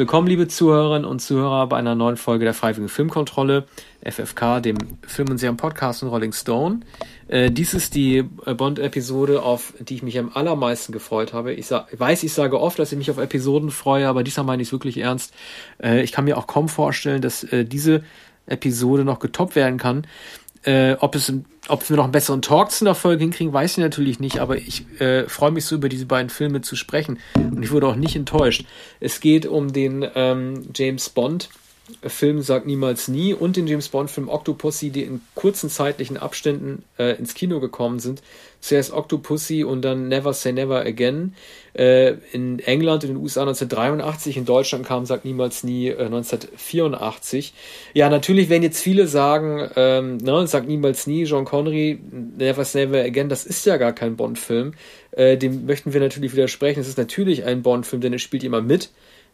Willkommen, liebe Zuhörerinnen und Zuhörer, bei einer neuen Folge der Freiwilligen Filmkontrolle, FFK, dem Film- und Serien-Podcast von Rolling Stone. Äh, dies ist die äh, Bond-Episode, auf die ich mich am allermeisten gefreut habe. Ich weiß, ich sage oft, dass ich mich auf Episoden freue, aber diesmal meine ich es wirklich ernst. Äh, ich kann mir auch kaum vorstellen, dass äh, diese Episode noch getoppt werden kann. Äh, ob, es, ob wir noch einen besseren Talk zu einer Folge hinkriegen, weiß ich natürlich nicht, aber ich äh, freue mich so über diese beiden Filme zu sprechen und ich wurde auch nicht enttäuscht. Es geht um den ähm, James Bond Film Sagt niemals nie und den James Bond Film Octopussy, die in kurzen zeitlichen Abständen äh, ins Kino gekommen sind. Zuerst Octopussy und dann Never Say Never Again. Äh, in England und in den USA 1983, in Deutschland kam Sagt niemals nie äh, 1984. Ja, natürlich werden jetzt viele sagen, ähm, ne, Sagt niemals nie, John Connery, Never Say Never Again, das ist ja gar kein Bond-Film. Äh, dem möchten wir natürlich widersprechen. Es ist natürlich ein Bond-Film, denn er spielt immer mit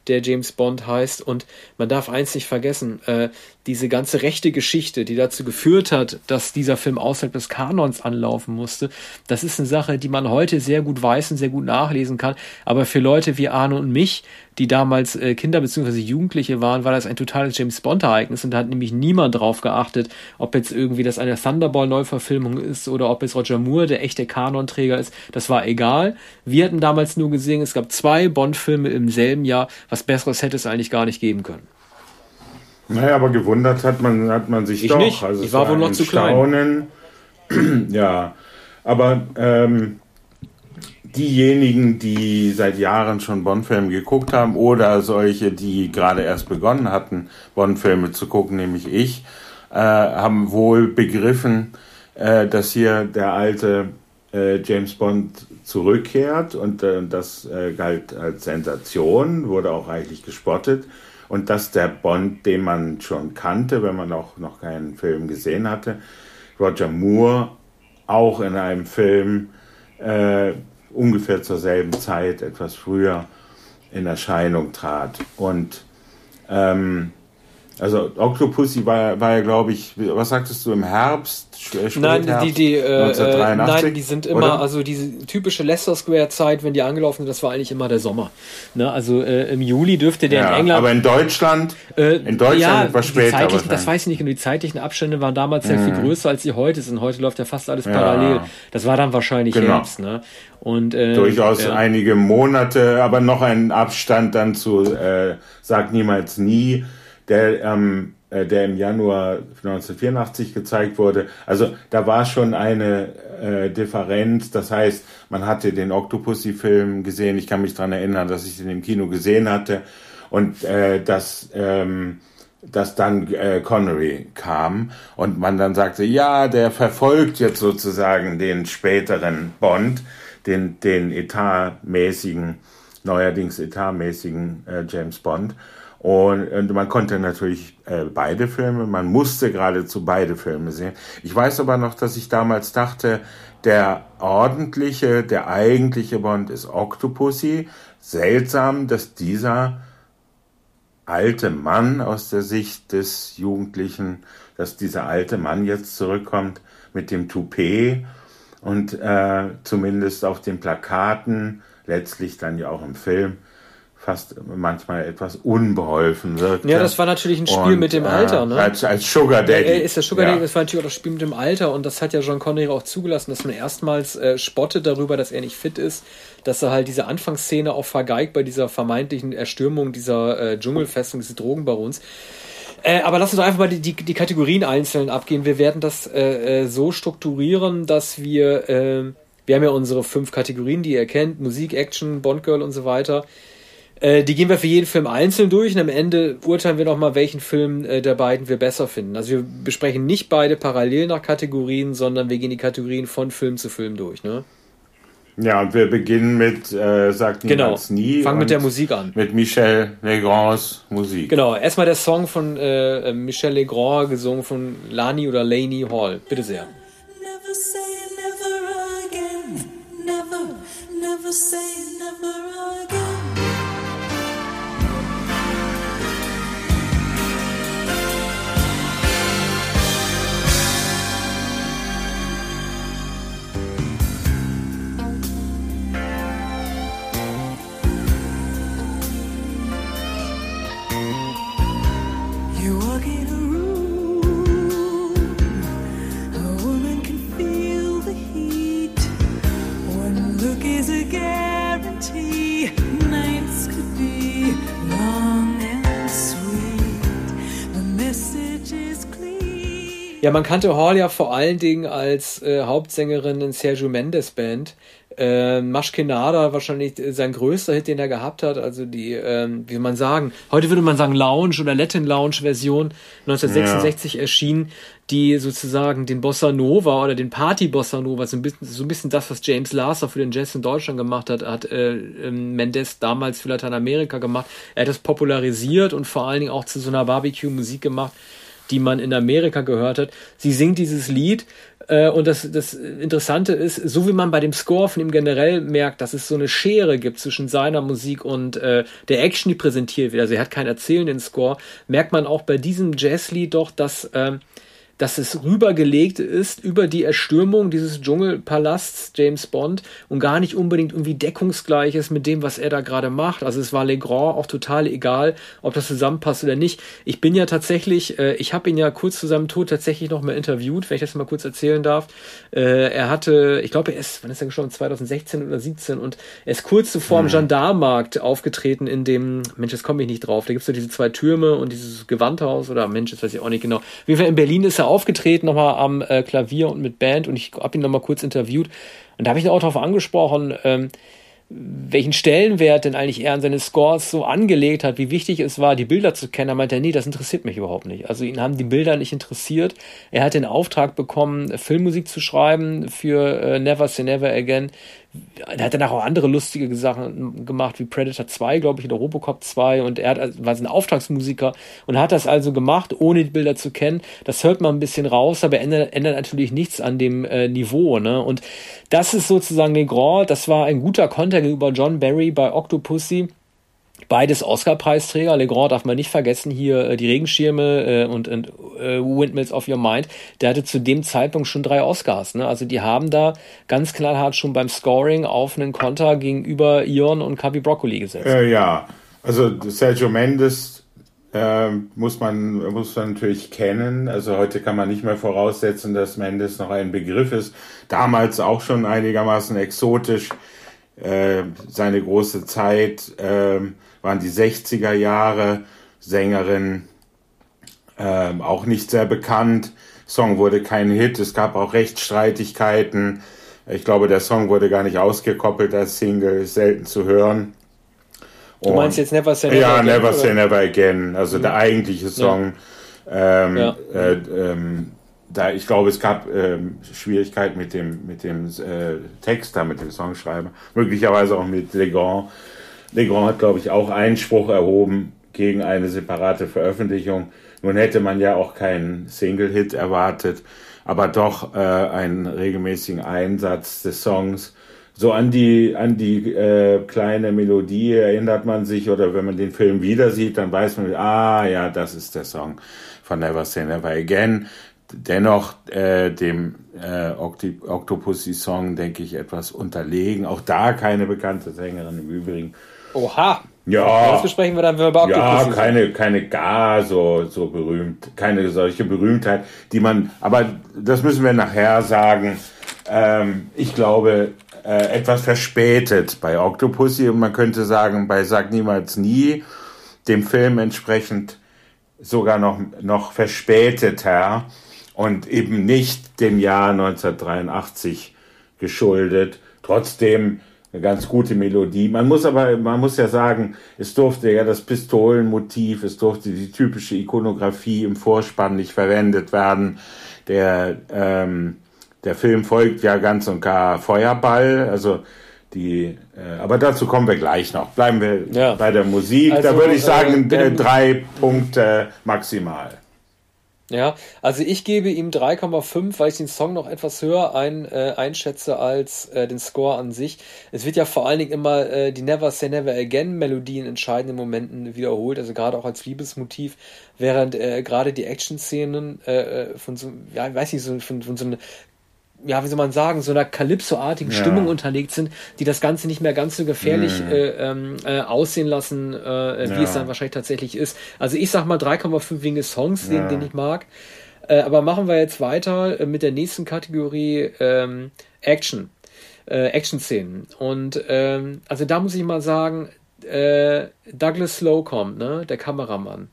der James Bond heißt. Und man darf eins nicht vergessen, äh, diese ganze rechte Geschichte, die dazu geführt hat, dass dieser Film außerhalb des Kanons anlaufen musste, das ist eine Sache, die man heute sehr gut weiß und sehr gut nachlesen kann. Aber für Leute wie Arne und mich, die damals äh, Kinder bzw. Jugendliche waren, war das ein totales James Bond-Ereignis und da hat nämlich niemand drauf geachtet, ob jetzt irgendwie das eine Thunderball-Neuverfilmung ist oder ob es Roger Moore der echte Kanonträger ist. Das war egal. Wir hatten damals nur gesehen, es gab zwei Bond-Filme im selben Jahr. Was Besseres hätte es eigentlich gar nicht geben können. Naja, aber gewundert hat man, hat man sich ich doch. Nicht. Also ich war, war wohl noch zu klein. ja, aber ähm, diejenigen, die seit Jahren schon Bond-Filme geguckt haben oder solche, die gerade erst begonnen hatten, Bond-Filme zu gucken, nämlich ich, äh, haben wohl begriffen, äh, dass hier der alte äh, James Bond zurückkehrt und äh, das äh, galt als Sensation, wurde auch reichlich gespottet und dass der Bond, den man schon kannte, wenn man auch noch keinen Film gesehen hatte, Roger Moore auch in einem Film äh, ungefähr zur selben Zeit, etwas früher, in Erscheinung trat. Und ähm, also Octopussy war, war ja, glaube ich, was sagtest du, im Herbst? Nein, die, die, äh, äh nein, die sind immer, oder? also diese typische Leicester Square Zeit, wenn die angelaufen sind, das war eigentlich immer der Sommer. Ne? Also äh, im Juli dürfte der ja, in England. Aber in Deutschland, äh, in Deutschland ja, etwas später. Das weiß ich nicht, und die zeitlichen Abstände waren damals viel mhm. größer, als sie heute sind. Heute läuft ja fast alles parallel. Ja. Das war dann wahrscheinlich genau. Herbst. Ne? Und, äh, Durchaus äh, einige Monate, aber noch ein Abstand dann zu äh, Sag niemals nie der, ähm, äh, der im Januar 1984 gezeigt wurde. Also da war schon eine äh, Differenz. Das heißt, man hatte den Octopussy-Film gesehen. Ich kann mich dran erinnern, dass ich den im Kino gesehen hatte und äh, dass ähm, dass dann äh, Connery kam und man dann sagte, ja, der verfolgt jetzt sozusagen den späteren Bond, den den etatmäßigen, neuerdings etatmäßigen äh, James Bond. Und, und man konnte natürlich äh, beide Filme, man musste geradezu beide Filme sehen. Ich weiß aber noch, dass ich damals dachte, der ordentliche, der eigentliche Bond ist Octopussy. Seltsam, dass dieser alte Mann aus der Sicht des Jugendlichen, dass dieser alte Mann jetzt zurückkommt mit dem Toupet und äh, zumindest auf den Plakaten, letztlich dann ja auch im Film, fast manchmal etwas unbeholfen wirkt. Ja, das war natürlich ein Spiel und, mit dem äh, Alter, ne? Als, als Sugar Daddy. Er ist der Sugar ja. Daddy, das war natürlich auch das Spiel mit dem Alter und das hat ja John Connery auch zugelassen, dass man erstmals äh, spottet darüber, dass er nicht fit ist, dass er halt diese Anfangsszene auch vergeigt bei dieser vermeintlichen Erstürmung dieser äh, Dschungelfestung des Drogenbarons. Äh, aber lass uns doch einfach mal die, die, die, Kategorien einzeln abgehen. Wir werden das äh, äh so strukturieren, dass wir, äh, wir haben ja unsere fünf Kategorien, die ihr kennt, Musik, Action, Bondgirl und so weiter. Äh, die gehen wir für jeden Film einzeln durch und am Ende urteilen wir nochmal, welchen Film äh, der beiden wir besser finden. Also wir besprechen nicht beide parallel nach Kategorien, sondern wir gehen die Kategorien von Film zu Film durch, ne? Ja, und wir beginnen mit äh, Sagt niemals genau. nie. Fangen mit der Musik an. Mit Michel Legrands Musik. Genau, erstmal der Song von äh, Michel Legrand, gesungen von Lani oder Laney Hall. Bitte sehr. Never say never again. Never, never say never again. Ja, man kannte Hall ja vor allen Dingen als äh, Hauptsängerin in Sergio Mendes Band. Ähm, äh, Maschkenada wahrscheinlich sein größter Hit, den er gehabt hat, also die, ähm, wie man sagen, heute würde man sagen Lounge oder Latin Lounge Version, 1966 ja. erschienen die sozusagen den Bossa Nova oder den Party Bossa Nova, so ein bisschen, so ein bisschen das, was James Larser für den Jazz in Deutschland gemacht hat, hat äh, ähm, Mendes damals für Lateinamerika gemacht. Er hat das popularisiert und vor allen Dingen auch zu so einer Barbecue-Musik gemacht, die man in Amerika gehört hat. Sie singt dieses Lied äh, und das, das Interessante ist, so wie man bei dem Score von ihm generell merkt, dass es so eine Schere gibt zwischen seiner Musik und äh, der Action, die präsentiert wird. Also er hat keinen erzählenden Score, merkt man auch bei diesem Jazzlied doch, dass äh, dass es rübergelegt ist über die Erstürmung dieses Dschungelpalasts James Bond und gar nicht unbedingt irgendwie deckungsgleich ist mit dem, was er da gerade macht. Also es war Legrand auch total egal, ob das zusammenpasst oder nicht. Ich bin ja tatsächlich, äh, ich habe ihn ja kurz zu seinem Tod tatsächlich noch mal interviewt, wenn ich das mal kurz erzählen darf. Äh, er hatte, ich glaube, er ist, wann ist er gestorben? 2016 oder 17 und er ist kurz zuvor mhm. am Gendarmarkt aufgetreten in dem, Mensch, jetzt komme ich nicht drauf, da gibt es so diese zwei Türme und dieses Gewandhaus oder Mensch, das weiß ich auch nicht genau. Auf jeden Fall in Berlin ist er aufgetreten, nochmal am äh, Klavier und mit Band und ich habe ihn nochmal kurz interviewt. Und da habe ich ihn auch darauf angesprochen, ähm, welchen Stellenwert denn eigentlich er an seine Scores so angelegt hat, wie wichtig es war, die Bilder zu kennen. Da meinte er, nee, das interessiert mich überhaupt nicht. Also ihn haben die Bilder nicht interessiert. Er hat den Auftrag bekommen, Filmmusik zu schreiben für äh, Never Say Never Again. Er hat danach auch andere lustige Sachen gemacht, wie Predator 2, glaube ich, oder Robocop 2. Und er hat, also, war ein Auftragsmusiker und hat das also gemacht, ohne die Bilder zu kennen. Das hört man ein bisschen raus, aber ändert, ändert natürlich nichts an dem äh, Niveau. Ne? Und das ist sozusagen Le Grand. Das war ein guter Konter gegenüber John Barry bei Octopussy. Beides Oscar-Preisträger. Legrand darf man nicht vergessen, hier äh, die Regenschirme äh, und, und äh, Windmills of Your Mind. Der hatte zu dem Zeitpunkt schon drei Oscars. Ne? Also die haben da ganz knallhart schon beim Scoring auf einen Konter gegenüber Ion und Capi Broccoli gesetzt. Äh, ja, also Sergio Mendes äh, muss, man, muss man natürlich kennen. Also heute kann man nicht mehr voraussetzen, dass Mendes noch ein Begriff ist. Damals auch schon einigermaßen exotisch. Äh, seine große Zeit äh, waren die 60er Jahre. Sängerin äh, auch nicht sehr bekannt. Song wurde kein Hit. Es gab auch Rechtsstreitigkeiten. Ich glaube, der Song wurde gar nicht ausgekoppelt als Single, ist selten zu hören. Du meinst jetzt Never Say Never ja, Again? Ja, Never Say Never Again. Also mhm. der eigentliche Song. Ja. Ähm, ja. Äh, ähm, da, ich glaube, es gab ähm, Schwierigkeiten mit dem, mit dem äh, Text da, mit dem Songschreiber. Möglicherweise auch mit Legrand. Legrand hat, glaube ich, auch Einspruch erhoben gegen eine separate Veröffentlichung. Nun hätte man ja auch keinen Single-Hit erwartet, aber doch äh, einen regelmäßigen Einsatz des Songs. So an die, an die äh, kleine Melodie erinnert man sich oder wenn man den Film wieder sieht, dann weiß man, ah ja, das ist der Song von Never Say Never Again dennoch äh, dem äh, Octopussy-Song, denke ich, etwas unterlegen. Auch da keine bekannte Sängerin im Übrigen. Oha! Ja, das besprechen wir dann, Octopussy Ja, keine, keine gar so, so berühmt, keine solche Berühmtheit, die man, aber das müssen wir nachher sagen. Ähm, ich glaube, äh, etwas verspätet bei Octopussy und man könnte sagen, bei Sag Niemals Nie, dem Film entsprechend sogar noch, noch verspäteter und eben nicht dem Jahr 1983 geschuldet. Trotzdem eine ganz gute Melodie. Man muss aber, man muss ja sagen, es durfte ja das Pistolenmotiv, es durfte die typische Ikonografie im Vorspann nicht verwendet werden. Der, ähm, der Film folgt ja ganz und gar Feuerball, also die, äh, aber dazu kommen wir gleich noch. Bleiben wir ja. bei der Musik. Also, da würde ich sagen, äh, drei Punkte maximal. Ja, also ich gebe ihm 3,5, weil ich den Song noch etwas höher ein, äh, einschätze als äh, den Score an sich. Es wird ja vor allen Dingen immer äh, die Never Say Never Again Melodie in entscheidenden Momenten wiederholt, also gerade auch als Liebesmotiv, während äh, gerade die Action-Szenen äh, äh von so, ja, weiß nicht, so, von, von so einer ja, wie soll man sagen, so einer Calypso-artigen ja. Stimmung unterlegt sind, die das Ganze nicht mehr ganz so gefährlich mhm. äh, ähm, äh, aussehen lassen, äh, wie ja. es dann wahrscheinlich tatsächlich ist. Also ich sag mal 3,5 wegen des Songs, den, ja. den ich mag. Äh, aber machen wir jetzt weiter äh, mit der nächsten Kategorie ähm, Action. Äh, Action-Szenen. Und ähm, also da muss ich mal sagen, Douglas Slocum, ne, der Kameramann,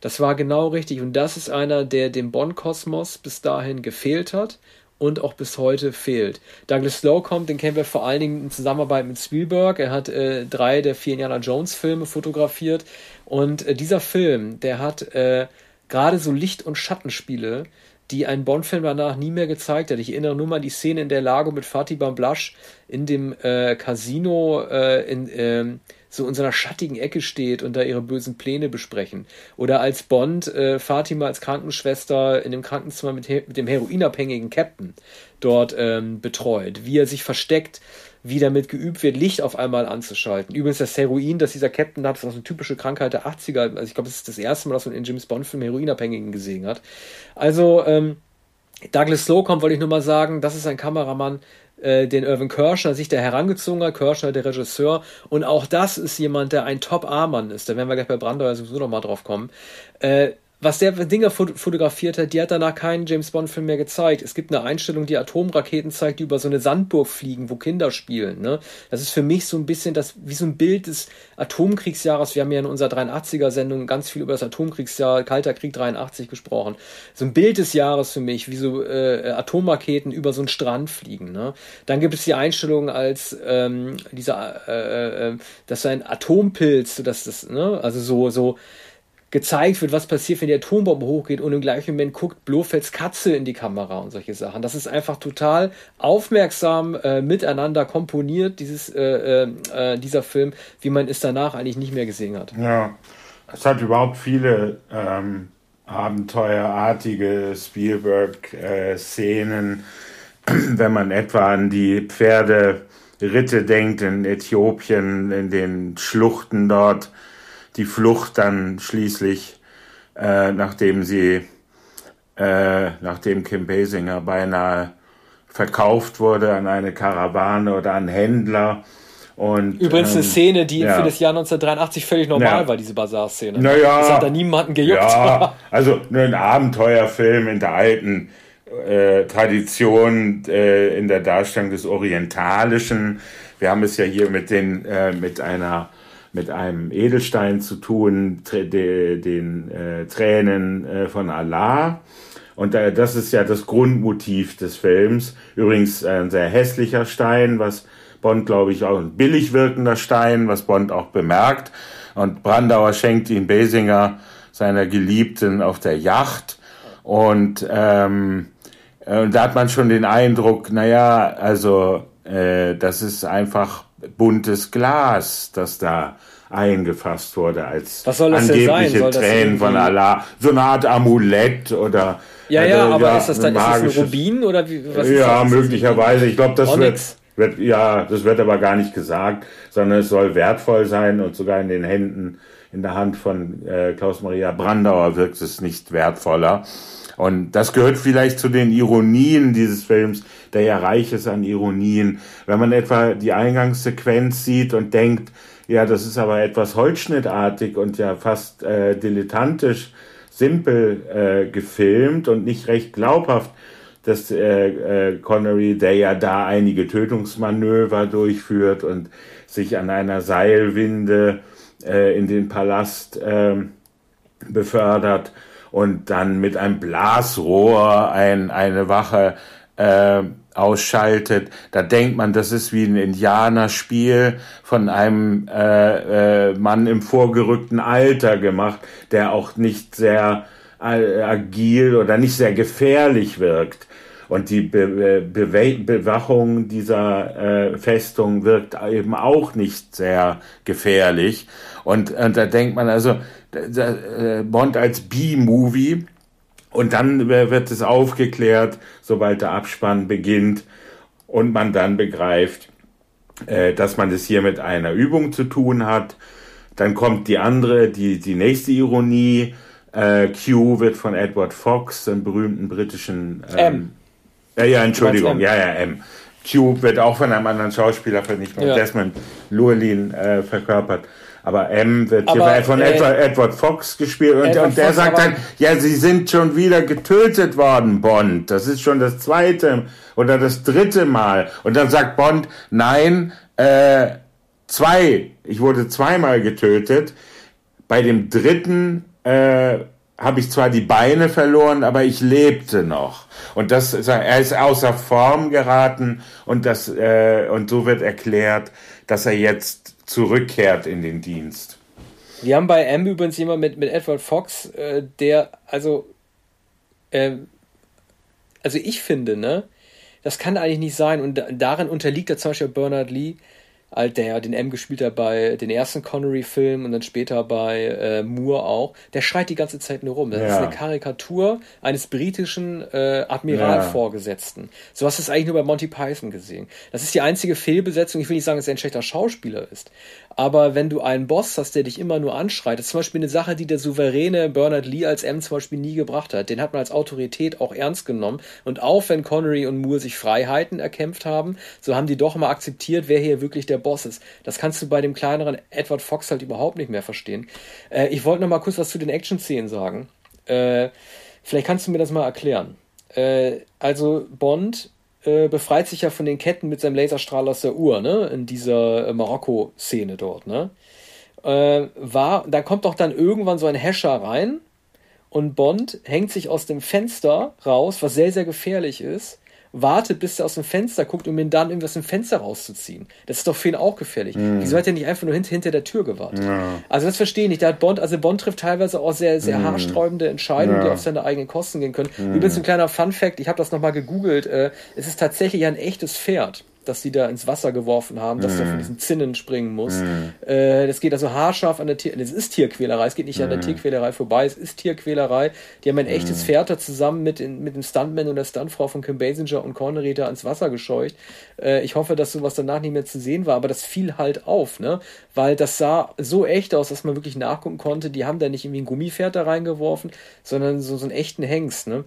Das war genau richtig. Und das ist einer, der dem Bond-Kosmos bis dahin gefehlt hat und auch bis heute fehlt. Douglas Slocum, den kennen wir vor allen Dingen in Zusammenarbeit mit Spielberg. Er hat äh, drei der vier Indiana Jones Filme fotografiert und äh, dieser Film, der hat äh, gerade so Licht- und Schattenspiele, die ein Bond-Film danach nie mehr gezeigt hat. Ich erinnere nur mal an die Szene in der Lago mit Fatih Bamblasch in dem äh, Casino äh, in ähm, so in so einer schattigen Ecke steht und da ihre bösen Pläne besprechen. Oder als Bond äh, Fatima als Krankenschwester in dem Krankenzimmer mit, mit dem heroinabhängigen Captain dort ähm, betreut, wie er sich versteckt, wie damit geübt wird, Licht auf einmal anzuschalten. Übrigens das Heroin, das dieser Captain hat, ist auch eine typische Krankheit der 80er. Also ich glaube, das ist das erste Mal, dass man in James Bond-Film Heroinabhängigen gesehen hat. Also, ähm, Douglas Slocum wollte ich nur mal sagen, das ist ein Kameramann, äh, den Irvin Kirschner sich da herangezogen hat, Kirschner der Regisseur. Und auch das ist jemand, der ein Top-A-Mann ist. Da werden wir gleich bei Brandauer sowieso nochmal drauf kommen. Äh, was der Dinger fotografiert hat, die hat danach keinen James Bond Film mehr gezeigt. Es gibt eine Einstellung, die Atomraketen zeigt, die über so eine Sandburg fliegen, wo Kinder spielen. Ne? Das ist für mich so ein bisschen das, wie so ein Bild des Atomkriegsjahres. Wir haben ja in unserer 83er Sendung ganz viel über das Atomkriegsjahr, Kalter Krieg 83 gesprochen. So ein Bild des Jahres für mich, wie so äh, Atomraketen über so einen Strand fliegen. Ne? Dann gibt es die Einstellung als ähm, dieser, äh, äh, dass ein Atompilz, dass das, ne, also so, so, gezeigt wird, was passiert, wenn die Atombombe hochgeht und im gleichen Moment guckt Blofelds Katze in die Kamera und solche Sachen. Das ist einfach total aufmerksam äh, miteinander komponiert, dieses, äh, äh, äh, dieser Film, wie man es danach eigentlich nicht mehr gesehen hat. Ja, es hat überhaupt viele ähm, abenteuerartige Spielberg-Szenen, wenn man etwa an die Pferderitte denkt in Äthiopien, in den Schluchten dort die Flucht dann schließlich, äh, nachdem sie, äh, nachdem Kim Basinger beinahe verkauft wurde an eine Karawane oder an Händler. Und, Übrigens ähm, eine Szene, die ja. für das Jahr 1983 völlig normal ja. war, diese Bazar-Szene. Naja, das hat da niemanden gejuckt. Ja, also ein Abenteuerfilm in der alten äh, Tradition äh, in der Darstellung des Orientalischen. Wir haben es ja hier mit den äh, mit einer mit einem Edelstein zu tun, de, den äh, Tränen äh, von Allah. Und äh, das ist ja das Grundmotiv des Films. Übrigens ein sehr hässlicher Stein, was Bond, glaube ich, auch ein billig wirkender Stein, was Bond auch bemerkt. Und Brandauer schenkt ihn Basinger seiner Geliebten auf der Yacht. Und ähm, äh, da hat man schon den Eindruck, naja, also äh, das ist einfach buntes Glas, das da eingefasst wurde als angebliche Tränen von Allah. So eine Art Amulett oder ja, ja, also, aber ja, ist das dann ist das ein Rubin oder wie, was Ja, möglicherweise. Ich glaube, das wird, wird, ja, das wird aber gar nicht gesagt, sondern es soll wertvoll sein und sogar in den Händen, in der Hand von äh, Klaus Maria Brandauer wirkt es nicht wertvoller. Und das gehört vielleicht zu den Ironien dieses Films, der ja reich ist an Ironien. Wenn man etwa die Eingangssequenz sieht und denkt, ja, das ist aber etwas holzschnittartig und ja fast äh, dilettantisch simpel äh, gefilmt und nicht recht glaubhaft, dass äh, äh, Connery, der ja da einige Tötungsmanöver durchführt und sich an einer Seilwinde äh, in den Palast äh, befördert und dann mit einem Blasrohr ein, eine Wache äh, ausschaltet. Da denkt man, das ist wie ein Indianerspiel von einem äh, äh, Mann im vorgerückten Alter gemacht, der auch nicht sehr äh, agil oder nicht sehr gefährlich wirkt. Und die Be Be Bewachung dieser äh, Festung wirkt eben auch nicht sehr gefährlich. Und, und da denkt man also, äh, Bond als B-Movie und dann wird es aufgeklärt, sobald der Abspann beginnt und man dann begreift, äh, dass man es hier mit einer Übung zu tun hat. Dann kommt die andere, die, die nächste Ironie. Äh, Q wird von Edward Fox, einem berühmten britischen. Ähm, M. Äh, ja, Entschuldigung, ja, ja, M. Q wird auch von einem anderen Schauspieler, nicht von ja. Desmond Llewellyn, äh, verkörpert. Aber M wird aber, hier von äh, Edward, Edward, Fox gespielt und, und der Fox sagt dann, ja, sie sind schon wieder getötet worden, Bond. Das ist schon das zweite oder das dritte Mal. Und dann sagt Bond, nein, äh, zwei. Ich wurde zweimal getötet. Bei dem dritten äh, habe ich zwar die Beine verloren, aber ich lebte noch. Und das, er ist außer Form geraten und das äh, und so wird erklärt, dass er jetzt zurückkehrt in den Dienst. Wir haben bei M übrigens jemand mit mit Edward Fox, äh, der also äh, also ich finde, ne, das kann eigentlich nicht sein und darin unterliegt er zum Beispiel Bernard Lee der ja den M gespielt hat bei den ersten Connery-Filmen und dann später bei äh, Moore auch, der schreit die ganze Zeit nur rum. Das ja. ist eine Karikatur eines britischen äh, Admiralvorgesetzten. Ja. So hast du es eigentlich nur bei Monty Python gesehen. Das ist die einzige Fehlbesetzung. Ich will nicht sagen, dass er ein schlechter Schauspieler ist, aber wenn du einen Boss hast, der dich immer nur anschreit, das ist zum Beispiel eine Sache, die der souveräne Bernard Lee als M zum Beispiel nie gebracht hat. Den hat man als Autorität auch ernst genommen. Und auch wenn Connery und Moore sich Freiheiten erkämpft haben, so haben die doch mal akzeptiert, wer hier wirklich der Boss ist. Das kannst du bei dem kleineren Edward Fox halt überhaupt nicht mehr verstehen. Äh, ich wollte noch mal kurz was zu den Action-Szenen sagen. Äh, vielleicht kannst du mir das mal erklären. Äh, also Bond äh, befreit sich ja von den Ketten mit seinem Laserstrahl aus der Uhr, ne? In dieser äh, Marokko-Szene dort, ne? Äh, war, da kommt doch dann irgendwann so ein Hescher rein und Bond hängt sich aus dem Fenster raus, was sehr, sehr gefährlich ist, wartet, bis er aus dem Fenster guckt, um ihn dann irgendwas im Fenster rauszuziehen. Das ist doch für ihn auch gefährlich. Mm. Wieso hat er nicht einfach nur hinter, hinter der Tür gewartet? Ja. Also das verstehe ich nicht. Da hat Bond, also Bond trifft teilweise auch sehr, sehr mm. haarsträubende Entscheidungen, ja. die auf seine eigenen Kosten gehen können. Mm. Übrigens ein kleiner Fun Fact, ich habe das nochmal gegoogelt, äh, es ist tatsächlich ein echtes Pferd das sie da ins Wasser geworfen haben, dass mm. er von diesen Zinnen springen muss. Mm. Äh, das geht also haarscharf an der Tier, es ist Tierquälerei, es geht nicht mm. an der Tierquälerei vorbei, es ist Tierquälerei. Die haben ein echtes Pferd da zusammen mit, in, mit dem Stuntman und der Stuntfrau von Kim Basinger und Connery da ins Wasser gescheucht. Äh, ich hoffe, dass sowas danach nicht mehr zu sehen war, aber das fiel halt auf, ne? Weil das sah so echt aus, dass man wirklich nachgucken konnte. Die haben da nicht irgendwie ein Gummipferd da reingeworfen, sondern so, so einen echten Hengst, ne?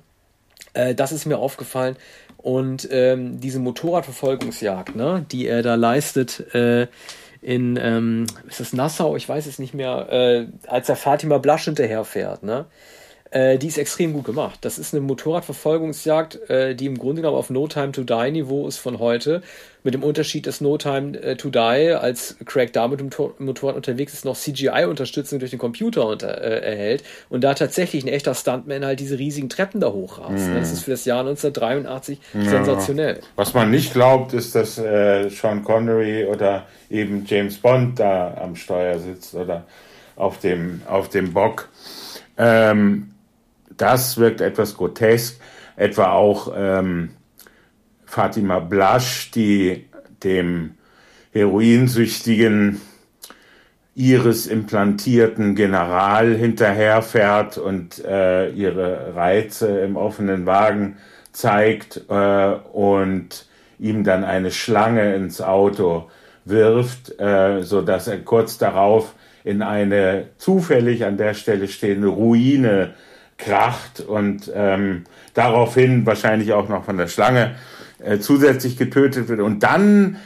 Äh, das ist mir aufgefallen. Und ähm, diese Motorradverfolgungsjagd, ne, die er da leistet äh, in, ähm, ist das Nassau? Ich weiß es nicht mehr, äh, als er Fatima Blasch hinterherfährt, ne? Äh, die ist extrem gut gemacht. Das ist eine Motorradverfolgungsjagd, äh, die im Grunde genommen auf No Time to Die Niveau ist von heute. Mit dem Unterschied, dass No Time äh, to Die, als Craig da mit dem Motorrad unterwegs ist, noch CGI-Unterstützung durch den Computer unter, äh, erhält und da tatsächlich ein echter Stuntman halt diese riesigen Treppen da hochrast. Mhm. Das ist für das Jahr 1983 ja. sensationell. Was man nicht glaubt, ist, dass äh, Sean Connery oder eben James Bond da am Steuer sitzt oder auf dem, auf dem Bock. Ähm, das wirkt etwas grotesk. Etwa auch ähm, Fatima Blasch, die dem heroinsüchtigen ihres implantierten General hinterherfährt und äh, ihre Reize im offenen Wagen zeigt äh, und ihm dann eine Schlange ins Auto wirft, äh, so dass er kurz darauf in eine zufällig an der Stelle stehende Ruine kracht und ähm, daraufhin wahrscheinlich auch noch von der Schlange äh, zusätzlich getötet wird. Und dann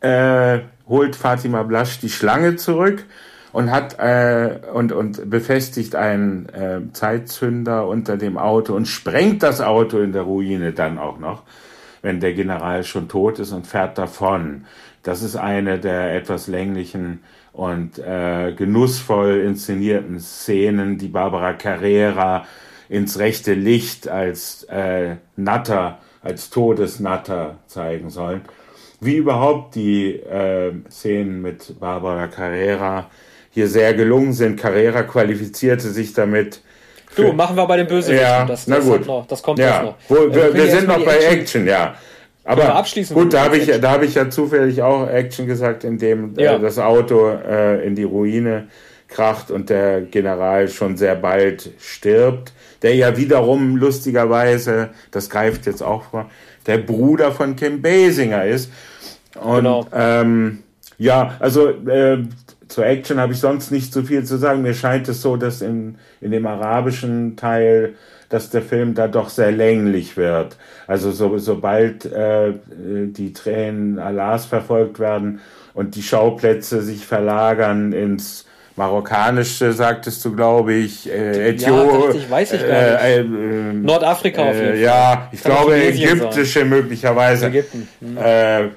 äh, holt Fatima Blasch die Schlange zurück und hat äh, und und befestigt einen äh, Zeitzünder unter dem Auto und sprengt das Auto in der Ruine dann auch noch, wenn der General schon tot ist und fährt davon. Das ist eine der etwas länglichen und äh, genussvoll inszenierten Szenen, die Barbara Carrera ins rechte Licht als äh, Natter, als Todesnatter zeigen sollen. Wie überhaupt die äh, Szenen mit Barbara Carrera hier sehr gelungen sind. Carrera qualifizierte sich damit. Du, machen wir bei den Bösewichten. Ja, das, das, na gut. Noch, das kommt ja. noch. Wo, wir, wir, wir sind noch bei Action, Action ja. Aber gut, da habe ich, da habe ich ja zufällig auch Action gesagt, indem äh, ja. äh, das Auto äh, in die Ruine kracht und der General schon sehr bald stirbt, der ja wiederum lustigerweise, das greift jetzt auch vor, der Bruder von Kim Basinger ist. Und genau. ähm, ja, also äh, zur Action habe ich sonst nicht so viel zu sagen. Mir scheint es so, dass in, in dem arabischen Teil dass der Film da doch sehr länglich wird. Also so, sobald äh, die Tränen Allahs verfolgt werden und die Schauplätze sich verlagern ins Marokkanische, sagtest du, glaube ich, äh, Äthiopien. Ja, ich, weiß ich gar nicht. Äh, äh, Nordafrika auf jeden Fall. Ja, ich Kann glaube ägyptische sein. möglicherweise. Ägypten. Hm. Äh,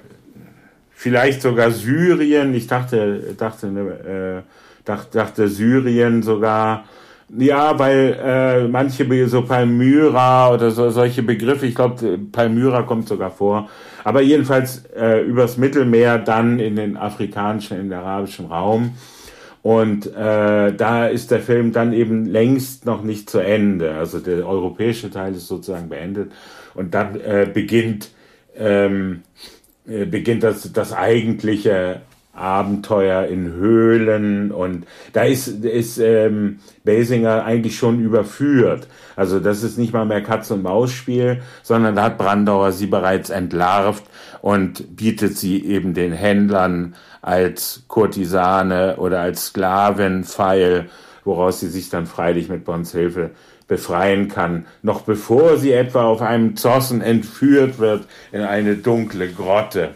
vielleicht sogar Syrien. Ich dachte, dachte, äh, dachte, dachte Syrien sogar. Ja, weil äh, manche so Palmyra oder so solche Begriffe, ich glaube Palmyra kommt sogar vor, aber jedenfalls äh, übers Mittelmeer dann in den afrikanischen, in den arabischen Raum. Und äh, da ist der Film dann eben längst noch nicht zu Ende. Also der europäische Teil ist sozusagen beendet. Und dann äh, beginnt, ähm, äh, beginnt das, das eigentliche Abenteuer in Höhlen und da ist, ist ähm, Basinger eigentlich schon überführt. Also das ist nicht mal mehr Katz- und Maus-Spiel, sondern da hat Brandauer sie bereits entlarvt und bietet sie eben den Händlern als Kurtisane oder als Sklavin feil, woraus sie sich dann freilich mit Bonds Hilfe befreien kann, noch bevor sie etwa auf einem Zossen entführt wird in eine dunkle Grotte.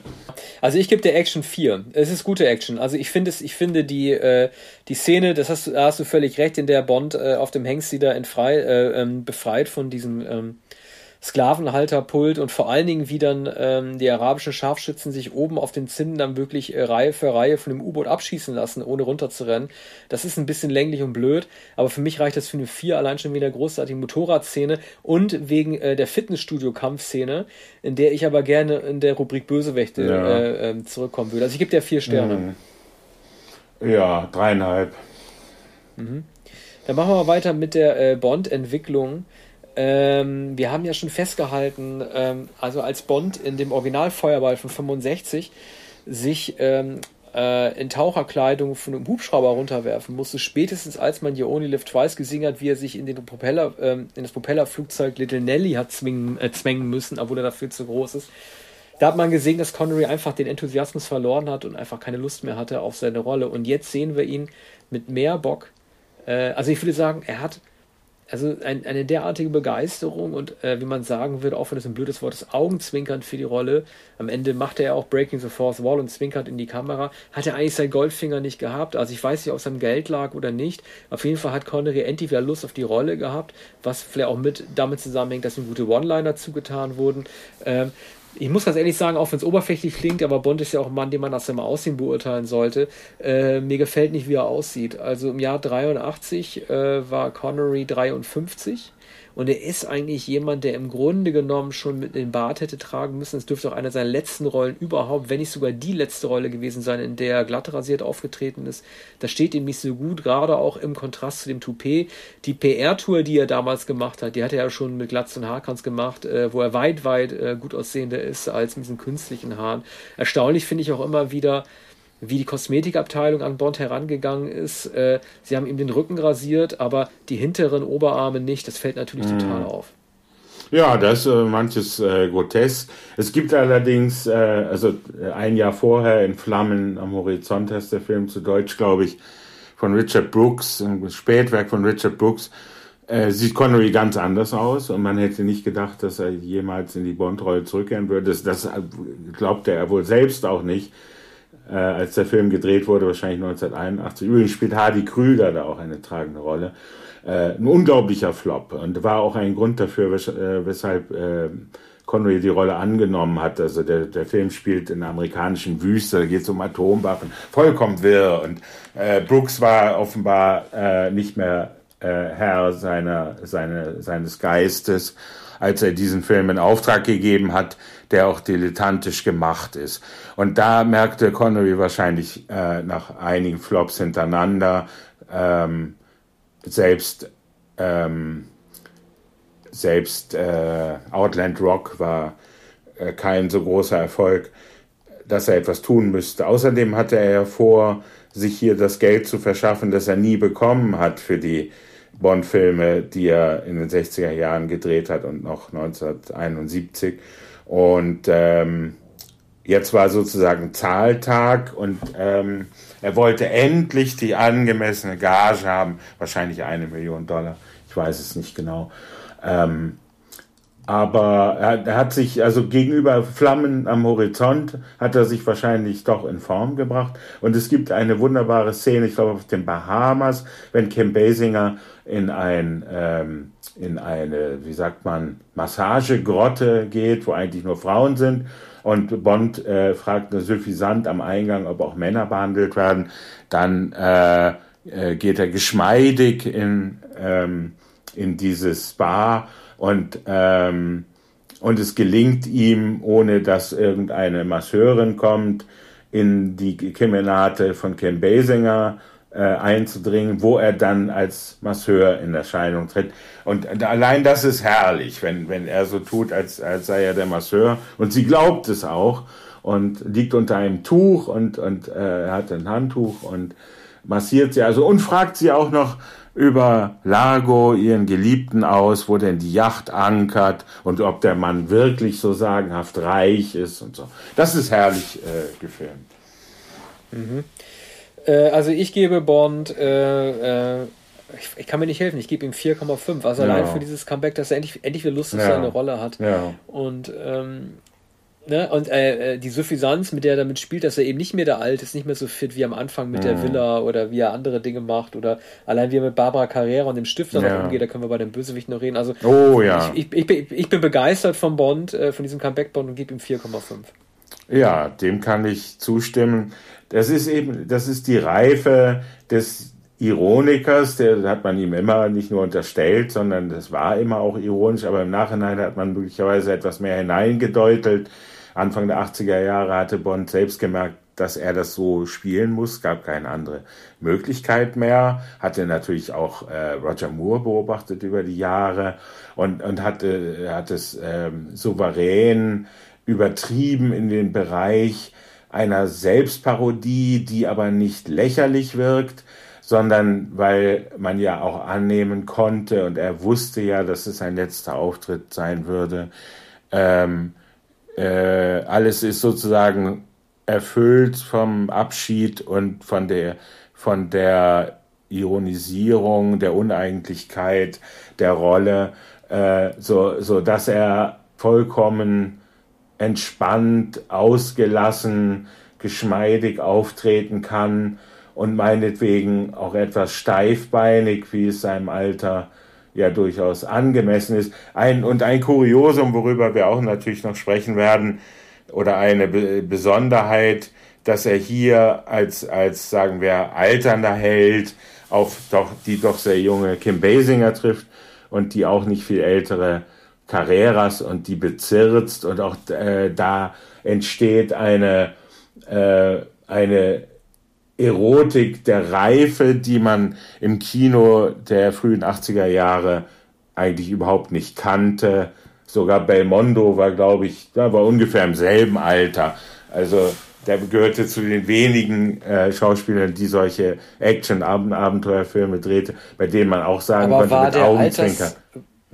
Also ich gebe der Action 4. Es ist gute Action. Also ich finde es, ich finde die, äh, die Szene, das hast, da hast du völlig recht, in der Bond äh, auf dem Hengst wieder entfrei, äh, ähm, befreit von diesem ähm, Sklavenhalterpult und vor allen Dingen, wie dann ähm, die arabischen Scharfschützen sich oben auf den Zinnen dann wirklich äh, Reihe für Reihe von dem U-Boot abschießen lassen, ohne runterzurennen. Das ist ein bisschen länglich und blöd, aber für mich reicht das für eine 4 allein schon wieder großartige Motorradszene und wegen äh, der Fitnessstudio-Kampfszene, in der ich aber gerne in der Rubrik Bösewichte ja. äh, ähm, zurückkommen würde. Also ich gebe dir vier Sterne. Mhm. Ja, dreieinhalb. Mhm. Dann machen wir mal weiter mit der äh, Bond-Entwicklung. Ähm, wir haben ja schon festgehalten, ähm, also als Bond in dem Originalfeuerball von 65 sich ähm, äh, in Taucherkleidung von einem Hubschrauber runterwerfen musste, spätestens als man You Only Live Twice gesehen hat, wie er sich in, den Propeller, ähm, in das Propellerflugzeug Little Nelly hat zwingen, äh, zwängen müssen, obwohl er dafür zu groß ist. Da hat man gesehen, dass Connery einfach den Enthusiasmus verloren hat und einfach keine Lust mehr hatte auf seine Rolle. Und jetzt sehen wir ihn mit mehr Bock. Äh, also ich würde sagen, er hat also ein, eine derartige Begeisterung und äh, wie man sagen würde, auch wenn es ein blödes Wort ist, Augenzwinkern für die Rolle. Am Ende macht er auch Breaking the Fourth Wall und zwinkert in die Kamera. Hat er eigentlich seinen Goldfinger nicht gehabt. Also ich weiß nicht, ob es am Geld lag oder nicht. Auf jeden Fall hat Connery endlich wieder Lust auf die Rolle gehabt, was vielleicht auch mit damit zusammenhängt, dass ihm gute One-Liner zugetan wurden. Ähm, ich muss ganz ehrlich sagen, auch wenn es oberflächlich klingt, aber Bond ist ja auch ein Mann, den man nach seinem Aussehen beurteilen sollte. Äh, mir gefällt nicht, wie er aussieht. Also im Jahr 83 äh, war Connery 53 und er ist eigentlich jemand, der im Grunde genommen schon mit den Bart hätte tragen müssen. Es dürfte auch einer seiner letzten Rollen überhaupt, wenn nicht sogar die letzte Rolle gewesen sein, in der er glatt rasiert aufgetreten ist. Das steht ihm nicht so gut, gerade auch im Kontrast zu dem Toupet. Die PR-Tour, die er damals gemacht hat, die hat er ja schon mit Glatz und Haarkranz gemacht, äh, wo er weit, weit äh, gut aussehender ist als mit diesen künstlichen Haaren. Erstaunlich finde ich auch immer wieder, wie die Kosmetikabteilung an Bond herangegangen ist. Äh, sie haben ihm den Rücken rasiert, aber die hinteren Oberarme nicht. Das fällt natürlich mm. total auf. Ja, das ist äh, manches äh, grotesk. Es gibt allerdings, äh, also äh, ein Jahr vorher in Flammen am Horizont heißt der Film zu Deutsch, glaube ich, von Richard Brooks, ein Spätwerk von Richard Brooks, äh, sieht Connery ganz anders aus und man hätte nicht gedacht, dass er jemals in die Bond-Rolle zurückkehren würde. Das, das glaubte er wohl selbst auch nicht äh, als der Film gedreht wurde, wahrscheinlich 1981. Übrigens spielt Hardy Krüger da auch eine tragende Rolle. Äh, ein unglaublicher Flop und war auch ein Grund dafür, wes äh, weshalb äh, Connery die Rolle angenommen hat. Also der, der Film spielt in der amerikanischen Wüste, da geht es um Atomwaffen, vollkommen wirr. Und äh, Brooks war offenbar äh, nicht mehr äh, Herr seiner, seine, seines Geistes, als er diesen Film in Auftrag gegeben hat der auch dilettantisch gemacht ist. Und da merkte Connery wahrscheinlich äh, nach einigen Flops hintereinander, ähm, selbst, ähm, selbst äh, Outland Rock war äh, kein so großer Erfolg, dass er etwas tun müsste. Außerdem hatte er ja vor, sich hier das Geld zu verschaffen, das er nie bekommen hat für die Bond-Filme, die er in den 60er Jahren gedreht hat und noch 1971. Und ähm, jetzt war sozusagen Zahltag und ähm, er wollte endlich die angemessene Gage haben, wahrscheinlich eine Million Dollar, ich weiß es nicht genau. Ähm, aber er, hat sich, also gegenüber Flammen am Horizont, hat er sich wahrscheinlich doch in Form gebracht. Und es gibt eine wunderbare Szene, ich glaube auf den Bahamas, wenn Kim Basinger in ein ähm, in eine, wie sagt man, Massagegrotte geht, wo eigentlich nur Frauen sind. Und Bond äh, fragt suffisant am Eingang, ob auch Männer behandelt werden. Dann äh, äh, geht er geschmeidig in, ähm, in dieses Bar und, ähm, und es gelingt ihm, ohne dass irgendeine Masseurin kommt, in die Kemenate von Ken Basinger äh, einzudringen, wo er dann als Masseur in Erscheinung tritt. Und allein das ist herrlich, wenn, wenn er so tut, als, als sei er der Masseur. Und sie glaubt es auch und liegt unter einem Tuch und, und äh, hat ein Handtuch und massiert sie also und fragt sie auch noch über Largo, ihren Geliebten aus, wo denn die Yacht ankert und ob der Mann wirklich so sagenhaft reich ist und so. Das ist herrlich äh, gefilmt. Mhm. Äh, also ich gebe Bond, äh, äh, ich, ich, kann mir nicht helfen, ich gebe ihm 4,5. Also ja. allein für dieses Comeback, dass er endlich, endlich wieder Lust auf ja. seine Rolle hat. Ja. Und ähm, Ne? Und äh, äh, die Suffisanz, mit der er damit spielt, dass er eben nicht mehr der Alt ist, nicht mehr so fit wie am Anfang mit mhm. der Villa oder wie er andere Dinge macht oder allein wie er mit Barbara Carrera und dem Stifter noch umgeht, da können wir bei dem Bösewicht noch reden. Also oh, ja. ich, ich, ich, ich bin begeistert von Bond, äh, von diesem Comeback-Bond und gebe ihm 4,5. Ja, dem kann ich zustimmen. Das ist eben, das ist die Reife des Ironikers, der hat man ihm immer nicht nur unterstellt, sondern das war immer auch ironisch, aber im Nachhinein hat man möglicherweise etwas mehr hineingedeutelt. Anfang der 80er Jahre hatte Bond selbst gemerkt, dass er das so spielen muss, gab keine andere Möglichkeit mehr, hatte natürlich auch äh, Roger Moore beobachtet über die Jahre und, und hatte, hat es ähm, souverän übertrieben in den Bereich einer Selbstparodie, die aber nicht lächerlich wirkt, sondern weil man ja auch annehmen konnte und er wusste ja, dass es sein letzter Auftritt sein würde. Ähm, äh, alles ist sozusagen erfüllt vom Abschied und von der, von der Ironisierung, der Uneigentlichkeit der Rolle, äh, so, so dass er vollkommen entspannt, ausgelassen, geschmeidig auftreten kann und meinetwegen auch etwas steifbeinig, wie es seinem Alter ja durchaus angemessen ist. Ein, und ein Kuriosum, worüber wir auch natürlich noch sprechen werden, oder eine Be Besonderheit, dass er hier als, als, sagen wir, alternder Held auf doch, die doch sehr junge Kim Basinger trifft und die auch nicht viel ältere Carreras und die bezirzt und auch äh, da entsteht eine, äh, eine Erotik der Reife, die man im Kino der frühen 80er Jahre eigentlich überhaupt nicht kannte. Sogar Belmondo war, glaube ich, da war ungefähr im selben Alter. Also der gehörte zu den wenigen äh, Schauspielern, die solche Action-Abenteuerfilme drehte, bei denen man auch sagen Aber konnte mit Augenzwinkern.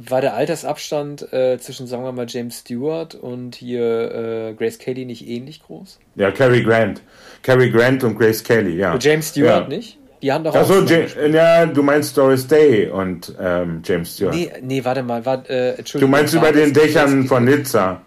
War der Altersabstand äh, zwischen, sagen wir mal, James Stewart und hier äh, Grace Kelly nicht ähnlich groß? Ja, Cary Grant. Cary Grant und Grace Kelly, ja. Und James Stewart ja. nicht? Die haben doch Ach so, ja, du meinst Doris Day und ähm, James Stewart. Nee, nee, warte mal. Warte, äh, Entschuldigung. Du meinst über den Dächern von Nizza.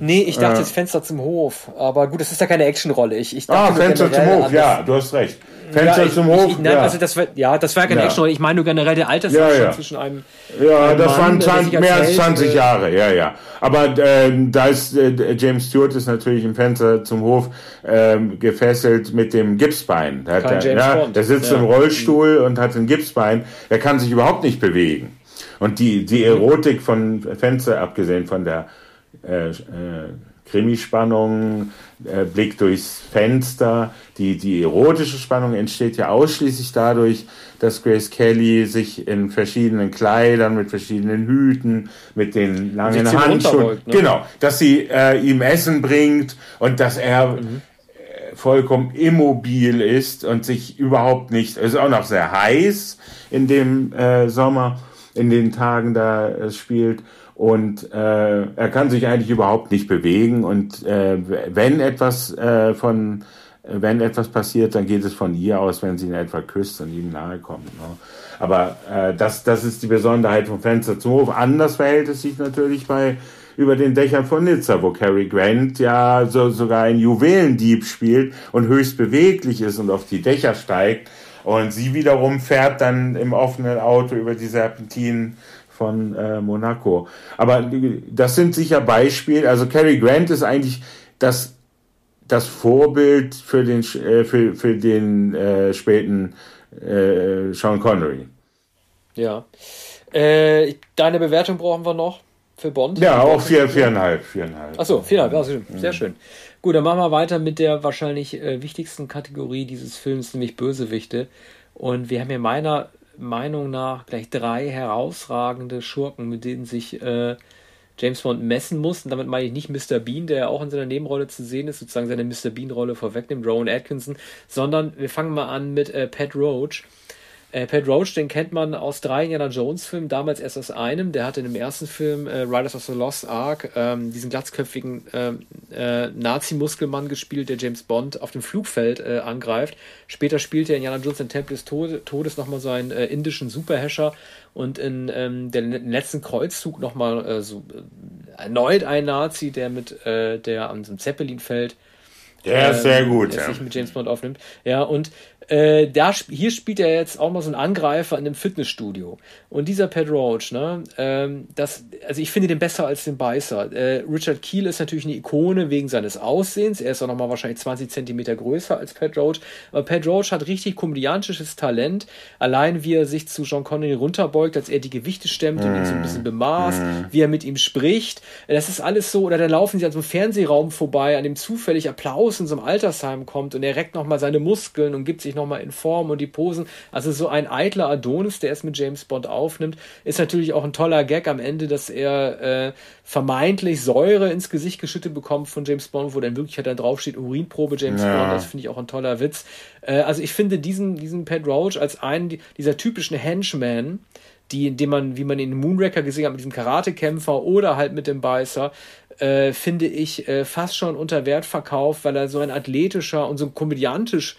Nee, ich dachte äh. jetzt Fenster zum Hof. Aber gut, das ist ja keine Actionrolle. Ich, ich ah, Fenster zum Hof, ja, du hast recht. Fenster ja, ich, zum Hof. Ich, nein, ja. Also das war, ja, das war keine ja. Actionrolle. Ich meine nur generell der Altersabstand ja, ja. zwischen einem. Ja, einem das Mann, waren mehr als 20 äh, Jahre, ja, ja. Aber äh, da ist äh, James Stewart ist natürlich im Fenster zum Hof äh, gefesselt mit dem Gipsbein. Der, hat, der, ja, der sitzt im Rollstuhl und hat ein Gipsbein. Er kann sich überhaupt nicht bewegen. Und die, die Erotik von Fenster, abgesehen von der äh, äh, Krimispannung, äh, Blick durchs Fenster. Die, die erotische Spannung entsteht ja ausschließlich dadurch, dass Grace Kelly sich in verschiedenen Kleidern, mit verschiedenen Hüten, mit den langen Handschuhen, ne? genau, dass sie äh, ihm Essen bringt und dass er mhm. Äh, vollkommen immobil ist und sich überhaupt nicht, es ist auch noch sehr heiß in dem äh, Sommer, in den Tagen da es spielt und äh, er kann sich eigentlich überhaupt nicht bewegen und äh, wenn etwas äh, von wenn etwas passiert, dann geht es von ihr aus, wenn sie ihn etwa küsst und ihm nahe kommt. Ne? Aber äh, das, das ist die Besonderheit vom Fenster zum Hof. Anders verhält es sich natürlich bei über den Dächern von Nizza, wo Cary Grant ja so, sogar ein Juwelendieb spielt und höchst beweglich ist und auf die Dächer steigt. Und sie wiederum fährt dann im offenen Auto über die Serpentinen von äh, Monaco. Aber das sind sicher Beispiele. Also Cary Grant ist eigentlich das, das Vorbild für den, äh, für, für den äh, späten äh, Sean Connery. Ja. Äh, deine Bewertung brauchen wir noch für Bond? Ja, auch vier, viereinhalb, viereinhalb. Achso, viereinhalb, also, sehr schön. Gut, dann machen wir weiter mit der wahrscheinlich äh, wichtigsten Kategorie dieses Films, nämlich Bösewichte. Und wir haben hier meiner Meinung nach gleich drei herausragende Schurken, mit denen sich äh, James Bond messen muss. Und damit meine ich nicht Mr. Bean, der auch in seiner Nebenrolle zu sehen ist, sozusagen seine Mr. Bean-Rolle vorwegnimmt, Rowan Atkinson, sondern wir fangen mal an mit äh, Pat Roach äh, Pat Roach, den kennt man aus drei Indiana Jones Filmen, damals erst aus einem. Der hatte in dem ersten Film äh, Riders of the Lost Ark ähm, diesen glatzköpfigen ähm, äh, Nazi-Muskelmann gespielt, der James Bond auf dem Flugfeld äh, angreift. Später spielt er in Indiana Jones den Tempel des Tod Todes nochmal so einen äh, indischen Superhascher und in ähm, der letzten Kreuzzug nochmal äh, so äh, erneut ein Nazi, der mit der an so einem Zeppelin fällt. Der ist sehr ähm, gut, der ja. sich mit James Bond aufnimmt. Ja, und äh, da, hier spielt er jetzt auch mal so einen Angreifer in einem Fitnessstudio. Und dieser Pat Roach, ne, ähm, das, also ich finde den besser als den Beißer. Äh, Richard Keel ist natürlich eine Ikone wegen seines Aussehens. Er ist auch nochmal wahrscheinlich 20 Zentimeter größer als Pat Roach. Aber Pat Roach hat richtig komödiantisches Talent. Allein wie er sich zu John Connery runterbeugt, als er die Gewichte stemmt mm. und ihn so ein bisschen mm. bemaßt, mm. wie er mit ihm spricht. Das ist alles so, oder dann laufen sie an so einem Fernsehraum vorbei, an dem zufällig Applaus in so einem Altersheim kommt und er reckt nochmal seine Muskeln und gibt sich sich nochmal in Form und die Posen. Also so ein eitler Adonis, der es mit James Bond aufnimmt, ist natürlich auch ein toller Gag am Ende, dass er äh, vermeintlich Säure ins Gesicht geschüttet bekommt von James Bond, wo dann wirklich halt dann draufsteht, Urinprobe James ja. Bond. Das finde ich auch ein toller Witz. Äh, also ich finde diesen, diesen Pat Roach als einen dieser typischen Henchmen, die, indem man, wie man ihn in Moonraker gesehen hat, mit diesem Karatekämpfer oder halt mit dem Beißer, äh, finde ich äh, fast schon unter Wert verkauft, weil er so ein athletischer und so komödiantisch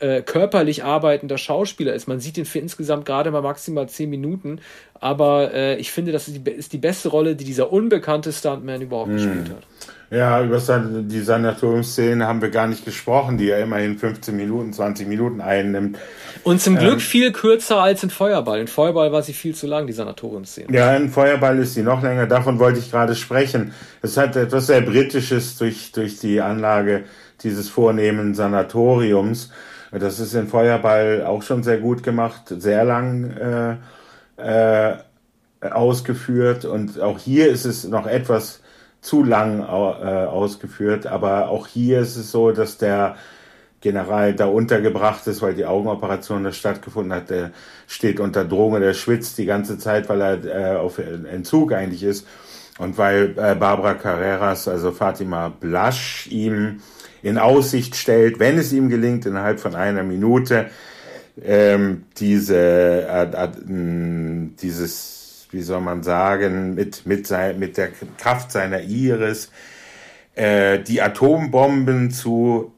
äh, körperlich arbeitender Schauspieler ist. Man sieht ihn für insgesamt gerade mal maximal zehn Minuten, aber äh, ich finde, das ist die, ist die, beste Rolle, die dieser unbekannte Stuntman überhaupt mm. gespielt hat. Ja, über die Sanatoriumszene haben wir gar nicht gesprochen, die ja immerhin 15 Minuten, 20 Minuten einnimmt. Und zum Glück ähm, viel kürzer als in Feuerball. In Feuerball war sie viel zu lang, die Sanatoriumszene. Ja, in Feuerball ist sie noch länger. Davon wollte ich gerade sprechen. Es hat etwas sehr Britisches durch, durch die Anlage dieses vornehmen Sanatoriums. Das ist in Feuerball auch schon sehr gut gemacht, sehr lang äh, äh, ausgeführt und auch hier ist es noch etwas zu lang äh, ausgeführt, aber auch hier ist es so, dass der General da untergebracht ist, weil die Augenoperation da stattgefunden hat. Der steht unter Drohung, der schwitzt die ganze Zeit, weil er äh, auf Entzug eigentlich ist. Und weil äh, Barbara Carreras, also Fatima Blasch, ihm in Aussicht stellt, wenn es ihm gelingt, innerhalb von einer Minute ähm, diese, äh, äh, dieses, wie soll man sagen, mit, mit, sein, mit der Kraft seiner Iris äh, die Atombomben zu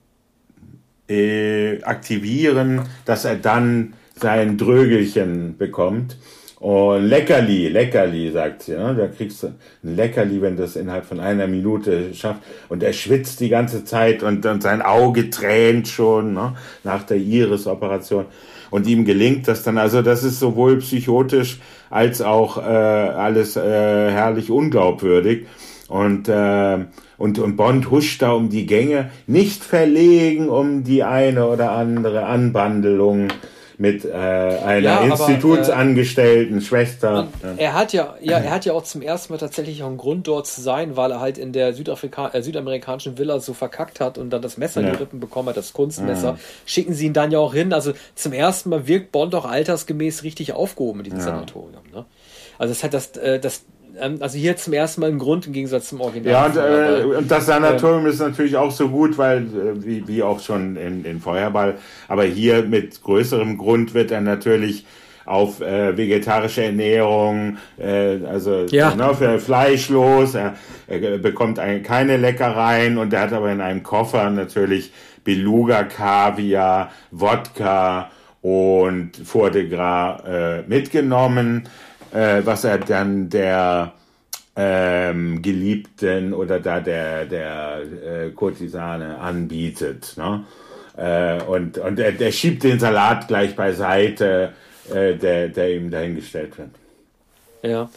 äh, aktivieren, dass er dann sein Drögelchen bekommt. Und Leckerli, Leckerli, sagt sie. Ne? Da kriegst du ein Leckerli, wenn das innerhalb von einer Minute schafft. Und er schwitzt die ganze Zeit und, und sein Auge tränt schon ne? nach der Iris-Operation. Und ihm gelingt das dann. Also das ist sowohl psychotisch als auch äh, alles äh, herrlich unglaubwürdig. Und, äh, und, und Bond huscht da um die Gänge, nicht verlegen um die eine oder andere Anbandelung mit äh, einer ja, Institutsangestellten, äh, Schwester. Ja. Er hat ja, ja, er hat ja auch zum ersten Mal tatsächlich auch einen Grund dort zu sein, weil er halt in der Südafrika äh, südamerikanischen Villa so verkackt hat und dann das Messer in die Rippen bekommen hat, das Kunstmesser. Schicken sie ihn dann ja auch hin. Also zum ersten Mal wirkt Bond auch altersgemäß richtig aufgehoben in diesem Sanatorium. Ne? Also es hat das, äh, das also hier zum ersten Mal ein Grund im Gegensatz zum Original. Ja, und, äh, und das Sanatorium äh, ist natürlich auch so gut, weil, äh, wie, wie auch schon in, in Feuerball, aber hier mit größerem Grund wird er natürlich auf äh, vegetarische Ernährung, äh, also ja. genau, für fleischlos, er, er bekommt ein, keine Leckereien und er hat aber in einem Koffer natürlich Beluga, Kaviar, Wodka und Foie de Gras äh, mitgenommen äh, was er dann der ähm, Geliebten oder da der, der äh, Kurtisane anbietet. Ne? Äh, und und er, der schiebt den Salat gleich beiseite, äh, der, der ihm dahingestellt wird. Ja.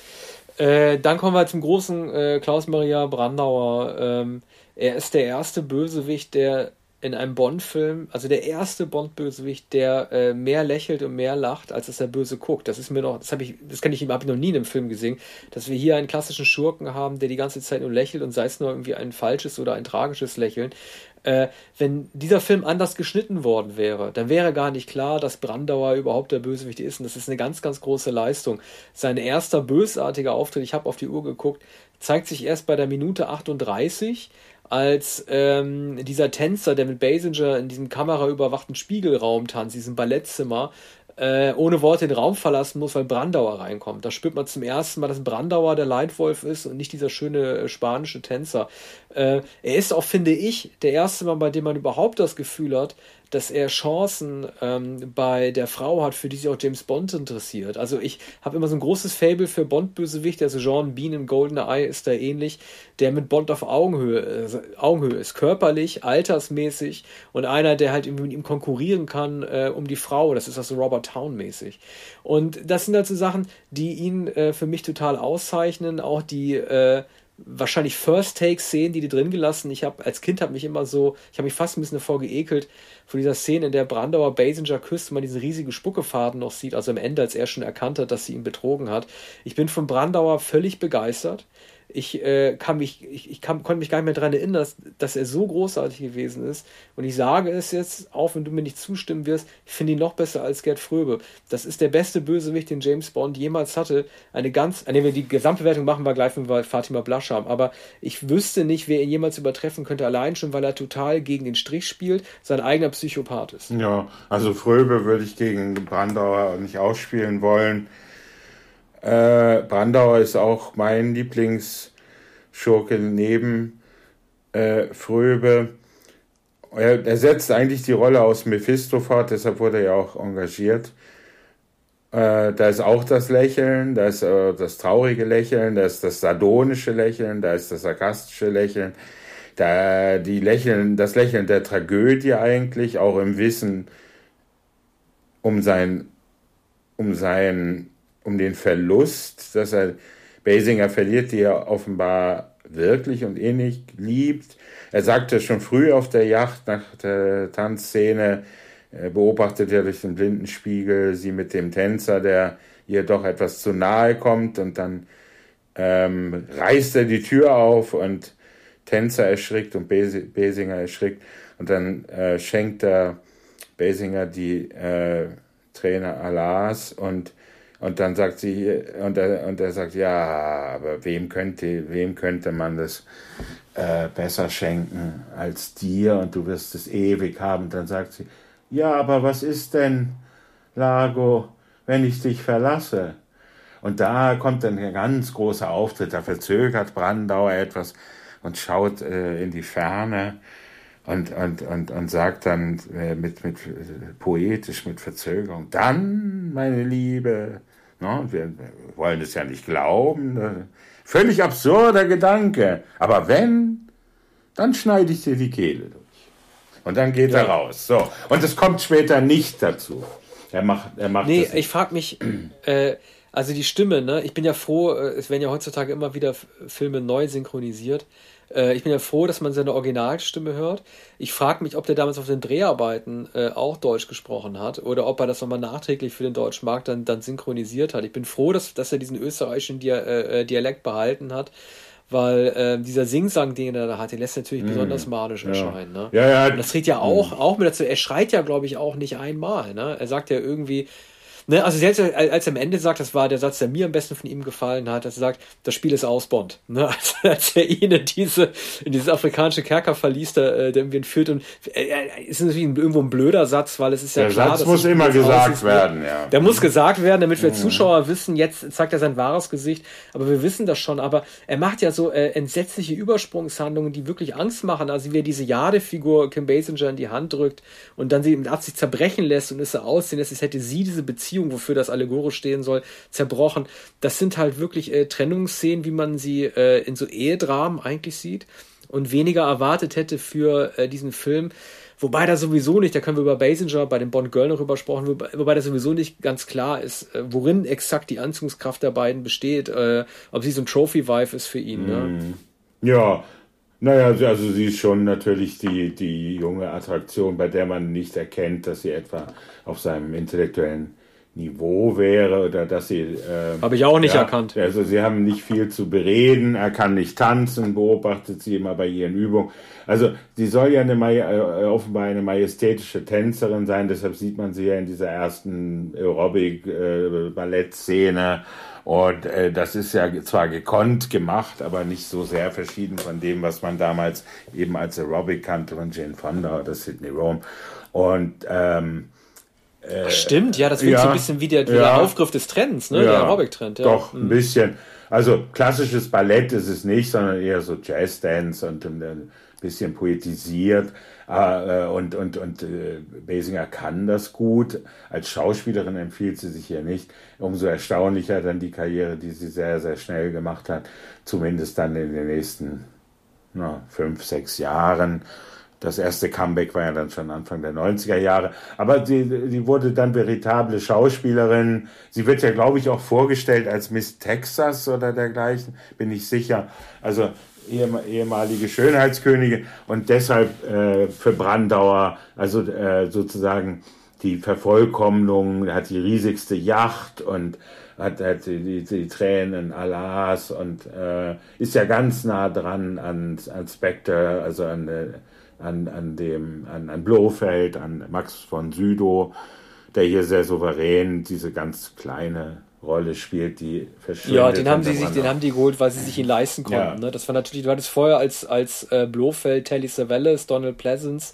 Äh, dann kommen wir zum großen äh, Klaus-Maria Brandauer. Ähm, er ist der erste Bösewicht, der in einem Bond-Film, also der erste Bond-Bösewicht, der äh, mehr lächelt und mehr lacht, als dass er böse guckt. Das ist mir noch, das habe ich, das kann ich, habe noch nie in einem Film gesehen, dass wir hier einen klassischen Schurken haben, der die ganze Zeit nur lächelt und sei es nur irgendwie ein falsches oder ein tragisches Lächeln. Äh, wenn dieser Film anders geschnitten worden wäre, dann wäre gar nicht klar, dass Brandauer überhaupt der Bösewicht ist. Und das ist eine ganz, ganz große Leistung. Sein erster bösartiger Auftritt, ich habe auf die Uhr geguckt, zeigt sich erst bei der Minute 38 als ähm, dieser Tänzer, der mit Basinger in diesem kameraüberwachten Spiegelraum tanzt, diesem Ballettzimmer, äh, ohne Worte den Raum verlassen muss, weil Brandauer reinkommt. Da spürt man zum ersten Mal, dass Brandauer der Leitwolf ist und nicht dieser schöne äh, spanische Tänzer. Äh, er ist auch, finde ich, der erste Mal, bei dem man überhaupt das Gefühl hat, dass er Chancen ähm, bei der Frau hat, für die sich auch James Bond interessiert. Also ich habe immer so ein großes Fable für Bond-Bösewichte, also Jean Bean in GoldenEye ist da ähnlich, der mit Bond auf Augenhöhe, äh, Augenhöhe ist, körperlich, altersmäßig und einer, der halt mit ihm konkurrieren kann äh, um die Frau, das ist also Robert Town mäßig. Und das sind halt so Sachen, die ihn äh, für mich total auszeichnen, auch die wahrscheinlich First-Take-Szenen, die die drin gelassen. Ich habe als Kind habe mich immer so, ich habe mich fast ein bisschen davor geekelt, von dieser Szene, in der Brandauer Basinger küsst man diesen riesigen Spuckefaden noch sieht, also am Ende, als er schon erkannt hat, dass sie ihn betrogen hat. Ich bin von Brandauer völlig begeistert ich äh, kann mich, ich, ich kann, konnte mich gar nicht mehr daran erinnern, dass, dass er so großartig gewesen ist. Und ich sage es jetzt, auch wenn du mir nicht zustimmen wirst, ich finde ihn noch besser als Gerd Fröbe. Das ist der beste Bösewicht, den James Bond jemals hatte. Eine ganz, ne, die Gesamtbewertung machen wir gleich, wenn wir Fatima Blasch haben. Aber ich wüsste nicht, wer ihn jemals übertreffen könnte, allein schon, weil er total gegen den Strich spielt, sein eigener Psychopath ist. Ja, also Fröbe würde ich gegen Brandauer nicht ausspielen wollen. Äh, Brandauer ist auch mein Lieblingsschurke neben äh, Fröbe. Er, er, setzt eigentlich die Rolle aus Mephisto fort, deshalb wurde er auch engagiert. Äh, da ist auch das Lächeln, da ist äh, das traurige Lächeln, da ist das sardonische Lächeln, da ist das sarkastische Lächeln, da die Lächeln, das Lächeln der Tragödie eigentlich, auch im Wissen um sein, um sein um den Verlust, dass er Basinger verliert, die er offenbar wirklich und innig liebt. Er sagte schon früh auf der Yacht nach der Tanzszene, beobachtet er durch den Blindenspiegel sie mit dem Tänzer, der ihr doch etwas zu nahe kommt und dann ähm, reißt er die Tür auf und Tänzer erschrickt und Basinger erschrickt und dann äh, schenkt er Basinger die äh, Trainer Alas und und dann sagt sie, und er, und er sagt, ja, aber wem könnte, wem könnte man das äh, besser schenken als dir und du wirst es ewig haben. Dann sagt sie, ja, aber was ist denn, Lago, wenn ich dich verlasse? Und da kommt dann ein ganz großer Auftritt, da verzögert Brandauer etwas und schaut äh, in die Ferne und, und, und, und sagt dann äh, mit, mit poetisch, mit Verzögerung, dann, meine Liebe, wir, wir wollen es ja nicht glauben, äh, völlig absurder Gedanke, aber wenn, dann schneide ich dir die Kehle durch. Und dann geht ja. er raus. So. Und es kommt später nicht dazu. Er macht, er macht nee, ich frage mich, äh, also die Stimme, ne? Ich bin ja froh, äh, es werden ja heutzutage immer wieder Filme neu synchronisiert. Äh, ich bin ja froh, dass man seine Originalstimme hört. Ich frage mich, ob der damals auf den Dreharbeiten äh, auch Deutsch gesprochen hat oder ob er das nochmal nachträglich für den deutschen Markt dann, dann synchronisiert hat. Ich bin froh, dass, dass er diesen österreichischen Dia äh, äh Dialekt behalten hat weil äh, dieser Singsang, den er da hat, den lässt natürlich mm, besonders manisch ja. erscheinen. Ne? Ja, ja. Und das trägt ja auch, mm. auch mit dazu. Er schreit ja, glaube ich, auch nicht einmal. Ne? Er sagt ja irgendwie, Ne, also selbst als er am Ende sagt, das war der Satz, der mir am besten von ihm gefallen hat, dass er sagt, das Spiel ist aus Bond. Ne, als, als er ihn in diese, in dieses afrikanische Kerker verließ, der, äh, der irgendwie entführt und äh, ist natürlich irgendwo ein blöder Satz, weil es ist ja der klar. Der Satz muss immer gesagt werden, ja. Der muss gesagt werden, damit wir mhm. Zuschauer wissen, jetzt zeigt er sein wahres Gesicht, aber wir wissen das schon, aber er macht ja so äh, entsetzliche Übersprungshandlungen, die wirklich Angst machen, also wie er diese Jade-Figur Kim Basinger in die Hand drückt und dann sie mit Absicht zerbrechen lässt und es so aussehen lässt, als hätte sie diese Beziehung Beziehung, wofür das allegorisch stehen soll, zerbrochen. Das sind halt wirklich äh, Trennungsszenen, wie man sie äh, in so Ehedramen eigentlich sieht und weniger erwartet hätte für äh, diesen Film. Wobei da sowieso nicht, da können wir über Basinger bei dem Bond Girl noch übersprochen, wobei, wobei da sowieso nicht ganz klar ist, äh, worin exakt die Anziehungskraft der beiden besteht, äh, ob sie so ein Trophy-Wife ist für ihn. Ne? Mhm. Ja, Naja, also sie ist schon natürlich die, die junge Attraktion, bei der man nicht erkennt, dass sie etwa auf seinem intellektuellen Niveau wäre oder dass sie. Äh, Habe ich auch nicht ja, erkannt. Also sie haben nicht viel zu bereden, er kann nicht tanzen, beobachtet sie immer bei ihren Übungen. Also sie soll ja eine, äh, offenbar eine majestätische Tänzerin sein, deshalb sieht man sie ja in dieser ersten Aerobic-Ballett-Szene. Äh, und äh, das ist ja zwar gekonnt gemacht, aber nicht so sehr verschieden von dem, was man damals eben als Aerobic kannte von Jane Fonda oder Sidney Rome. Und ähm, äh, Stimmt, ja, das wirkt ja, so ein bisschen wie der, wie ja, der Aufgriff des Trends, ne? Ja, der Aerobic-Trend. Ja. Doch, ein mhm. bisschen. Also klassisches Ballett ist es nicht, sondern eher so Jazz-Dance und ein bisschen poetisiert. Äh, und und, und äh, Basinger kann das gut. Als Schauspielerin empfiehlt sie sich hier nicht. Umso erstaunlicher dann die Karriere, die sie sehr, sehr schnell gemacht hat. Zumindest dann in den nächsten na, fünf, sechs Jahren. Das erste Comeback war ja dann schon Anfang der 90er Jahre. Aber sie, sie wurde dann veritable Schauspielerin. Sie wird ja, glaube ich, auch vorgestellt als Miss Texas oder dergleichen, bin ich sicher. Also ehemalige Schönheitskönige und deshalb äh, für Brandauer, also äh, sozusagen die Vervollkommnung, hat die riesigste Yacht und hat, hat die, die Tränen Allahs und äh, ist ja ganz nah dran an, an Spectre, also an äh, an, an dem, an, an Blofeld, an Max von Südow, der hier sehr souverän diese ganz kleine Rolle spielt, die verschwindet. Ja, den haben sie sich, den haben die geholt, weil sie sich ihn leisten konnten. Ja. Ne? Das war natürlich, du hattest vorher als, als äh, Blofeld, Telly Savalas, Donald Pleasance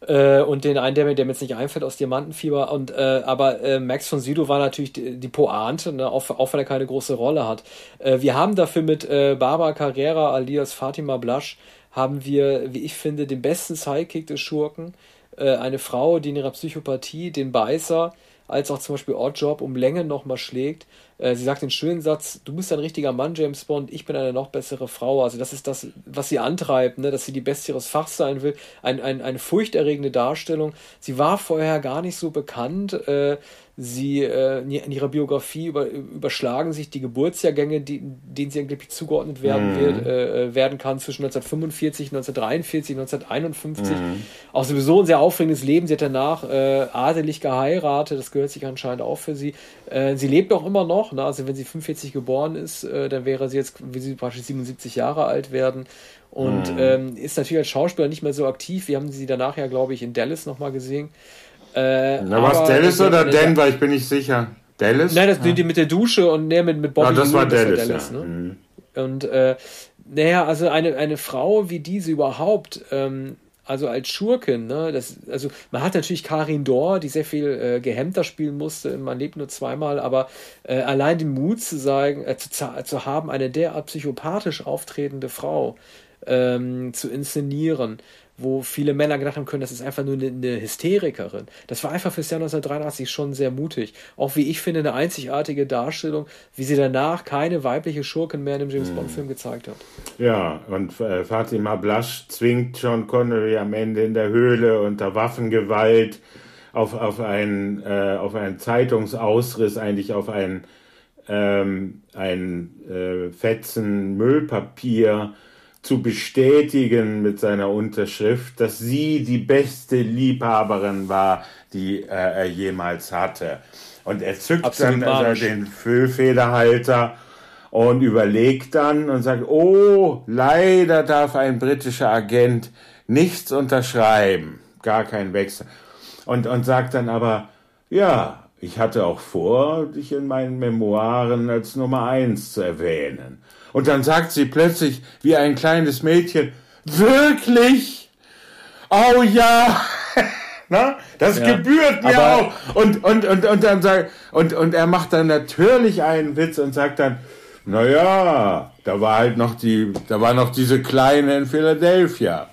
äh, und den einen, der mir, der mir jetzt nicht einfällt, aus Diamantenfieber. Und, äh, aber äh, Max von Südow war natürlich die, die Pointe, ne? auch, auch wenn er keine große Rolle hat. Äh, wir haben dafür mit Barbara Carrera alias Fatima Blasch haben wir, wie ich finde, den besten Sidekick des Schurken. Äh, eine Frau, die in ihrer Psychopathie den Beißer als auch zum Beispiel Oddjob um Länge nochmal schlägt. Äh, sie sagt den schönen Satz, du bist ein richtiger Mann, James Bond, ich bin eine noch bessere Frau. Also das ist das, was sie antreibt, ne? dass sie die Beste ihres Fachs sein will. Ein, ein, eine furchterregende Darstellung. Sie war vorher gar nicht so bekannt. Äh, Sie äh, in ihrer Biografie über, überschlagen sich die Geburtsjahrgänge, die, denen sie angeblich zugeordnet werden, mhm. wird, äh, werden kann zwischen 1945, 1943, 1951. Mhm. Auch sowieso ein sehr aufregendes Leben. Sie hat danach äh, adelig geheiratet, das gehört sich anscheinend auch für sie. Äh, sie lebt auch immer noch, ne? also wenn sie 45 geboren ist, äh, dann wäre sie jetzt, wie sie praktisch 77 Jahre alt werden. Und mhm. ähm, ist natürlich als Schauspieler nicht mehr so aktiv. Wir haben sie danach ja, glaube ich, in Dallas nochmal gesehen. Äh, Na, was Dallas oder Denver? Ich bin nicht sicher. Dallas? Nein, das ja. die mit der Dusche und ne, mit, mit Bobby. Ja, das war Dallas, das Dallas ja. ne? Mhm. Und äh, naja, also eine, eine Frau wie diese überhaupt, ähm, also als Schurkin, ne, das, also man hat natürlich Karin Dor, die sehr viel äh, gehemmter spielen musste, man lebt nur zweimal, aber äh, allein den Mut zu sagen, äh, zu, zu haben, eine derart psychopathisch auftretende Frau ähm, zu inszenieren, wo viele Männer gedacht haben können, das ist einfach nur eine, eine Hysterikerin. Das war einfach fürs Jahr 1983 schon sehr mutig. Auch wie ich finde, eine einzigartige Darstellung, wie sie danach keine weibliche Schurkin mehr in einem James Bond-Film gezeigt hat. Ja, und äh, Fatima Blasch zwingt John Connery am Ende in der Höhle unter Waffengewalt auf, auf, einen, äh, auf einen Zeitungsausriss, eigentlich auf ein, ähm, ein äh, Fetzen Müllpapier zu bestätigen mit seiner Unterschrift, dass sie die beste Liebhaberin war, die äh, er jemals hatte. Und er zückt Absolut dann also den Füllfederhalter und überlegt dann und sagt, oh, leider darf ein britischer Agent nichts unterschreiben, gar kein Wechsel. Und, und sagt dann aber, ja, ich hatte auch vor, dich in meinen Memoiren als Nummer eins zu erwähnen. Und dann sagt sie plötzlich wie ein kleines Mädchen, wirklich? Oh ja! Na, das ja, gebührt mir auch. Und, und, und, und dann sagt, und, und er macht dann natürlich einen Witz und sagt dann, naja, da war halt noch die, da war noch diese Kleine in Philadelphia.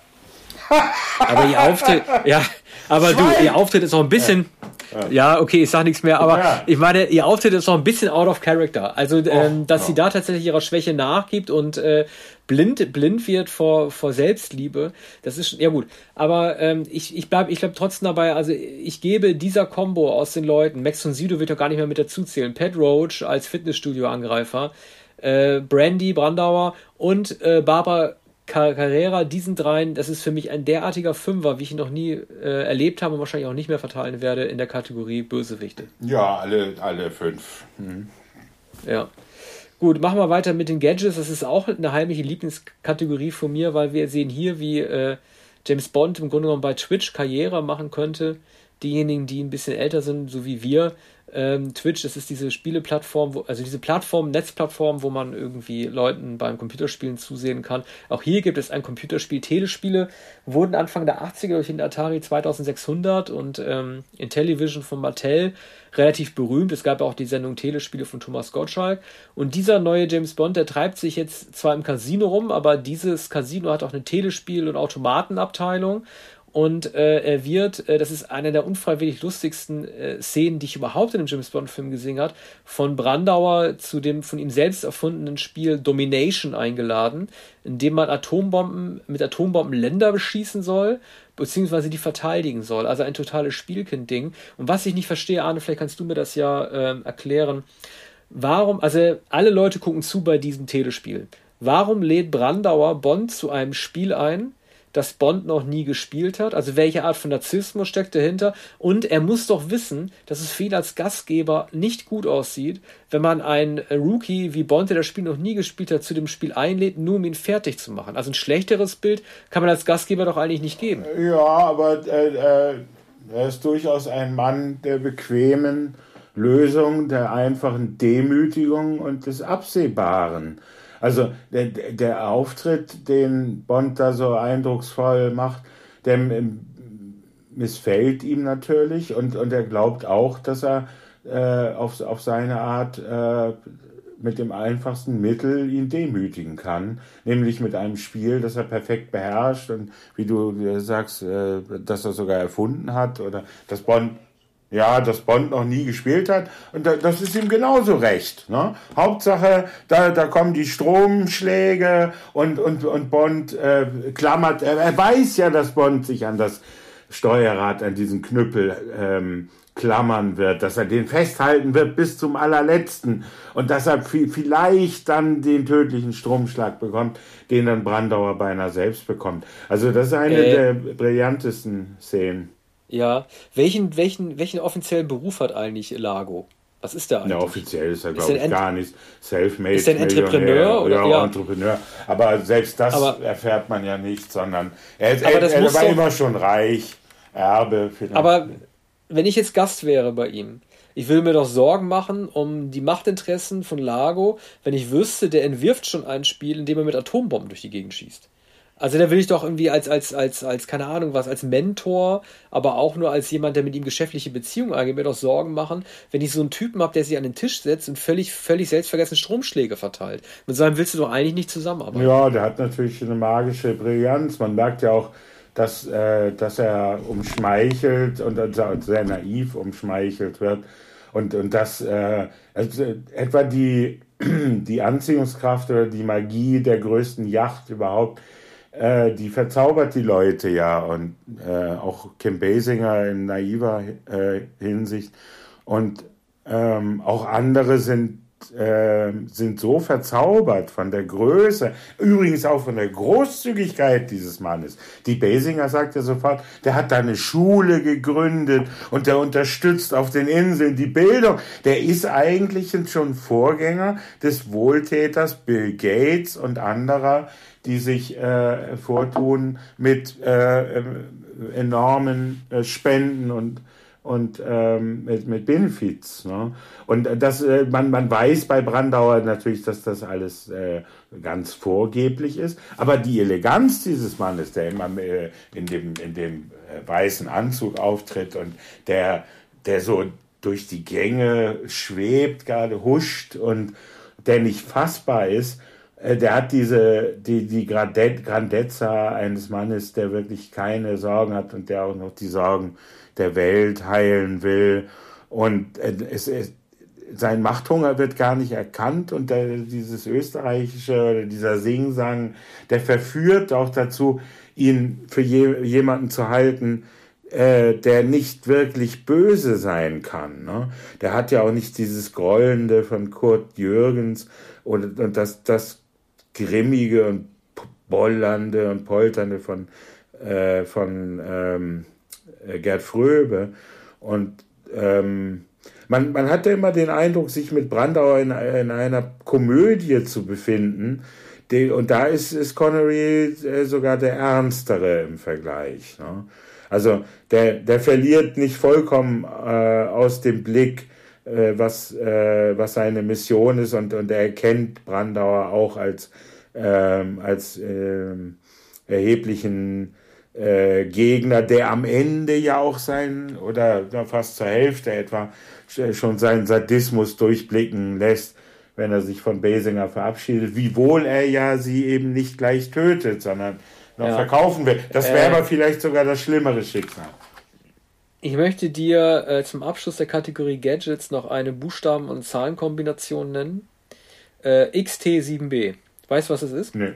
aber ihr Auftritt, ja, aber Schwein. du, ihr Auftritt ist auch ein bisschen, ja. Ja, okay, ich sag nichts mehr, aber ja. ich meine, ihr Auftritt ist noch ein bisschen out of character. Also, ähm, dass oh. sie da tatsächlich ihrer Schwäche nachgibt und äh, blind, blind wird vor, vor Selbstliebe, das ist, ja gut. Aber ähm, ich, ich bleib, ich bleib trotzdem dabei, also ich gebe dieser Combo aus den Leuten, Max von Sido wird doch gar nicht mehr mit dazu zählen, Pat Roach als Fitnessstudio-Angreifer, äh, Brandy Brandauer und äh, Barbara Carrera, diesen dreien, das ist für mich ein derartiger Fünfer, wie ich ihn noch nie äh, erlebt habe und wahrscheinlich auch nicht mehr verteilen werde in der Kategorie Bösewichte. Ja, alle, alle fünf. Mhm. Ja. Gut, machen wir weiter mit den Gadgets. Das ist auch eine heimliche Lieblingskategorie von mir, weil wir sehen hier, wie äh, James Bond im Grunde genommen bei Twitch Karriere machen könnte. Diejenigen, die ein bisschen älter sind, so wie wir, ähm, Twitch, das ist diese Spieleplattform, wo, also diese Plattform, Netzplattform, wo man irgendwie Leuten beim Computerspielen zusehen kann. Auch hier gibt es ein Computerspiel. Telespiele wurden Anfang der 80er durch den Atari 2600 und ähm, Intellivision von Mattel relativ berühmt. Es gab auch die Sendung Telespiele von Thomas Gottschalk. Und dieser neue James Bond, der treibt sich jetzt zwar im Casino rum, aber dieses Casino hat auch eine Telespiel- und Automatenabteilung. Und äh, er wird, äh, das ist eine der unfreiwillig lustigsten äh, Szenen, die ich überhaupt in einem James Bond-Film gesehen habe, von Brandauer zu dem von ihm selbst erfundenen Spiel Domination eingeladen, in dem man Atombomben mit Atombomben Länder beschießen soll, beziehungsweise die verteidigen soll. Also ein totales Spielkind-Ding. Und was ich nicht verstehe, Arne, vielleicht kannst du mir das ja äh, erklären. Warum, also alle Leute gucken zu bei diesem Telespiel. Warum lädt Brandauer Bond zu einem Spiel ein, das Bond noch nie gespielt hat? Also welche Art von Narzissmus steckt dahinter? Und er muss doch wissen, dass es ihn als Gastgeber nicht gut aussieht, wenn man einen Rookie wie Bond, der das Spiel noch nie gespielt hat, zu dem Spiel einlädt, nur um ihn fertig zu machen. Also ein schlechteres Bild kann man als Gastgeber doch eigentlich nicht geben. Ja, aber äh, äh, er ist durchaus ein Mann der bequemen Lösung, der einfachen Demütigung und des Absehbaren. Also der, der Auftritt, den Bond da so eindrucksvoll macht, der missfällt ihm natürlich und, und er glaubt auch, dass er äh, auf, auf seine Art äh, mit dem einfachsten Mittel ihn demütigen kann, nämlich mit einem Spiel, das er perfekt beherrscht und wie du sagst, äh, dass er sogar erfunden hat oder das Bond ja, dass Bond noch nie gespielt hat. Und das ist ihm genauso recht. Ne? Hauptsache, da, da kommen die Stromschläge und, und, und Bond äh, klammert. Er, er weiß ja, dass Bond sich an das Steuerrad, an diesen Knüppel ähm, klammern wird, dass er den festhalten wird bis zum allerletzten und dass er vielleicht dann den tödlichen Stromschlag bekommt, den dann Brandauer beinahe selbst bekommt. Also das ist eine äh. der brillantesten Szenen. Ja. Welchen, welchen, welchen offiziellen Beruf hat eigentlich Lago? Was ist der eigentlich? Ja, offiziell ist er, glaube ich, gar nicht. Selfmade. Ist er ein Entrepreneur? Oder, ja, Entrepreneur. Aber selbst das aber, erfährt man ja nicht, sondern er, er, er, er war doch, immer schon reich, Erbe. Vielleicht. Aber wenn ich jetzt Gast wäre bei ihm, ich will mir doch Sorgen machen um die Machtinteressen von Lago, wenn ich wüsste, der entwirft schon ein Spiel, in dem er mit Atombomben durch die Gegend schießt. Also da will ich doch irgendwie als, als, als, als, keine Ahnung was, als Mentor, aber auch nur als jemand, der mit ihm geschäftliche Beziehungen eingeht, mir doch Sorgen machen, wenn ich so einen Typen habe, der sich an den Tisch setzt und völlig, völlig selbstvergessen Stromschläge verteilt. Mit seinem willst du doch eigentlich nicht zusammenarbeiten. Ja, der hat natürlich eine magische Brillanz. Man merkt ja auch, dass, äh, dass er umschmeichelt und sehr naiv umschmeichelt wird. Und, und das, äh, also etwa die, die Anziehungskraft oder die Magie der größten Yacht überhaupt äh, die verzaubert die Leute ja und äh, auch Kim Basinger in naiver äh, Hinsicht und ähm, auch andere sind äh, sind so verzaubert von der Größe, übrigens auch von der Großzügigkeit dieses Mannes. Die Basinger sagt ja sofort, der hat da eine Schule gegründet und der unterstützt auf den Inseln die Bildung. Der ist eigentlich schon Vorgänger des Wohltäters Bill Gates und anderer, die sich äh, vortun mit äh, äh, enormen äh, Spenden und und ähm, mit, mit Benefits. Ne? Und das, äh, man, man weiß bei Brandauer natürlich, dass das alles äh, ganz vorgeblich ist. Aber die Eleganz dieses Mannes, der immer äh, in dem, in dem äh, weißen Anzug auftritt und der, der so durch die Gänge schwebt, gerade huscht und der nicht fassbar ist, der hat diese, die, die Grandezza eines Mannes, der wirklich keine Sorgen hat und der auch noch die Sorgen der Welt heilen will. Und äh, es, es, sein Machthunger wird gar nicht erkannt und der, dieses österreichische, dieser Singsang, der verführt auch dazu, ihn für je, jemanden zu halten, äh, der nicht wirklich böse sein kann. Ne? Der hat ja auch nicht dieses Grollende von Kurt Jürgens und, und das, das grimmige und bollernde und polternde von, äh, von ähm, äh, Gerd Fröbe. Und ähm, man, man hatte immer den Eindruck, sich mit Brandauer in, in einer Komödie zu befinden. Die, und da ist, ist Connery äh, sogar der Ernstere im Vergleich. Ne? Also der, der verliert nicht vollkommen äh, aus dem Blick, was, äh, was seine Mission ist und, und er erkennt Brandauer auch als, ähm, als ähm, erheblichen äh, Gegner, der am Ende ja auch sein, oder fast zur Hälfte etwa, schon seinen Sadismus durchblicken lässt, wenn er sich von Basinger verabschiedet, wiewohl er ja sie eben nicht gleich tötet, sondern noch ja. verkaufen will. Das wäre äh, aber vielleicht sogar das schlimmere Schicksal. Ich möchte dir äh, zum Abschluss der Kategorie Gadgets noch eine Buchstaben- und Zahlenkombination nennen. Äh, XT7B. Weißt du, was es ist? Nee.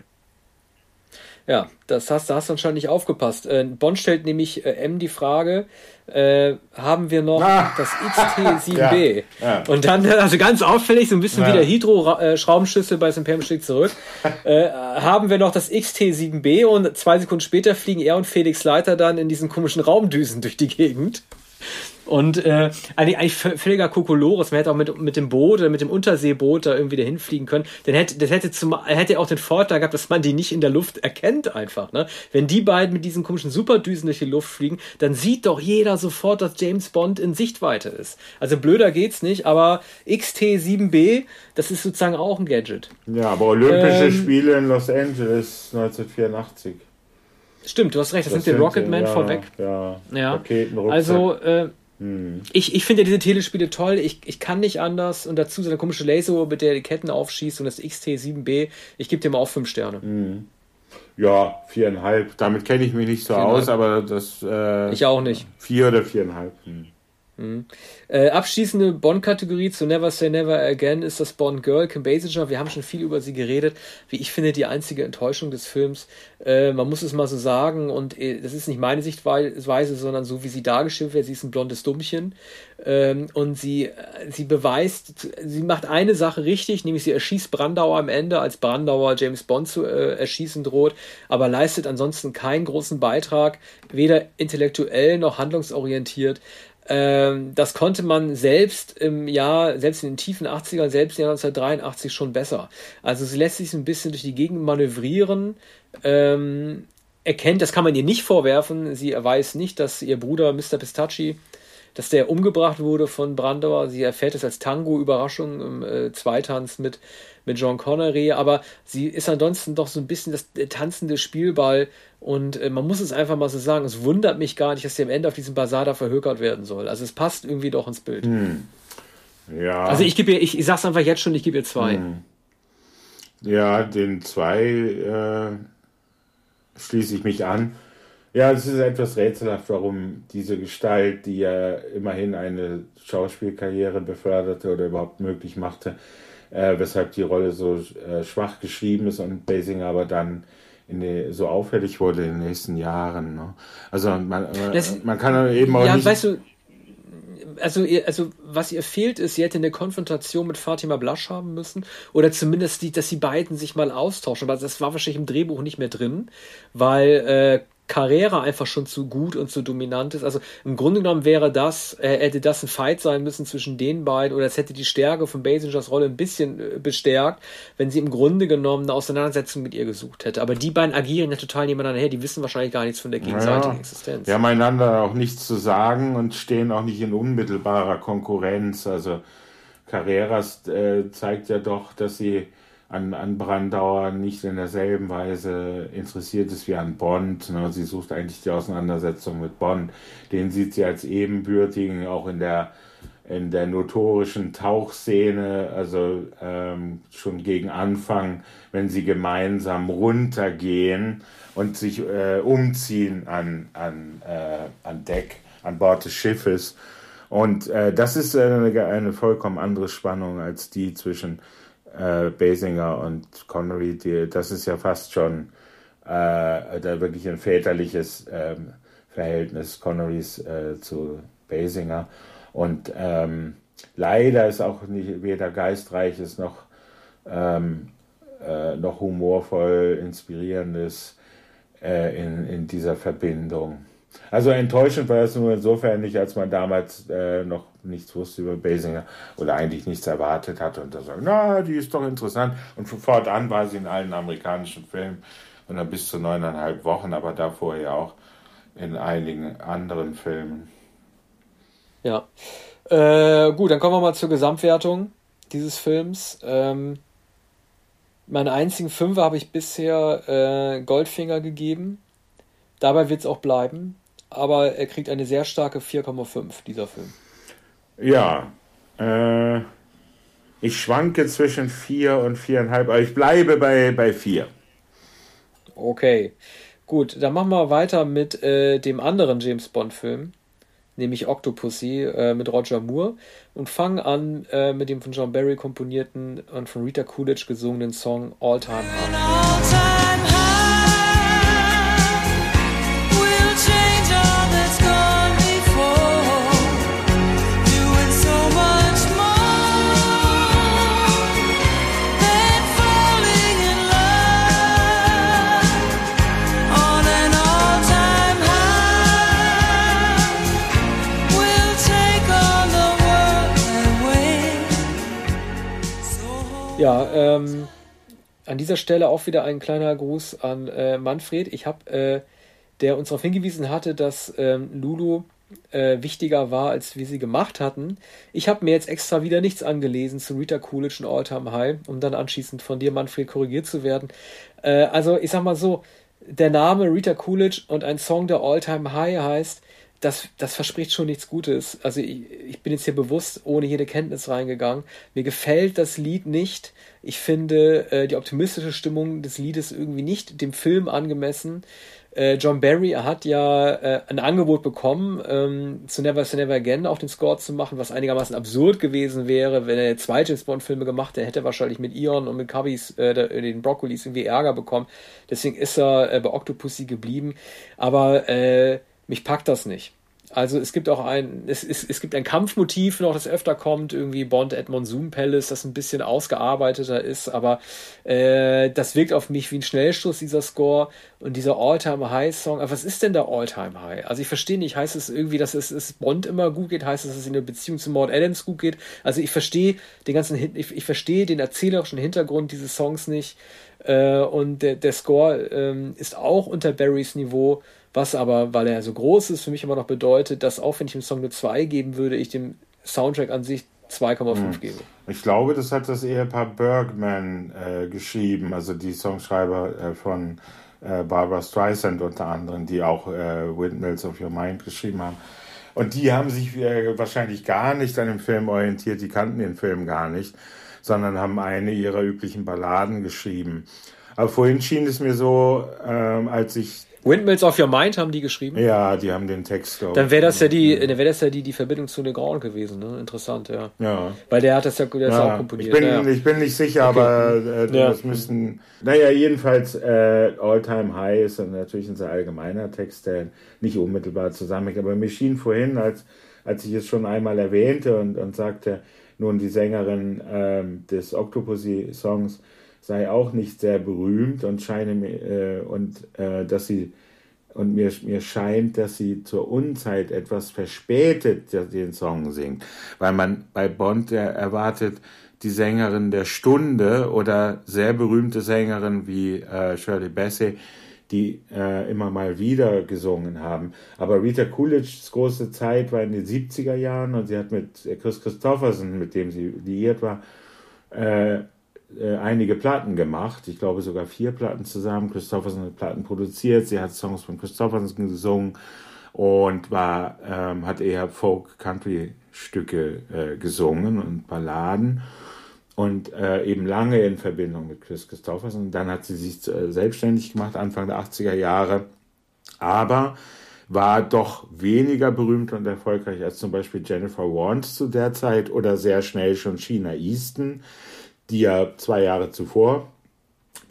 Ja, das hast, da hast du anscheinend nicht aufgepasst. Äh, Bond stellt nämlich äh, M die Frage, äh, haben wir noch ah. das XT7B? ja, ja. Und dann, also ganz auffällig, so ein bisschen ja. wie der Hydro-Schraubenschlüssel bei Imperium schlägt zurück, äh, haben wir noch das XT7B und zwei Sekunden später fliegen er und Felix Leiter dann in diesen komischen Raumdüsen durch die Gegend. Und äh, eigentlich, eigentlich völliger Kokolores. Man hätte auch mit, mit dem Boot oder mit dem Unterseeboot da irgendwie dahin fliegen können. Dann hätte, das hätte, zum, hätte auch den Vorteil gehabt, dass man die nicht in der Luft erkennt einfach. Ne? Wenn die beiden mit diesen komischen Superdüsen durch die Luft fliegen, dann sieht doch jeder sofort, dass James Bond in Sichtweite ist. Also blöder geht's nicht, aber XT7B, das ist sozusagen auch ein Gadget. Ja, aber Olympische ähm, Spiele in Los Angeles 1984. Stimmt, du hast recht, das, das sind die Rocketman ja, vorweg. Ja, ja. Also, äh, hm. Ich, ich finde diese Telespiele toll. Ich, ich kann nicht anders. Und dazu so eine komische Laser, mit der die Ketten aufschießt und das XT7B. Ich gebe dem auch fünf Sterne. Hm. Ja, viereinhalb. Damit kenne ich mich nicht so aus, aber das. Äh, ich auch nicht. Vier oder viereinhalb. Hm. Mhm. Äh, abschließende Bond-Kategorie zu Never Say Never Again ist das Bond Girl, Kim Basinger. Wir haben schon viel über sie geredet. Wie ich finde, die einzige Enttäuschung des Films. Äh, man muss es mal so sagen und äh, das ist nicht meine Sichtweise, sondern so wie sie dargestellt wird. Sie ist ein blondes Dummchen ähm, und sie, äh, sie beweist, sie macht eine Sache richtig, nämlich sie erschießt Brandauer am Ende, als Brandauer James Bond zu äh, erschießen droht, aber leistet ansonsten keinen großen Beitrag, weder intellektuell noch handlungsorientiert. Ähm, das konnte man selbst im Jahr, selbst in den tiefen 80ern, selbst im Jahr 1983 schon besser. Also sie lässt sich ein bisschen durch die Gegend manövrieren, ähm, erkennt, das kann man ihr nicht vorwerfen, sie weiß nicht, dass ihr Bruder Mr. Pistacchi dass der umgebracht wurde von Brandauer. Sie erfährt es als Tango-Überraschung im äh, Zweitanz mit, mit John Connery, aber sie ist ansonsten doch so ein bisschen das tanzende Spielball und äh, man muss es einfach mal so sagen, es wundert mich gar nicht, dass sie am Ende auf diesem Basar da verhökert werden soll. Also es passt irgendwie doch ins Bild. Hm. Ja. Also ich gebe ihr, ich, ich sag's einfach jetzt schon, ich gebe ihr zwei. Hm. Ja, den zwei äh, schließe ich mich an. Ja, es ist etwas rätselhaft, warum diese Gestalt, die ja immerhin eine Schauspielkarriere beförderte oder überhaupt möglich machte, äh, weshalb die Rolle so äh, schwach geschrieben ist und Basinger aber dann die, so auffällig wurde in den nächsten Jahren. Ne? Also man, das, man kann eben auch ja, nicht... Weißt du, also, also was ihr fehlt, ist, sie hätte eine Konfrontation mit Fatima Blasch haben müssen. Oder zumindest, die, dass die beiden sich mal austauschen. Aber das war wahrscheinlich im Drehbuch nicht mehr drin, weil äh, Carrera einfach schon zu gut und zu dominant ist. Also im Grunde genommen wäre das, äh, hätte das ein Fight sein müssen zwischen den beiden oder es hätte die Stärke von Basingers Rolle ein bisschen äh, bestärkt, wenn sie im Grunde genommen eine Auseinandersetzung mit ihr gesucht hätte. Aber die beiden agieren ja total nebeneinander her, die wissen wahrscheinlich gar nichts von der gegenseitigen naja, Existenz. Die haben einander auch nichts zu sagen und stehen auch nicht in unmittelbarer Konkurrenz. Also Carreras äh, zeigt ja doch, dass sie an, an Brandauer nicht in derselben Weise interessiert ist wie an Bond. Ne? Sie sucht eigentlich die Auseinandersetzung mit Bond. Den sieht sie als ebenbürtigen, auch in der in der notorischen Tauchszene, also ähm, schon gegen Anfang, wenn sie gemeinsam runtergehen und sich äh, umziehen an, an, äh, an Deck, an Bord des Schiffes. Und äh, das ist eine, eine vollkommen andere Spannung als die zwischen äh, Basinger und Connery, die, das ist ja fast schon äh, da wirklich ein väterliches ähm, Verhältnis Connerys äh, zu Basinger. Und ähm, leider ist auch nicht weder geistreiches noch ähm, äh, noch humorvoll, inspirierendes äh, in, in dieser Verbindung. Also enttäuschend war es nur insofern nicht, als man damals äh, noch nichts wusste über Basinger oder eigentlich nichts erwartet hatte und da sagt, na, die ist doch interessant. Und von fortan war sie in allen amerikanischen Filmen und dann bis zu neuneinhalb Wochen, aber davor ja auch in einigen anderen Filmen. Ja. Äh, gut, dann kommen wir mal zur Gesamtwertung dieses Films. Ähm, meinen einzigen Fünfer habe ich bisher äh, Goldfinger gegeben. Dabei wird es auch bleiben. Aber er kriegt eine sehr starke 4,5, dieser Film. Ja. Äh, ich schwanke zwischen 4 und 4,5, aber ich bleibe bei, bei 4. Okay. Gut, dann machen wir weiter mit äh, dem anderen James Bond-Film, nämlich Octopussy äh, mit Roger Moore und fangen an äh, mit dem von John Barry komponierten und von Rita Coolidge gesungenen Song All Time High. Ja, ähm, an dieser Stelle auch wieder ein kleiner Gruß an äh, Manfred. Ich habe, äh, der uns darauf hingewiesen hatte, dass ähm, Lulu äh, wichtiger war, als wir sie gemacht hatten. Ich habe mir jetzt extra wieder nichts angelesen zu Rita Coolidge und All Time High, um dann anschließend von dir, Manfred, korrigiert zu werden. Äh, also ich sag mal so, der Name Rita Coolidge und ein Song, der All Time High heißt, das, das verspricht schon nichts Gutes. Also ich, ich bin jetzt hier bewusst ohne jede Kenntnis reingegangen. Mir gefällt das Lied nicht. Ich finde äh, die optimistische Stimmung des Liedes irgendwie nicht dem Film angemessen. Äh, John Barry hat ja äh, ein Angebot bekommen, ähm, zu Never Say Never Again auch den Score zu machen, was einigermaßen absurd gewesen wäre, wenn er zwei James Bond-Filme gemacht hätte, hätte er wahrscheinlich mit Ion und mit Cubbies, äh, den Broccolis irgendwie Ärger bekommen. Deswegen ist er äh, bei Octopussy geblieben. Aber äh, mich packt das nicht. Also es gibt auch ein, es, es, es gibt ein Kampfmotiv noch, das öfter kommt, irgendwie Bond at Monsoon Palace, das ein bisschen ausgearbeiteter ist, aber äh, das wirkt auf mich wie ein Schnellstoß, dieser Score und dieser All-Time-High-Song. Aber was ist denn der All-Time-High? Also ich verstehe nicht, heißt es irgendwie, dass es, es Bond immer gut geht, heißt es, dass es in der Beziehung zu Maud Adams gut geht? Also ich verstehe den ganzen, ich, ich verstehe den erzählerischen Hintergrund dieses Songs nicht äh, und der, der Score ähm, ist auch unter Barrys Niveau was aber, weil er so groß ist, für mich immer noch bedeutet, dass auch wenn ich dem Song eine 2 geben würde, ich dem Soundtrack an sich 2,5 hm. gebe. Ich glaube, das hat das Ehepaar Bergman äh, geschrieben, also die Songschreiber äh, von äh, Barbara Streisand unter anderem, die auch äh, Windmills of Your Mind geschrieben haben. Und die haben sich wahrscheinlich gar nicht an dem Film orientiert, die kannten den Film gar nicht, sondern haben eine ihrer üblichen Balladen geschrieben. Aber vorhin schien es mir so, ähm, als ich Windmills of Your Mind haben die geschrieben? Ja, die haben den Text. Dann wäre das ja die, dann wäre das ja die, die Verbindung zu Legrand gewesen, ne? Interessant, ja. Ja. Weil der hat das ja, der ja, auch komponiert. Ich bin, ja. ich bin nicht sicher, okay. aber äh, das müssten. Naja, jedenfalls äh, All Time High ist dann natürlich ein sehr allgemeiner Text, der nicht unmittelbar zusammenhängt. Aber mir schien vorhin, als, als ich es schon einmal erwähnte und, und sagte, nun die Sängerin ähm, des Octopussy-Songs sei auch nicht sehr berühmt und scheine mir äh, und äh, dass sie und mir, mir scheint, dass sie zur Unzeit etwas verspätet den Song singt, weil man bei Bond erwartet die Sängerin der Stunde oder sehr berühmte Sängerin wie äh, Shirley Bassey, die äh, immer mal wieder gesungen haben. Aber Rita Coolidge's große Zeit war in den 70er Jahren und sie hat mit Chris Christopherson, mit dem sie liiert war, äh, äh, einige Platten gemacht. Ich glaube sogar vier Platten zusammen. Christopherson hat Platten produziert. Sie hat Songs von Christopherson gesungen und war, ähm, hat eher Folk-Country-Stücke äh, gesungen und Balladen und äh, eben lange in Verbindung mit Chris Christopherson. Dann hat sie sich äh, selbstständig gemacht, Anfang der 80er Jahre, aber war doch weniger berühmt und erfolgreich als zum Beispiel Jennifer Warnes zu der Zeit oder sehr schnell schon Sheena Easton die ja zwei Jahre zuvor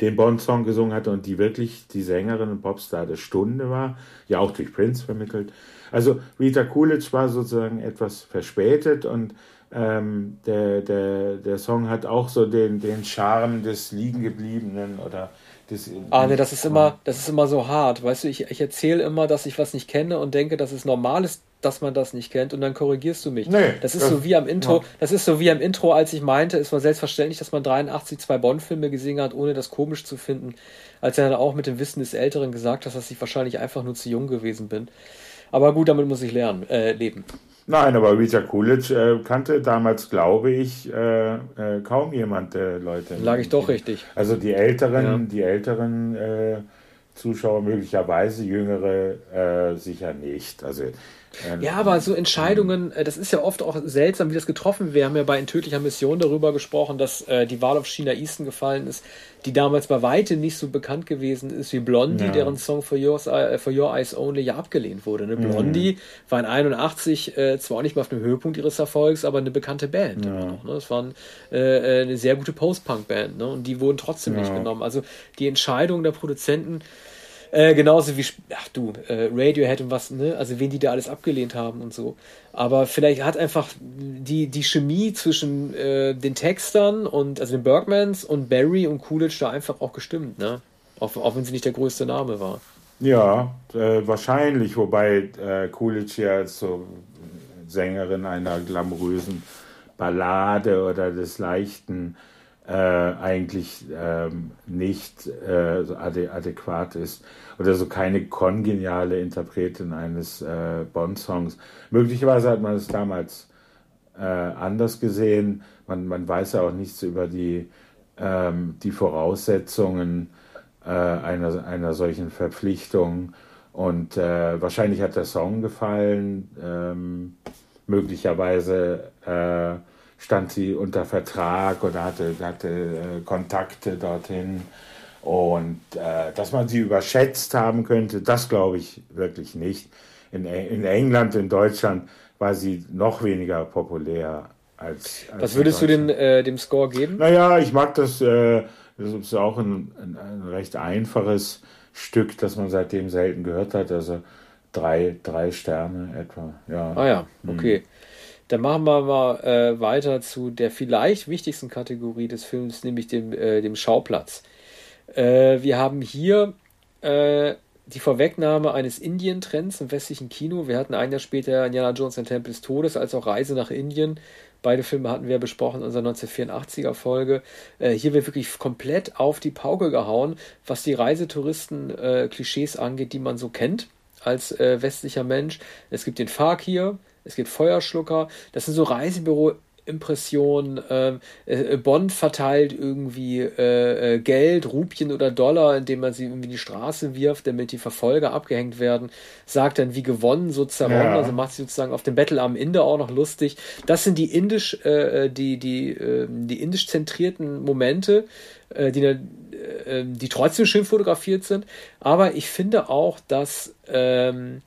den Bond-Song gesungen hatte und die wirklich die Sängerin und Popstar der Stunde war, ja auch durch Prince vermittelt. Also Rita Coolidge war sozusagen etwas verspätet und ähm, der, der, der Song hat auch so den, den Charme des Liegengebliebenen oder des. Ah, ne, das ist immer, das ist immer so hart. Weißt du, ich, ich erzähle immer, dass ich was nicht kenne und denke, dass es normal ist, dass man das nicht kennt und dann korrigierst du mich. Nee, das ist das, so wie am Intro, ja. das ist so wie am Intro, als ich meinte, es war selbstverständlich, dass man 83 zwei Bond-Filme gesehen hat, ohne das komisch zu finden, als er dann auch mit dem Wissen des Älteren gesagt hat, dass ich wahrscheinlich einfach nur zu jung gewesen bin. Aber gut, damit muss ich lernen, äh, leben. Nein, aber Richard Coolidge äh, kannte damals, glaube ich, äh, äh, kaum jemand der Leute. Lag ich doch richtig. Also die älteren, ja. die älteren äh, Zuschauer möglicherweise, jüngere äh, sicher nicht. Also ja, aber so Entscheidungen, äh, das ist ja oft auch seltsam, wie das getroffen wird. Wir haben ja bei In tödlicher Mission darüber gesprochen, dass äh, die Wahl auf China Easton gefallen ist, die damals bei weitem nicht so bekannt gewesen ist wie Blondie, ja. deren Song For, Yours, uh, For Your Eyes Only ja abgelehnt wurde. Ne? Blondie mhm. war in 81 äh, zwar auch nicht mal auf dem Höhepunkt ihres Erfolgs, aber eine bekannte Band ja. immer noch. Ne? Das war äh, eine sehr gute Post-Punk-Band ne? und die wurden trotzdem ja. nicht genommen. Also die Entscheidung der Produzenten äh, genauso wie, ach du, äh, Radiohead und was, ne? Also wen die da alles abgelehnt haben und so. Aber vielleicht hat einfach die, die Chemie zwischen äh, den Textern und, also den Bergmans und Barry und Coolidge da einfach auch gestimmt, ne? Auch, auch wenn sie nicht der größte Name war. Ja, äh, wahrscheinlich, wobei äh, Coolidge ja als so Sängerin einer glamourösen Ballade oder des leichten äh, eigentlich ähm, nicht äh, ade adäquat ist oder so keine kongeniale Interpretin eines äh, Bond-Songs. Möglicherweise hat man es damals äh, anders gesehen. Man, man weiß ja auch nichts über die, ähm, die Voraussetzungen äh, einer, einer solchen Verpflichtung. Und äh, wahrscheinlich hat der Song gefallen. Ähm, möglicherweise äh, stand sie unter Vertrag oder hatte, hatte äh, Kontakte dorthin. Und äh, dass man sie überschätzt haben könnte, das glaube ich wirklich nicht. In, in England, in Deutschland war sie noch weniger populär als. als Was würdest du den, äh, dem Score geben? Naja, ich mag das. Äh, das ist auch ein, ein, ein, recht einfaches Stück, das man seitdem selten gehört hat. Also drei, drei Sterne etwa. Ja. Ah ja, okay. Hm. Dann machen wir mal äh, weiter zu der vielleicht wichtigsten Kategorie des Films, nämlich dem, äh, dem Schauplatz. Äh, wir haben hier äh, die Vorwegnahme eines Indien-Trends im westlichen Kino. Wir hatten ein Jahr später Indiana Jones und Tempel des Todes, als auch Reise nach Indien. Beide Filme hatten wir besprochen in unserer 1984er Folge. Äh, hier wird wirklich komplett auf die Pauke gehauen, was die Reisetouristen-Klischees angeht, die man so kennt als äh, westlicher Mensch. Es gibt den Fakir, es gibt Feuerschlucker. Das sind so Reisebüro Impression. Ähm, äh, Bond verteilt irgendwie äh, äh, Geld, Rupien oder Dollar, indem man sie irgendwie in die Straße wirft, damit die Verfolger abgehängt werden. Sagt dann, wie gewonnen, so zerronnen. Ja. Also macht sich sozusagen auf dem Battle am Ende auch noch lustig. Das sind die indisch, äh, die, die, äh, die indisch zentrierten Momente, äh, die, äh, die trotzdem schön fotografiert sind. Aber ich finde auch, dass ähm,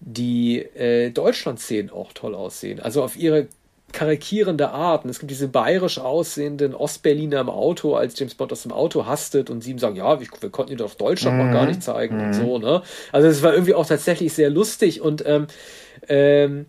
die äh, Deutschland-Szenen auch toll aussehen. Also auf ihre karikierende Art. Und es gibt diese bayerisch aussehenden Ostberliner im Auto, als James Bond aus dem Auto hastet und sie ihm sagen, ja, wir, wir konnten ihn doch Deutschland mhm. noch gar nicht zeigen mhm. und so, ne? Also es war irgendwie auch tatsächlich sehr lustig und ähm, ähm,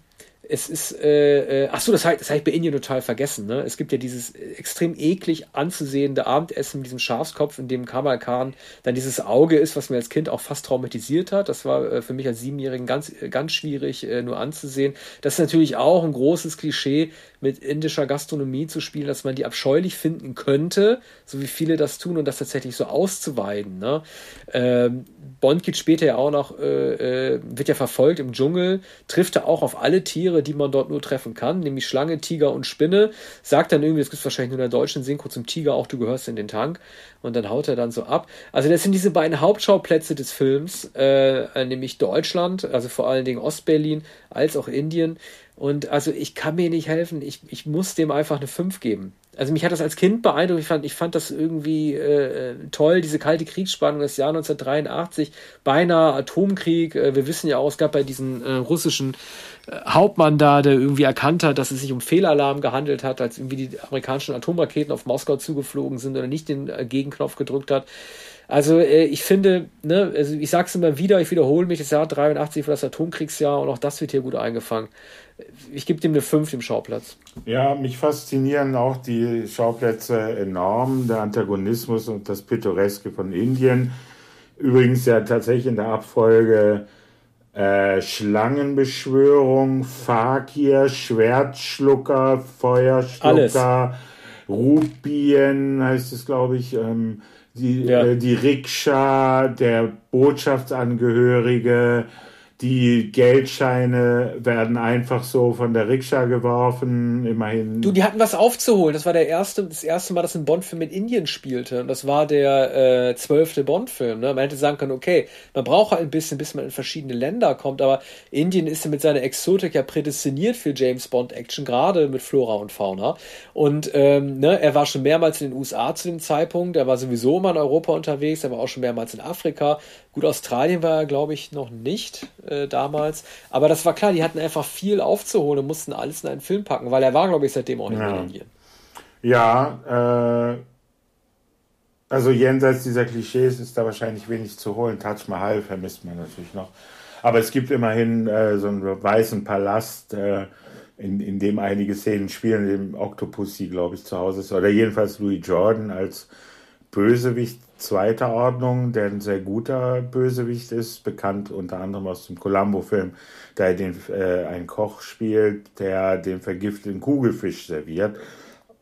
es ist, äh, äh, ach so, das habe das hab ich bei Indien total vergessen. Ne? Es gibt ja dieses extrem eklig anzusehende Abendessen mit diesem Schafskopf, in dem Kamal Khan dann dieses Auge ist, was mir als Kind auch fast traumatisiert hat. Das war äh, für mich als Siebenjährigen ganz, ganz schwierig äh, nur anzusehen. Das ist natürlich auch ein großes Klischee, mit indischer Gastronomie zu spielen, dass man die abscheulich finden könnte, so wie viele das tun und das tatsächlich so auszuweiden. Ne? Ähm, Bond geht später ja auch noch, äh, äh, wird ja verfolgt im Dschungel, trifft er auch auf alle Tiere, die man dort nur treffen kann, nämlich Schlange, Tiger und Spinne, sagt dann irgendwie, das gibt es wahrscheinlich nur in der deutschen Synchro zum Tiger, auch du gehörst in den Tank und dann haut er dann so ab. Also das sind diese beiden Hauptschauplätze des Films, äh, nämlich Deutschland, also vor allen Dingen Ostberlin, als auch Indien. Und also ich kann mir nicht helfen, ich, ich muss dem einfach eine 5 geben. Also mich hat das als Kind beeindruckt, ich fand, ich fand das irgendwie äh, toll, diese kalte Kriegsspannung des Jahr 1983, beinahe Atomkrieg. Äh, wir wissen ja auch, es gab bei diesen äh, russischen äh, Hauptmann da, der irgendwie erkannt hat, dass es sich um Fehlalarm gehandelt hat, als irgendwie die amerikanischen Atomraketen auf Moskau zugeflogen sind oder nicht den äh, Gegenknopf gedrückt hat. Also äh, ich finde, ne, also ich sag's immer wieder, ich wiederhole mich, das Jahr 83 war das Atomkriegsjahr und auch das wird hier gut eingefangen. Ich gebe dem eine 5 im Schauplatz. Ja, mich faszinieren auch die Schauplätze enorm, der Antagonismus und das Pittoreske von Indien. Übrigens ja tatsächlich in der Abfolge äh, Schlangenbeschwörung, Fakir, Schwertschlucker, Feuerschlucker, Alles. Rupien heißt es, glaube ich, ähm, die, ja. äh, die Rikscha, der Botschaftsangehörige, die Geldscheine werden einfach so von der Rikscha geworfen, immerhin. Du, die hatten was aufzuholen. Das war der erste, das erste Mal, dass ein Bond-Film in Indien spielte. Und das war der äh, zwölfte Bond-Film. Ne? Man hätte sagen können, okay, man braucht halt ein bisschen, bis man in verschiedene Länder kommt. Aber Indien ist ja mit seiner Exotik ja prädestiniert für James Bond-Action, gerade mit Flora und Fauna. Und ähm, ne, er war schon mehrmals in den USA zu dem Zeitpunkt. Er war sowieso immer in Europa unterwegs. Er war auch schon mehrmals in Afrika. Gut, Australien war glaube ich, noch nicht äh, damals. Aber das war klar, die hatten einfach viel aufzuholen und mussten alles in einen Film packen, weil er war, glaube ich, seitdem auch nicht ja. mehr in Indien. Ja, äh, also jenseits dieser Klischees ist da wahrscheinlich wenig zu holen. Taj Mahal vermisst man natürlich noch. Aber es gibt immerhin äh, so einen weißen Palast, äh, in, in dem einige Szenen spielen, in dem Octopussy, glaube ich, zu Hause ist. Oder jedenfalls Louis Jordan als Bösewicht zweiter Ordnung, der ein sehr guter Bösewicht ist, bekannt unter anderem aus dem Columbo-Film, da er den, äh, einen Koch spielt, der den vergifteten Kugelfisch serviert.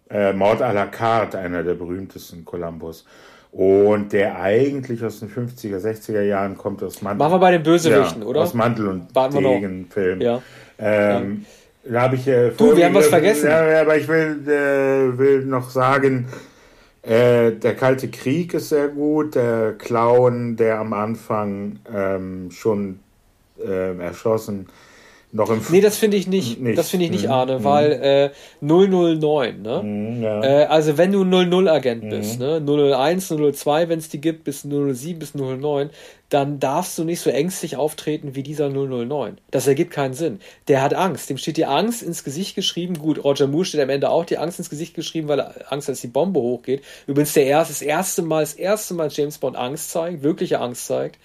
Äh, Mord à la carte, einer der berühmtesten Columbos. Und der eigentlich aus den 50er, 60er Jahren kommt aus Mantel. Machen wir bei den Bösewichten, ja, oder? Aus Mantel und Degen-Film. Ja. Ähm, ja. Da habe ich äh, Du, wir haben was vergessen. Ja, aber ich will, äh, will noch sagen, äh, der Kalte Krieg ist sehr gut. Der Clown, der am Anfang ähm, schon äh, erschossen noch im Nee, das finde ich nicht, nicht. Das finde ich nicht, mhm. Arne, mhm. weil äh, 009, ne? Mhm, ja. äh, also wenn du 00-Agent mhm. bist, ne? 001, 002, wenn es die gibt, bis 007 bis 09, dann darfst du nicht so ängstlich auftreten wie dieser 009. Das ergibt keinen Sinn. Der hat Angst. Dem steht die Angst ins Gesicht geschrieben. Gut, Roger Moore steht am Ende auch die Angst ins Gesicht geschrieben, weil er Angst, dass die Bombe hochgeht. Übrigens der erste, das erste Mal, das erste Mal James Bond Angst zeigt, wirkliche Angst zeigt.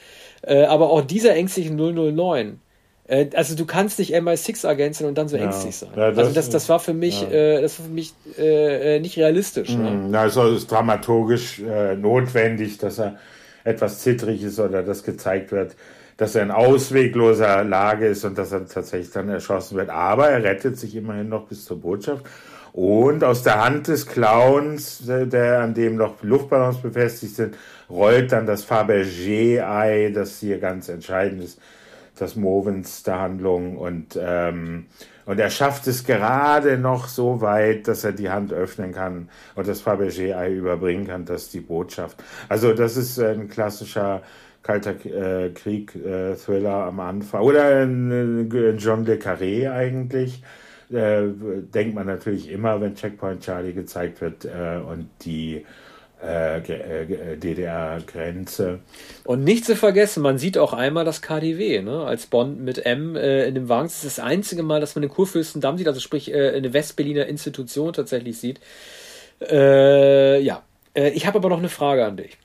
Äh, aber auch dieser ängstliche 009 äh, also du kannst nicht MI6-Agent sein und dann so ja. ängstlich sein. Ja, das, also das, das war für mich, ja. äh, das war für mich äh, nicht realistisch. Ne? Mhm. Ne? Also es ist dramaturgisch notwendig, dass er etwas zittrig ist oder dass gezeigt wird, dass er in auswegloser Lage ist und dass er tatsächlich dann erschossen wird. Aber er rettet sich immerhin noch bis zur Botschaft. Und aus der Hand des Clowns, äh, der an dem noch Luftballons befestigt sind, rollt dann das Fabergé-Ei, das hier ganz entscheidend ist das Movens der Handlung und, ähm, und er schafft es gerade noch so weit, dass er die Hand öffnen kann und das Fabergé-Ei überbringen kann, das ist die Botschaft. Also das ist ein klassischer kalter äh, Krieg-Thriller äh, am Anfang. Oder ein, ein John le Carré eigentlich. Äh, denkt man natürlich immer, wenn Checkpoint Charlie gezeigt wird und die DDR-Grenze. Und nicht zu vergessen, man sieht auch einmal das KDW, ne? als Bond mit M äh, in dem Wagen. Das ist das einzige Mal, dass man den Kurfürstendamm sieht, also sprich äh, eine Westberliner Institution tatsächlich sieht. Äh, ja, äh, ich habe aber noch eine Frage an dich.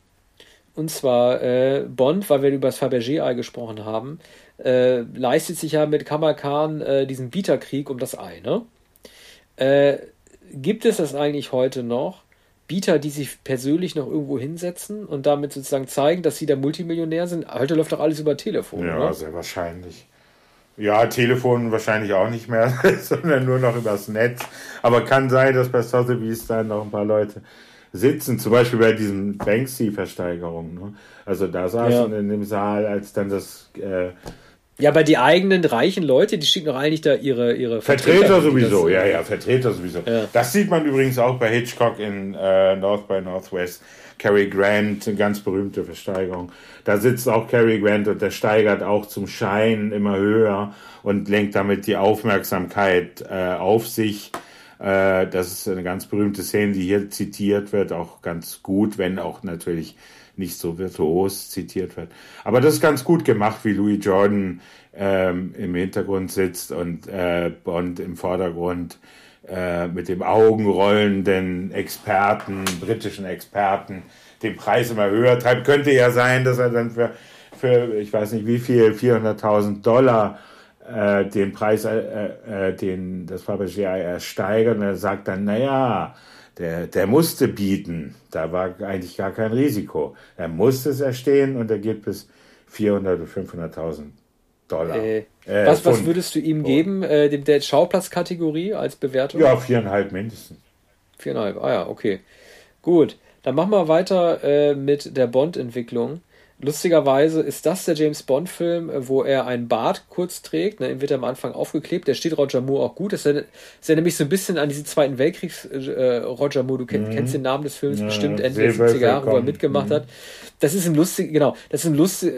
Und zwar Bond, weil wir über das Fabergé-Ei gesprochen haben, leistet sich ja mit Kamal Khan diesen Bieterkrieg um das Ei. Ne? gibt es das eigentlich heute noch? Bieter, die sich persönlich noch irgendwo hinsetzen und damit sozusagen zeigen, dass sie der Multimillionär sind. Heute läuft doch alles über Telefon. Ja, oder? sehr wahrscheinlich. Ja, Telefon wahrscheinlich auch nicht mehr, sondern nur noch übers Netz. Aber kann sein, dass bei Sotheby's da noch ein paar Leute sitzen, zum Beispiel bei diesen Banksy-Versteigerungen. Ne? Also da saßen ja. in dem Saal, als dann das äh, ja, aber die eigenen reichen Leute, die schicken doch eigentlich da ihre, ihre Vertreter. Vertreter sowieso, ja, ja, Vertreter sowieso. Ja. Das sieht man übrigens auch bei Hitchcock in äh, North by Northwest. Cary Grant, eine ganz berühmte Versteigerung. Da sitzt auch Cary Grant und der steigert auch zum Schein immer höher und lenkt damit die Aufmerksamkeit äh, auf sich. Äh, das ist eine ganz berühmte Szene, die hier zitiert wird, auch ganz gut, wenn auch natürlich nicht so virtuos zitiert wird. Aber das ist ganz gut gemacht, wie Louis Jordan ähm, im Hintergrund sitzt und äh, Bond im Vordergrund äh, mit dem augenrollenden Experten, britischen Experten, den Preis immer höher treibt. Könnte ja sein, dass er dann für, für ich weiß nicht wie viel, 400.000 Dollar äh, den Preis, äh, äh, den das Fabergé ersteigert und er sagt dann, naja, der, der musste bieten. Da war eigentlich gar kein Risiko. Er musste es erstehen und er gibt bis 400.000 bis 500.000 Dollar. Äh, äh, was, was würdest du ihm geben, äh, dem der Schauplatzkategorie als Bewertung? Ja, viereinhalb mindestens. Viereinhalb, ah ja, okay. Gut, dann machen wir weiter äh, mit der Bond-Entwicklung. Lustigerweise ist das der James Bond-Film, äh, wo er einen Bart kurz trägt. Ne, ihm wird er am Anfang aufgeklebt. Der steht Roger Moore auch gut. Das ist, ja, nämlich so ein bisschen an diesen Zweiten Weltkriegs äh, Roger Moore. Du kenn, mhm. kennst den Namen des Films ja, bestimmt, Ende der 70er Jahre, wo er mitgemacht mhm. hat. Das ist ein lustig, genau, das ist ein lustig,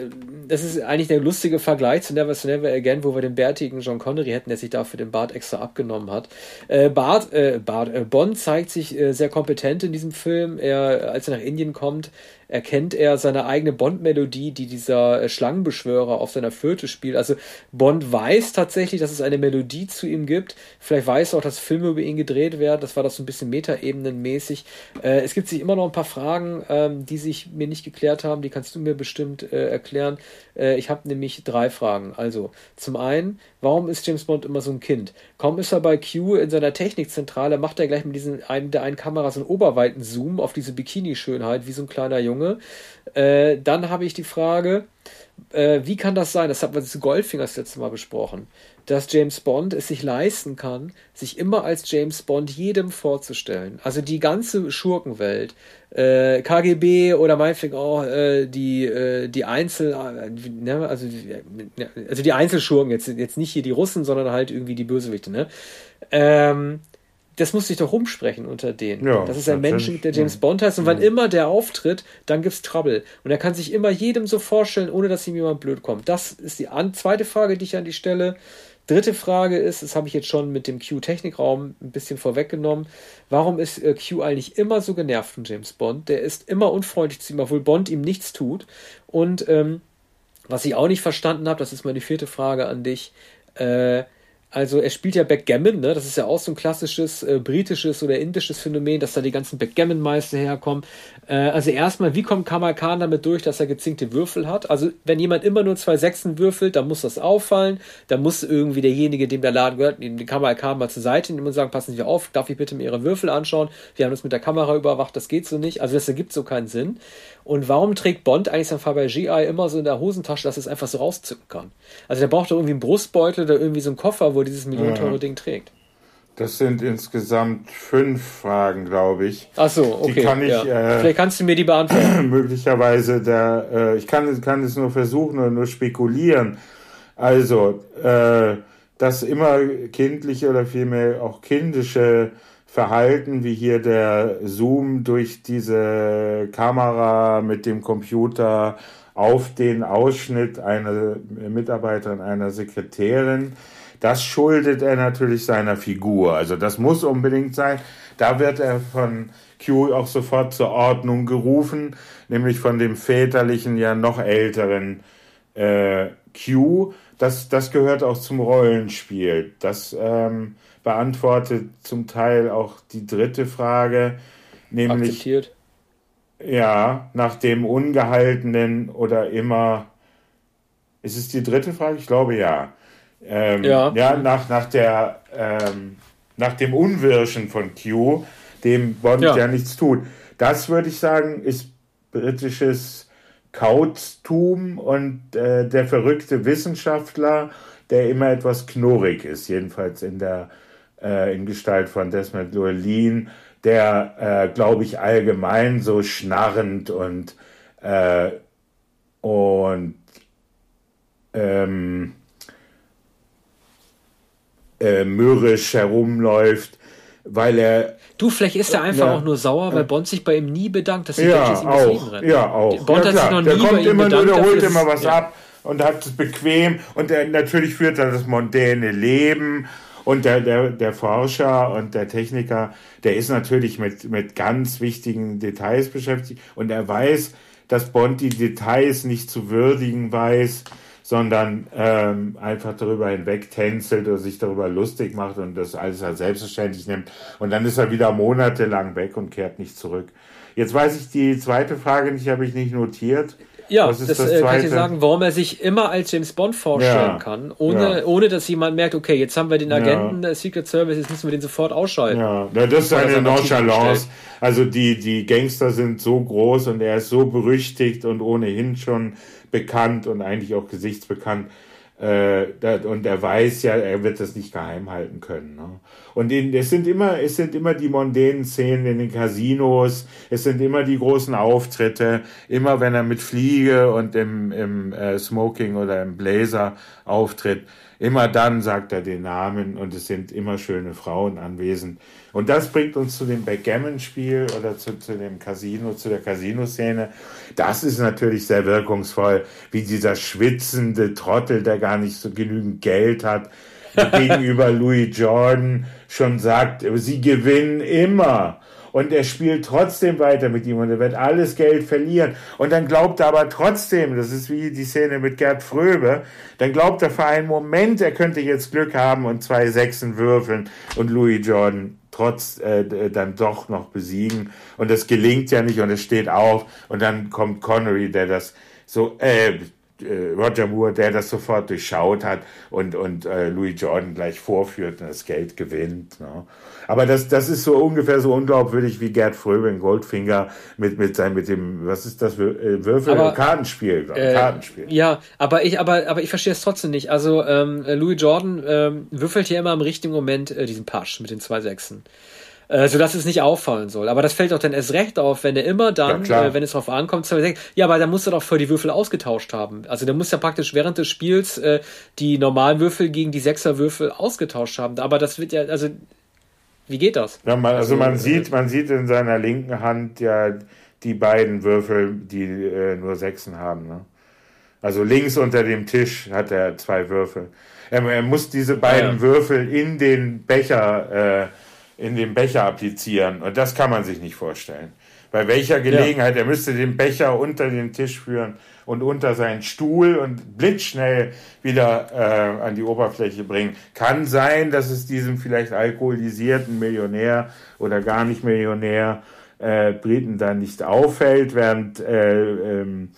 das ist eigentlich der lustige Vergleich zu Never, to Never Again, wo wir den bärtigen John Connery hätten, der sich dafür den Bart extra abgenommen hat. Äh, Bart, äh, Bart, äh, Bond zeigt sich äh, sehr kompetent in diesem Film. Er, als er nach Indien kommt, erkennt er seine eigene Bond-Melodie, die dieser äh, Schlangenbeschwörer auf seiner Flöte spielt. Also Bond weiß tatsächlich, dass es eine Melodie zu ihm gibt. Vielleicht weiß er auch, dass Filme über ihn gedreht werden. Das war das so ein bisschen metaebenenmäßig. Äh, es gibt sich immer noch ein paar Fragen, ähm, die sich mir nicht geklärt haben. Die kannst du mir bestimmt äh, erklären. Äh, ich habe nämlich drei Fragen. Also zum einen, warum ist James Bond immer so ein Kind? Kaum ist er bei Q in seiner Technikzentrale, macht er gleich mit diesen, einem der einen Kamera so einen oberweiten Zoom auf diese Bikini-Schönheit, wie so ein kleiner Junge. Äh, dann habe ich die Frage, äh, wie kann das sein, das hat man zu Goldfinger das letzte Mal besprochen, dass James Bond es sich leisten kann, sich immer als James Bond jedem vorzustellen. Also die ganze Schurkenwelt, äh, KGB oder meinetwegen auch äh, die, äh, die Einzel, äh, ne, also, also die Einzelschurken, jetzt, jetzt nicht hier die Russen, sondern halt irgendwie die Bösewichte, ne? Ähm, das muss sich doch rumsprechen unter denen. Ja, das ist ein Mensch, der James Bond heißt und wann immer der auftritt, dann gibt's Trouble. Und er kann sich immer jedem so vorstellen, ohne dass ihm jemand blöd kommt. Das ist die zweite Frage, die ich an die stelle. Dritte Frage ist, das habe ich jetzt schon mit dem Q-Technikraum ein bisschen vorweggenommen, warum ist äh, Q eigentlich immer so genervt von James Bond? Der ist immer unfreundlich zu ihm, obwohl Bond ihm nichts tut. Und ähm, was ich auch nicht verstanden habe, das ist meine vierte Frage an dich, äh, also er spielt ja Backgammon, ne? Das ist ja auch so ein klassisches äh, britisches oder indisches Phänomen, dass da die ganzen Backgammon-Meister herkommen. Äh, also erstmal, wie kommt Kamal Khan damit durch, dass er gezinkte Würfel hat? Also wenn jemand immer nur zwei Sechsen würfelt, dann muss das auffallen. Dann muss irgendwie derjenige, dem der Laden gehört, den Kamal Khan mal zur Seite nehmen und sagen, passen Sie auf, darf ich bitte mir Ihre Würfel anschauen? Wir haben das mit der Kamera überwacht, das geht so nicht. Also das ergibt so keinen Sinn. Und warum trägt Bond eigentlich sein Fabergé immer so in der Hosentasche, dass es einfach so rauszücken kann? Also der braucht doch irgendwie einen Brustbeutel oder irgendwie so einen Koffer, wo er dieses millionenteure. Ding trägt. Das sind insgesamt fünf Fragen, glaube ich. Ach so, okay. Die kann ich, ja. äh, Vielleicht kannst du mir die beantworten. möglicherweise, da, äh, ich kann, kann es nur versuchen oder nur spekulieren. Also, äh, dass immer kindliche oder vielmehr auch kindische Verhalten, wie hier der Zoom durch diese Kamera mit dem Computer auf den Ausschnitt einer Mitarbeiterin, einer Sekretärin, das schuldet er natürlich seiner Figur. Also das muss unbedingt sein. Da wird er von Q auch sofort zur Ordnung gerufen, nämlich von dem väterlichen, ja noch älteren äh, Q. Das, das gehört auch zum Rollenspiel. Das ähm, beantwortet zum Teil auch die dritte Frage, nämlich Akzeptiert. ja, nach dem ungehaltenen oder immer ist es die dritte Frage? Ich glaube ja. Ähm, ja. ja, nach, nach der ähm, nach dem Unwirschen von Q, dem Bond ja, ja nichts tut. Das würde ich sagen, ist britisches Kauztum und äh, der verrückte Wissenschaftler, der immer etwas knurrig ist, jedenfalls in der äh, in Gestalt von Desmond Llewellyn, der, äh, glaube ich, allgemein so schnarrend und, äh, und ähm, äh, mürrisch herumläuft, weil er. Du, vielleicht ist er einfach ja, auch nur sauer, weil Bond sich bei ihm nie bedankt, dass die ja, ihm das Leben retten. Ja, auch. Bond ja, hat sich noch der nie kommt bei ihm immer bedankt. Der holt immer was ja. ab und hat es bequem und er, natürlich führt er das mondäne Leben und der, der, der Forscher und der Techniker, der ist natürlich mit, mit ganz wichtigen Details beschäftigt und er weiß, dass Bond die Details nicht zu würdigen weiß, sondern ähm, einfach darüber hinweg tänzelt oder sich darüber lustig macht und das alles als selbstverständlich nimmt. Und dann ist er wieder monatelang weg und kehrt nicht zurück. Jetzt weiß ich die zweite Frage nicht, habe ich nicht notiert. Ja, das, das, das äh, kann ich dir sagen, warum er sich immer als James Bond vorstellen ja. kann, ohne, ja. ohne dass jemand merkt, okay, jetzt haben wir den Agenten ja. Secret Service, jetzt müssen wir den sofort ausschalten. Ja, das ist eine Nonchalance. Also die, die Gangster sind so groß und er ist so berüchtigt und ohnehin schon bekannt und eigentlich auch gesichtsbekannt äh, und er weiß ja, er wird das nicht geheim halten können. Ne? Und es sind immer, es sind immer die mondänen Szenen in den Casinos, es sind immer die großen Auftritte, immer wenn er mit Fliege und im, im äh, Smoking oder im Blazer auftritt, immer dann sagt er den Namen und es sind immer schöne Frauen anwesend. Und das bringt uns zu dem Backgammon-Spiel oder zu, zu dem Casino, zu der Casino-Szene. Das ist natürlich sehr wirkungsvoll, wie dieser schwitzende Trottel, der gar nicht so genügend Geld hat, gegenüber Louis Jordan schon sagt, sie gewinnen immer und er spielt trotzdem weiter mit ihm und er wird alles Geld verlieren. Und dann glaubt er aber trotzdem, das ist wie die Szene mit Gerd Fröbe, dann glaubt er für einen Moment, er könnte jetzt Glück haben und zwei Sechsen würfeln und Louis Jordan trotz äh, dann doch noch besiegen. Und das gelingt ja nicht und es steht auf und dann kommt Connery, der das so, äh, Roger Moore, der das sofort durchschaut hat und, und äh, Louis Jordan gleich vorführt und das Geld gewinnt. Ne? Aber das, das ist so ungefähr so unglaubwürdig wie Gerd Fröbe in Goldfinger mit, mit seinem, mit dem, was ist das, äh, Würfel, aber, Kartenspiel, äh, Kartenspiel. Ja, aber ich, aber, aber ich verstehe es trotzdem nicht. Also, ähm, Louis Jordan ähm, würfelt hier immer im richtigen Moment äh, diesen Pasch mit den zwei Sechsen äh, sodass es nicht auffallen soll. Aber das fällt doch dann erst recht auf, wenn er immer dann, ja, äh, wenn es darauf ankommt, ja, aber dann muss er doch für die Würfel ausgetauscht haben. Also der muss ja praktisch während des Spiels äh, die normalen Würfel gegen die Sechserwürfel ausgetauscht haben. Aber das wird ja, also wie geht das? Ja, man, also, also man äh, sieht, man sieht in seiner linken Hand ja die beiden Würfel, die äh, nur Sechsen haben. Ne? Also links unter dem Tisch hat er zwei Würfel. Er, er muss diese beiden ja. Würfel in den Becher äh, in den Becher applizieren. Und das kann man sich nicht vorstellen. Bei welcher Gelegenheit, ja. er müsste den Becher unter den Tisch führen und unter seinen Stuhl und blitzschnell wieder äh, an die Oberfläche bringen. Kann sein, dass es diesem vielleicht alkoholisierten Millionär oder gar nicht Millionär äh, Briten dann nicht auffällt, während äh, ähm,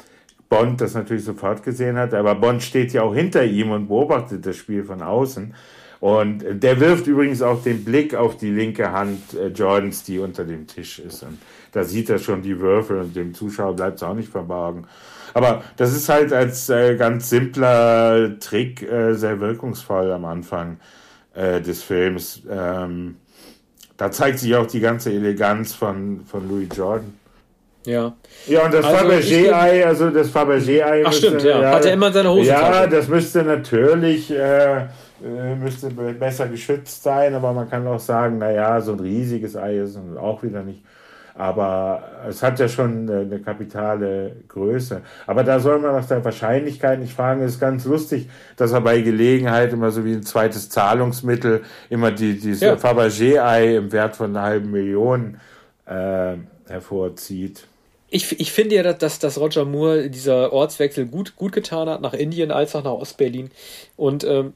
Bond das natürlich sofort gesehen hat. Aber Bond steht ja auch hinter ihm und beobachtet das Spiel von außen. Und der wirft übrigens auch den Blick auf die linke Hand äh, Jordans, die unter dem Tisch ist. Und da sieht er schon die Würfel und dem Zuschauer bleibt es auch nicht verborgen. Aber das ist halt als äh, ganz simpler Trick äh, sehr wirkungsvoll am Anfang äh, des Films. Ähm, da zeigt sich auch die ganze Eleganz von, von Louis Jordan. Ja. Ja, und das also Fabergé-Ei, also das Fabergé-Ei. Ach, stimmt, ja. Hat er immer in seiner Hose. Ja, das müsste natürlich äh, müsste besser geschützt sein, aber man kann auch sagen, naja, so ein riesiges Ei ist auch wieder nicht. Aber es hat ja schon eine kapitale Größe. Aber da soll man nach der Wahrscheinlichkeit nicht fragen. Es ist ganz lustig, dass er bei Gelegenheit immer so wie ein zweites Zahlungsmittel immer die, dieses ja. Fabergé-Ei im Wert von einer halben Million äh, hervorzieht. Ich, ich finde ja, dass, dass Roger Moore dieser Ortswechsel gut, gut getan hat, nach Indien als auch nach Ostberlin. Und ähm,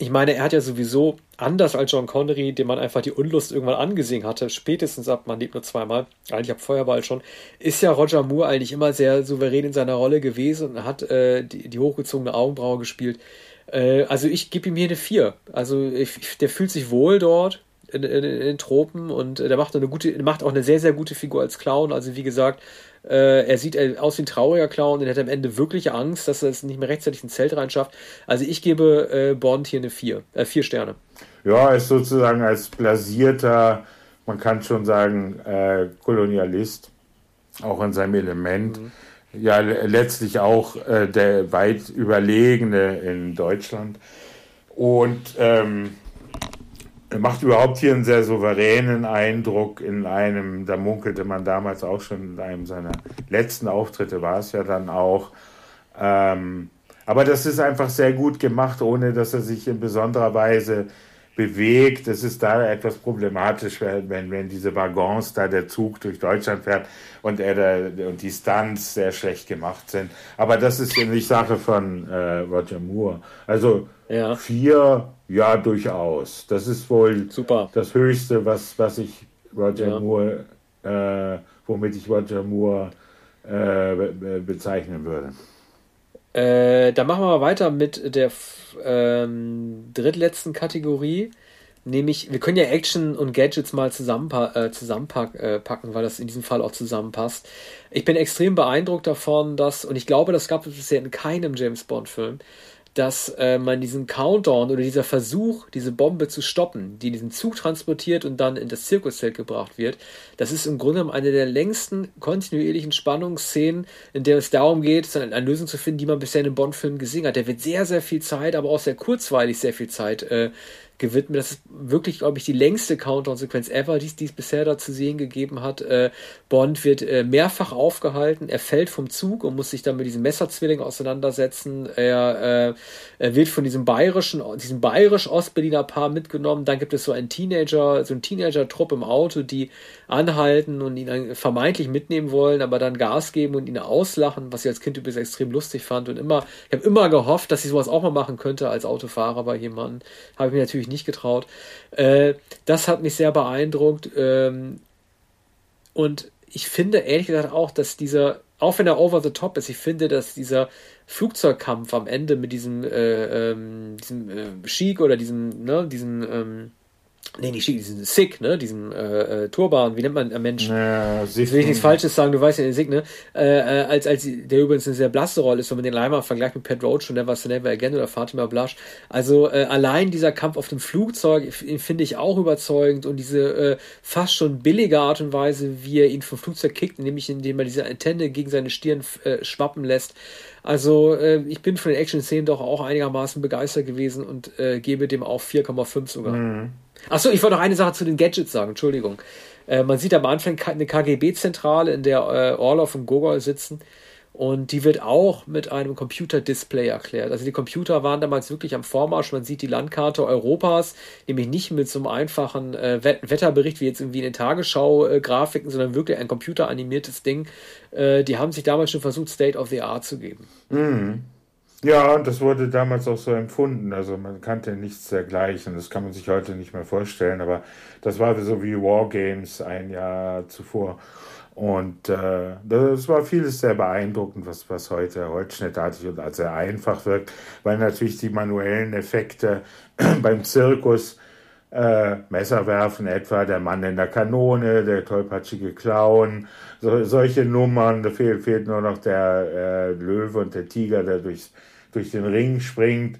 ich meine, er hat ja sowieso, anders als John Connery, dem man einfach die Unlust irgendwann angesehen hatte, spätestens ab Man lebt nur zweimal, eigentlich ab Feuerball schon, ist ja Roger Moore eigentlich immer sehr souverän in seiner Rolle gewesen und hat äh, die, die hochgezogene Augenbraue gespielt. Äh, also ich gebe ihm hier eine 4. Also ich, der fühlt sich wohl dort in, den Tropen und der macht eine gute, macht auch eine sehr, sehr gute Figur als Clown. Also wie gesagt, äh, er sieht äh, aus wie ein trauriger Clown und er hat am Ende wirklich Angst, dass er es nicht mehr rechtzeitig ins Zelt reinschafft. Also ich gebe äh, Bond hier eine 4, äh, vier Sterne. Ja, er ist sozusagen als blasierter, man kann schon sagen, äh, Kolonialist, auch in seinem Element. Mhm. Ja, letztlich auch äh, der weit überlegene in Deutschland. Und ähm, macht überhaupt hier einen sehr souveränen Eindruck in einem, da munkelte man damals auch schon in einem seiner letzten Auftritte, war es ja dann auch. Ähm, aber das ist einfach sehr gut gemacht, ohne dass er sich in besonderer Weise bewegt. Es ist da etwas problematisch, wenn, wenn diese Waggons da der Zug durch Deutschland fährt und er da, und die Stunts sehr schlecht gemacht sind. Aber das ist ja nicht Sache von äh, Roger Moore. Also ja. vier ja, durchaus. Das ist wohl Super. das Höchste, was, was ich Roger ja. Moore äh, womit ich Roger Moore äh, bezeichnen würde. Äh, dann machen wir mal weiter mit der ähm, drittletzten Kategorie. Nämlich, wir können ja Action und Gadgets mal zusammenpa äh, zusammenpacken, äh, weil das in diesem Fall auch zusammenpasst. Ich bin extrem beeindruckt davon, dass, und ich glaube, das gab es bisher in keinem James Bond-Film, dass äh, man diesen Countdown oder dieser Versuch, diese Bombe zu stoppen, die diesen Zug transportiert und dann in das Zirkuszelt gebracht wird, das ist im Grunde genommen eine der längsten kontinuierlichen Spannungsszenen, in der es darum geht, eine Lösung zu finden, die man bisher in einem Bond-Film gesehen hat. Der wird sehr, sehr viel Zeit, aber auch sehr kurzweilig sehr viel Zeit äh, gewidmet. Das ist wirklich, glaube ich, die längste Countdown-Sequenz ever, die es bisher da zu sehen gegeben hat. Äh, Bond wird äh, mehrfach aufgehalten, er fällt vom Zug und muss sich dann mit diesem Messerzwilling auseinandersetzen. Er, äh, er wird von diesem bayerischen, diesem bayerisch-Ostberliner Paar mitgenommen. Dann gibt es so einen Teenager, so einen Teenager-Trupp im Auto, die anhalten und ihn vermeintlich mitnehmen wollen, aber dann Gas geben und ihn auslachen, was ich als Kind übrigens extrem lustig fand und immer, ich habe immer gehofft, dass ich sowas auch mal machen könnte als Autofahrer bei jemandem. Habe ich mir natürlich nicht getraut. Äh, das hat mich sehr beeindruckt ähm, und ich finde ehrlich gesagt auch, dass dieser, auch wenn er over the top ist, ich finde, dass dieser Flugzeugkampf am Ende mit diesem, äh, ähm, diesem äh, Chic oder diesem, ne, diesem, ähm, Nee, nicht diesen Sick, ne? Diesen äh, äh, Turban, wie nennt man einen Menschen? Ja, ich will nichts Falsches sagen, du weißt ja den Sick, ne? Äh, äh, als, als der übrigens eine sehr blasse Rolle ist, wenn man den einmal vergleicht mit Pat Roach und Never Say Never Again oder Fatima Blush. Also äh, allein dieser Kampf auf dem Flugzeug finde ich auch überzeugend und diese äh, fast schon billige Art und Weise, wie er ihn vom Flugzeug kickt, nämlich indem er diese Antenne gegen seine Stirn äh, schwappen lässt. Also äh, ich bin von den Action-Szenen doch auch einigermaßen begeistert gewesen und äh, gebe dem auch 4,5 sogar. Mhm. Achso, ich wollte noch eine Sache zu den Gadgets sagen, Entschuldigung. Äh, man sieht am Anfang eine KGB-Zentrale, in der äh, Orlov und Gogol sitzen. Und die wird auch mit einem Computer-Display erklärt. Also die Computer waren damals wirklich am Vormarsch. Man sieht die Landkarte Europas, nämlich nicht mit so einem einfachen äh, Wetterbericht wie jetzt irgendwie in den Tagesschau-Grafiken, sondern wirklich ein computeranimiertes Ding. Äh, die haben sich damals schon versucht, State of the Art zu geben. Mhm. Ja, und das wurde damals auch so empfunden. Also man kannte nichts dergleichen. Das kann man sich heute nicht mehr vorstellen, aber das war so wie Wargames ein Jahr zuvor. Und äh, das war vieles sehr beeindruckend, was, was heute holzschnittartig und sehr einfach wirkt, weil natürlich die manuellen Effekte beim Zirkus, äh, Messerwerfen etwa, der Mann in der Kanone, der tollpatschige Clown, so, solche Nummern, da fehlt, fehlt nur noch der äh, Löwe und der Tiger, der durchs durch den Ring springt.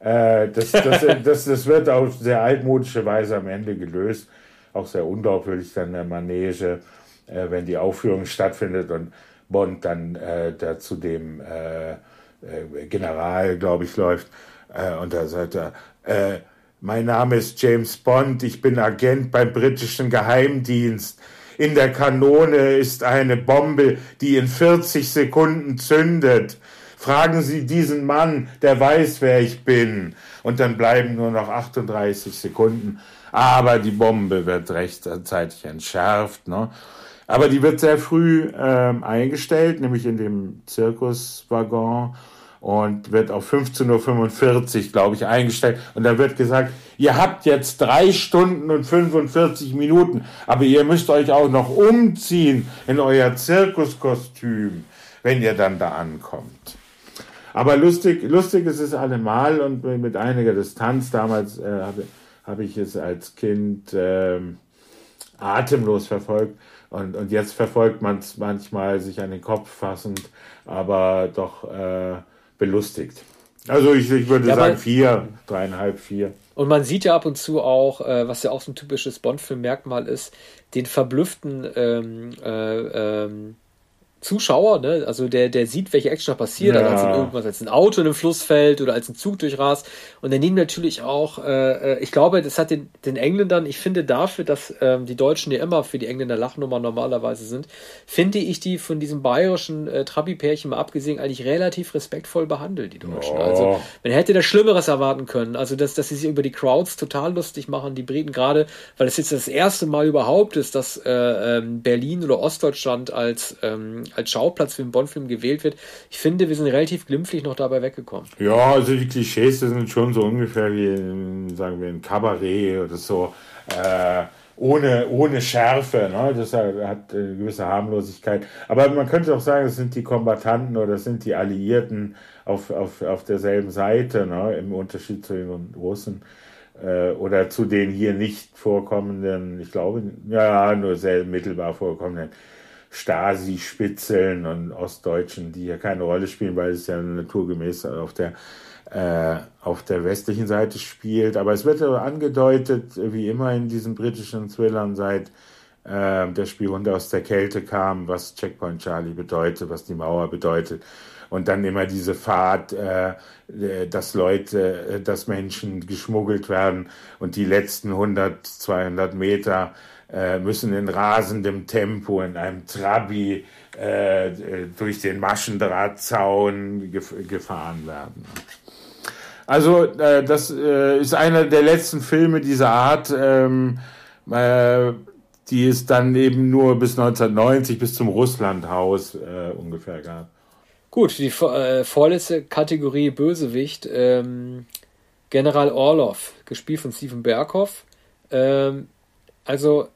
Äh, das, das, das, das wird auf sehr altmodische Weise am Ende gelöst. Auch sehr unglaubwürdig dann der Manege, äh, wenn die Aufführung stattfindet und Bond dann äh, da zu dem äh, äh, General, glaube ich, läuft. Äh, und da sagt er, äh, mein Name ist James Bond, ich bin Agent beim britischen Geheimdienst. In der Kanone ist eine Bombe, die in 40 Sekunden zündet. Fragen Sie diesen Mann, der weiß, wer ich bin. Und dann bleiben nur noch 38 Sekunden. Aber die Bombe wird rechtzeitig entschärft. Ne? Aber die wird sehr früh ähm, eingestellt, nämlich in dem Zirkuswaggon und wird auf 15.45 Uhr, glaube ich, eingestellt. Und da wird gesagt, ihr habt jetzt drei Stunden und 45 Minuten, aber ihr müsst euch auch noch umziehen in euer Zirkuskostüm, wenn ihr dann da ankommt. Aber lustig, lustig ist es allemal und mit einiger Distanz. Damals äh, habe hab ich es als Kind äh, atemlos verfolgt und, und jetzt verfolgt man es manchmal sich an den Kopf fassend, aber doch äh, belustigt. Also ich, ich würde ja, sagen vier, dreieinhalb, vier. Und man sieht ja ab und zu auch, äh, was ja auch so ein typisches Bond-Film-Merkmal ist, den verblüfften ähm, äh, ähm, Zuschauer, ne? also der, der sieht, welche Action da passiert, ja. als irgendwas als ein Auto in einem Fluss fällt oder als ein Zug durchrast. Und dann nehmen natürlich auch, äh, äh, ich glaube, das hat den, den Engländern, ich finde dafür, dass ähm, die Deutschen ja immer für die Engländer Lachnummer normalerweise sind, finde ich die von diesem bayerischen äh, Trabi-Pärchen mal abgesehen eigentlich relativ respektvoll behandelt, die Deutschen. Oh. Also man hätte da Schlimmeres erwarten können. Also dass, dass sie sich über die Crowds total lustig machen, die Briten gerade, weil es jetzt das erste Mal überhaupt ist, dass äh, ähm, Berlin oder Ostdeutschland als ähm, als Schauplatz für einen Bond-Film gewählt wird. Ich finde, wir sind relativ glimpflich noch dabei weggekommen. Ja, also die Klischees sind schon so ungefähr wie, sagen wir, ein Kabarett oder so. Äh, ohne, ohne Schärfe. Ne? Das hat eine gewisse Harmlosigkeit. Aber man könnte auch sagen, es sind die Kombattanten oder es sind die Alliierten auf, auf, auf derselben Seite, ne? im Unterschied zu den Russen äh, oder zu den hier nicht vorkommenden, ich glaube, ja, nur sehr mittelbar vorkommenden Stasi-Spitzeln und Ostdeutschen, die hier keine Rolle spielen, weil es ja naturgemäß auf der äh, auf der westlichen Seite spielt. Aber es wird angedeutet, wie immer in diesen britischen Thrillern, seit äh, der Spion aus der Kälte kam, was Checkpoint Charlie bedeutet, was die Mauer bedeutet. Und dann immer diese Fahrt, äh, dass Leute, äh, dass Menschen geschmuggelt werden und die letzten 100, 200 Meter äh, müssen in rasendem Tempo in einem Trabi äh, durch den Maschendrahtzaun gef gefahren werden. Also äh, das äh, ist einer der letzten Filme dieser Art, ähm, äh, die es dann eben nur bis 1990, bis zum Russlandhaus äh, ungefähr gab. Gut, die vorletzte Kategorie Bösewicht, ähm, General Orlov, gespielt von Steven Berghoff. Ähm, also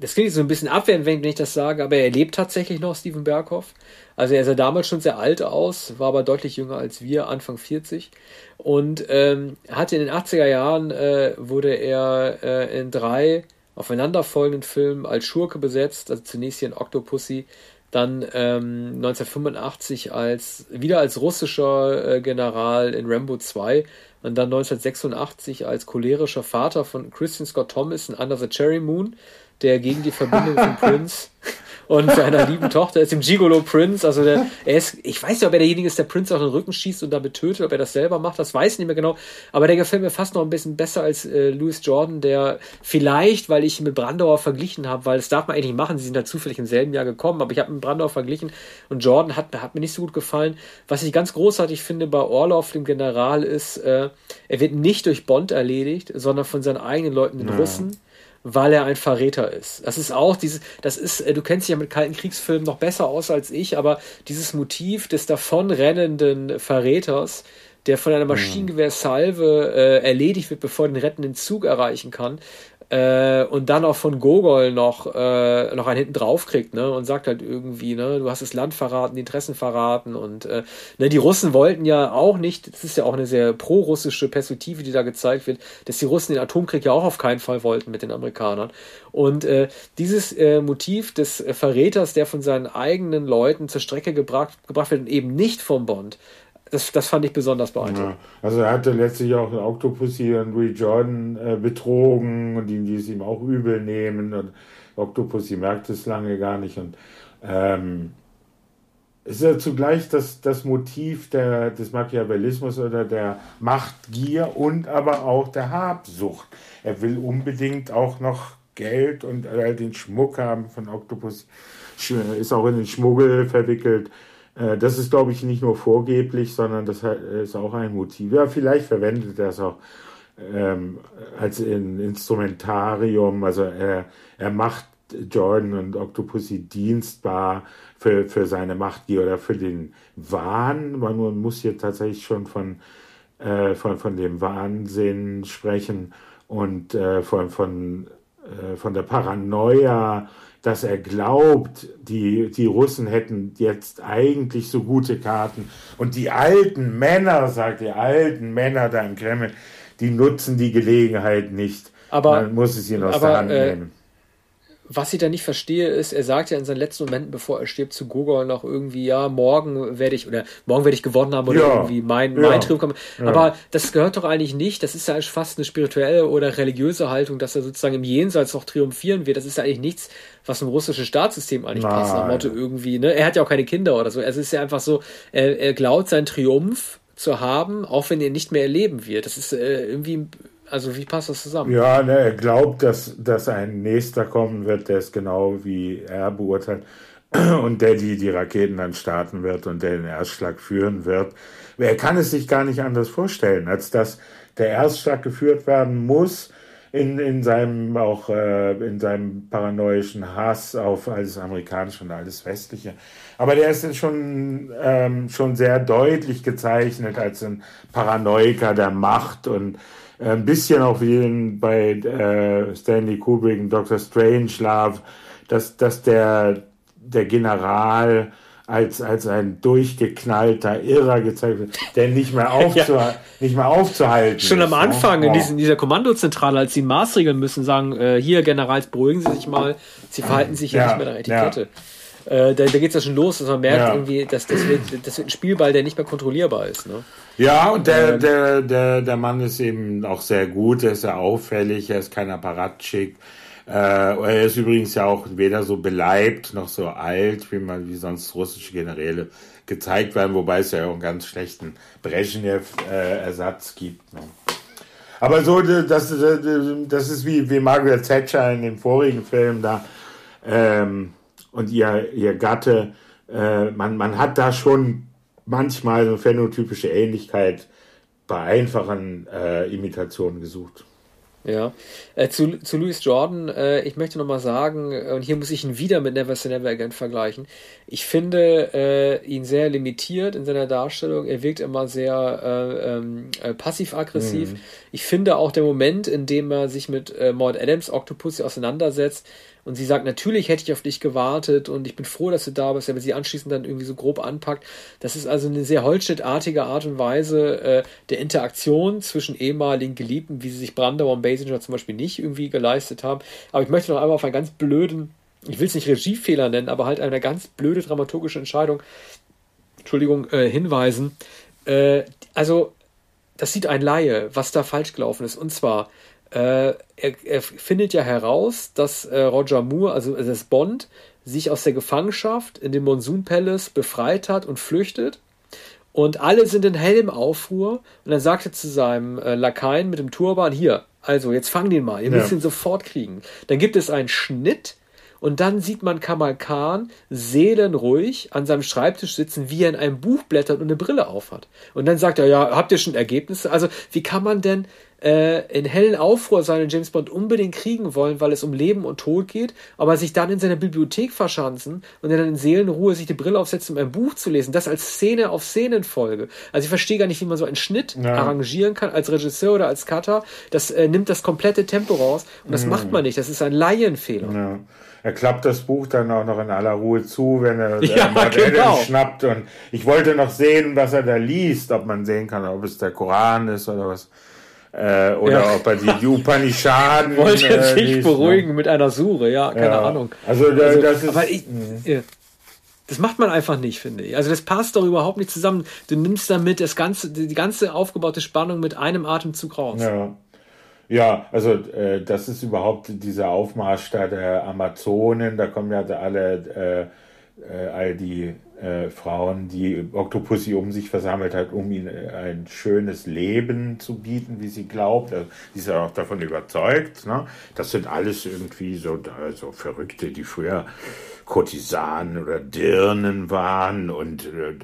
das klingt so ein bisschen abwertend, wenn ich das sage, aber er lebt tatsächlich noch, Steven Berghoff. Also er sah damals schon sehr alt aus, war aber deutlich jünger als wir, Anfang 40. Und ähm, hatte in den 80er Jahren, äh, wurde er äh, in drei aufeinanderfolgenden Filmen als Schurke besetzt. Also zunächst hier in Octopussy, dann ähm, 1985 als wieder als russischer äh, General in Rambo 2 und dann 1986 als cholerischer Vater von Christian Scott Thomas in Under the Cherry Moon der gegen die Verbindung von Prince und seiner lieben Tochter ist, im Gigolo Prince. Also der, er ist, ich weiß nicht, ob er derjenige ist, der Prince auf den Rücken schießt und damit tötet, ob er das selber macht, das weiß ich nicht mehr genau. Aber der gefällt mir fast noch ein bisschen besser als äh, Louis Jordan, der vielleicht, weil ich ihn mit Brandauer verglichen habe, weil das darf man eigentlich nicht machen, sie sind da zufällig im selben Jahr gekommen, aber ich habe mit Brandauer verglichen und Jordan hat, hat mir nicht so gut gefallen. Was ich ganz großartig finde bei Orlov, dem General, ist, äh, er wird nicht durch Bond erledigt, sondern von seinen eigenen Leuten, den ja. Russen weil er ein Verräter ist. Das ist auch dieses, das ist, äh, du kennst dich ja mit kalten Kriegsfilmen noch besser aus als ich, aber dieses Motiv des davonrennenden Verräters, der von einer mhm. Maschinengewehrsalve äh, erledigt wird, bevor er den rettenden Zug erreichen kann, äh, und dann auch von Gogol noch, äh, noch einen hinten drauf kriegt, ne, und sagt halt irgendwie, ne, du hast das Land verraten, die Interessen verraten und äh, ne, die Russen wollten ja auch nicht, das ist ja auch eine sehr pro-russische Perspektive, die da gezeigt wird, dass die Russen den Atomkrieg ja auch auf keinen Fall wollten mit den Amerikanern. Und äh, dieses äh, Motiv des Verräters, der von seinen eigenen Leuten zur Strecke gebracht, gebracht wird und eben nicht vom Bond, das, das fand ich besonders beeindruckend. Ja, also er hatte letztlich auch Octopussy und Louis Jordan äh, betrogen und die, die es ihm auch übel nehmen. Und Octopussy merkt es lange gar nicht. Und ähm, es ist ja zugleich das, das Motiv der, des Machiavellismus oder der Machtgier und aber auch der Habsucht. Er will unbedingt auch noch Geld und äh, den Schmuck haben von Octopus, ist auch in den Schmuggel verwickelt. Äh, das ist, glaube ich, nicht nur vorgeblich, sondern das ist auch ein Motiv. Ja, vielleicht verwendet er es auch ähm, als ein Instrumentarium. Also er, er macht Jordan und Octopussy dienstbar für, für seine Machtgier oder für den Wahn. Man muss hier tatsächlich schon von, äh, von, von dem Wahnsinn sprechen und äh, von, von, äh, von der Paranoia dass er glaubt, die, die Russen hätten jetzt eigentlich so gute Karten. Und die alten Männer, sagt die alten Männer da im Kreml, die nutzen die Gelegenheit nicht. Aber, Man muss es ihnen aus aber, der Hand äh, nehmen was ich da nicht verstehe, ist, er sagt ja in seinen letzten Momenten, bevor er stirbt, zu Gogol noch irgendwie, ja, morgen werde ich, oder morgen werde ich gewonnen haben oder ja, irgendwie mein, mein ja, Triumph kommen. Ja. Aber das gehört doch eigentlich nicht. Das ist ja fast eine spirituelle oder religiöse Haltung, dass er sozusagen im Jenseits noch triumphieren wird. Das ist ja eigentlich nichts, was im russischen Staatssystem eigentlich Nein. passt. Nach Motto irgendwie, ne? Er hat ja auch keine Kinder oder so. Also es ist ja einfach so, er, er glaubt seinen Triumph zu haben, auch wenn er nicht mehr erleben wird. Das ist äh, irgendwie also wie passt das zusammen? Ja, ne, er glaubt, dass, dass ein Nächster kommen wird, der es genau wie er beurteilt und der die, die Raketen dann starten wird und der den Erstschlag führen wird. Er kann es sich gar nicht anders vorstellen, als dass der Erstschlag geführt werden muss, in, in seinem auch äh, in seinem paranoischen Hass auf alles Amerikanische und alles Westliche. Aber der ist schon, ähm, schon sehr deutlich gezeichnet als ein Paranoiker der Macht und ein bisschen auch wie in, bei äh, Stanley Kubrick und Dr. Strangelove, dass, dass der, der General als, als ein durchgeknallter Irrer gezeigt wird, der nicht mehr, aufzu ja. nicht mehr aufzuhalten Schon ist, am ne? Anfang ne? in, diesen, dieser Kommandozentrale, als sie maßregeln müssen, sagen, äh, hier Generals, beruhigen Sie sich mal, Sie verhalten sich ja, nicht mehr nach Etikette. Ja. Äh, da, da geht es ja schon los, dass man merkt ja. irgendwie, dass das wird, das wird ein Spielball, der nicht mehr kontrollierbar ist. Ne? Ja, und der, ähm, der, der, der Mann ist eben auch sehr gut, er ist ja auffällig, er ist kein Apparatschik. Äh, er ist übrigens ja auch weder so beleibt noch so alt, wie man wie sonst russische Generäle gezeigt werden, wobei es ja auch einen ganz schlechten Brezhnev-Ersatz gibt. Ne? Aber so, das, das ist wie, wie Margaret Thatcher in dem vorigen Film da ähm, und ihr, ihr Gatte. Äh, man, man hat da schon manchmal so eine phänotypische Ähnlichkeit bei einfachen äh, Imitationen gesucht. Ja. Äh, zu, zu Louis Jordan, äh, ich möchte nochmal sagen, äh, und hier muss ich ihn wieder mit Never Say Never Again vergleichen. Ich finde äh, ihn sehr limitiert in seiner Darstellung. Er wirkt immer sehr äh, ähm, äh, passiv-aggressiv. Mhm. Ich finde auch der Moment, in dem er sich mit Maud Adams Octopus auseinandersetzt, und sie sagt, natürlich hätte ich auf dich gewartet und ich bin froh, dass du da bist, aber sie anschließend dann irgendwie so grob anpackt. Das ist also eine sehr Holstedt-artige Art und Weise äh, der Interaktion zwischen ehemaligen Geliebten, wie sie sich Brandauer und Basinger zum Beispiel nicht irgendwie geleistet haben. Aber ich möchte noch einmal auf einen ganz blöden, ich will es nicht Regiefehler nennen, aber halt eine ganz blöde dramaturgische Entscheidung, Entschuldigung, äh, hinweisen. Äh, also, das sieht ein Laie, was da falsch gelaufen ist. Und zwar, äh, er, er, findet ja heraus, dass äh, Roger Moore, also das Bond, sich aus der Gefangenschaft in dem Monsoon Palace befreit hat und flüchtet. Und alle sind in hellem Aufruhr. Und dann sagt er zu seinem äh, Lakaien mit dem Turban: Hier, also jetzt fang den mal, ihr müsst ihn sofort kriegen. Dann gibt es einen Schnitt und dann sieht man Kamal Khan seelenruhig an seinem Schreibtisch sitzen, wie er in einem Buch blättert und eine Brille aufhat. Und dann sagt er, ja, habt ihr schon Ergebnisse? Also, wie kann man denn äh, in hellen Aufruhr seinen James Bond unbedingt kriegen wollen, weil es um Leben und Tod geht, aber sich dann in seiner Bibliothek verschanzen und dann in Seelenruhe sich die Brille aufsetzt, um ein Buch zu lesen, das als Szene auf Szenenfolge. Also ich verstehe gar nicht, wie man so einen Schnitt ja. arrangieren kann als Regisseur oder als Cutter. Das äh, nimmt das komplette Tempo raus und das mhm. macht man nicht. Das ist ein Laienfehler. Ja. Er klappt das Buch dann auch noch in aller Ruhe zu, wenn er ja, äh, genau. schnappt. Und ich wollte noch sehen, was er da liest, ob man sehen kann, ob es der Koran ist oder was. Äh, oder ja. ob er die, Upanishaden. Wollte äh, sich liest, ne? beruhigen ne? mit einer Sure, ja, keine ja. Ahnung. Also, da, also, das ist. Aber ich, ja. Das macht man einfach nicht, finde ich. Also das passt doch überhaupt nicht zusammen. Du nimmst damit das ganze, die ganze aufgebaute Spannung mit einem Atemzug raus. Ja. Ja, also äh, das ist überhaupt dieser Aufmarsch da der Amazonen, da kommen ja alle, äh, äh, all die äh, Frauen, die Octopussy um sich versammelt hat, um ihnen äh, ein schönes Leben zu bieten, wie sie glaubt. Also, sie ist ja auch davon überzeugt. Ne? Das sind alles irgendwie so, so Verrückte, die früher Kurtisanen oder Dirnen waren und äh,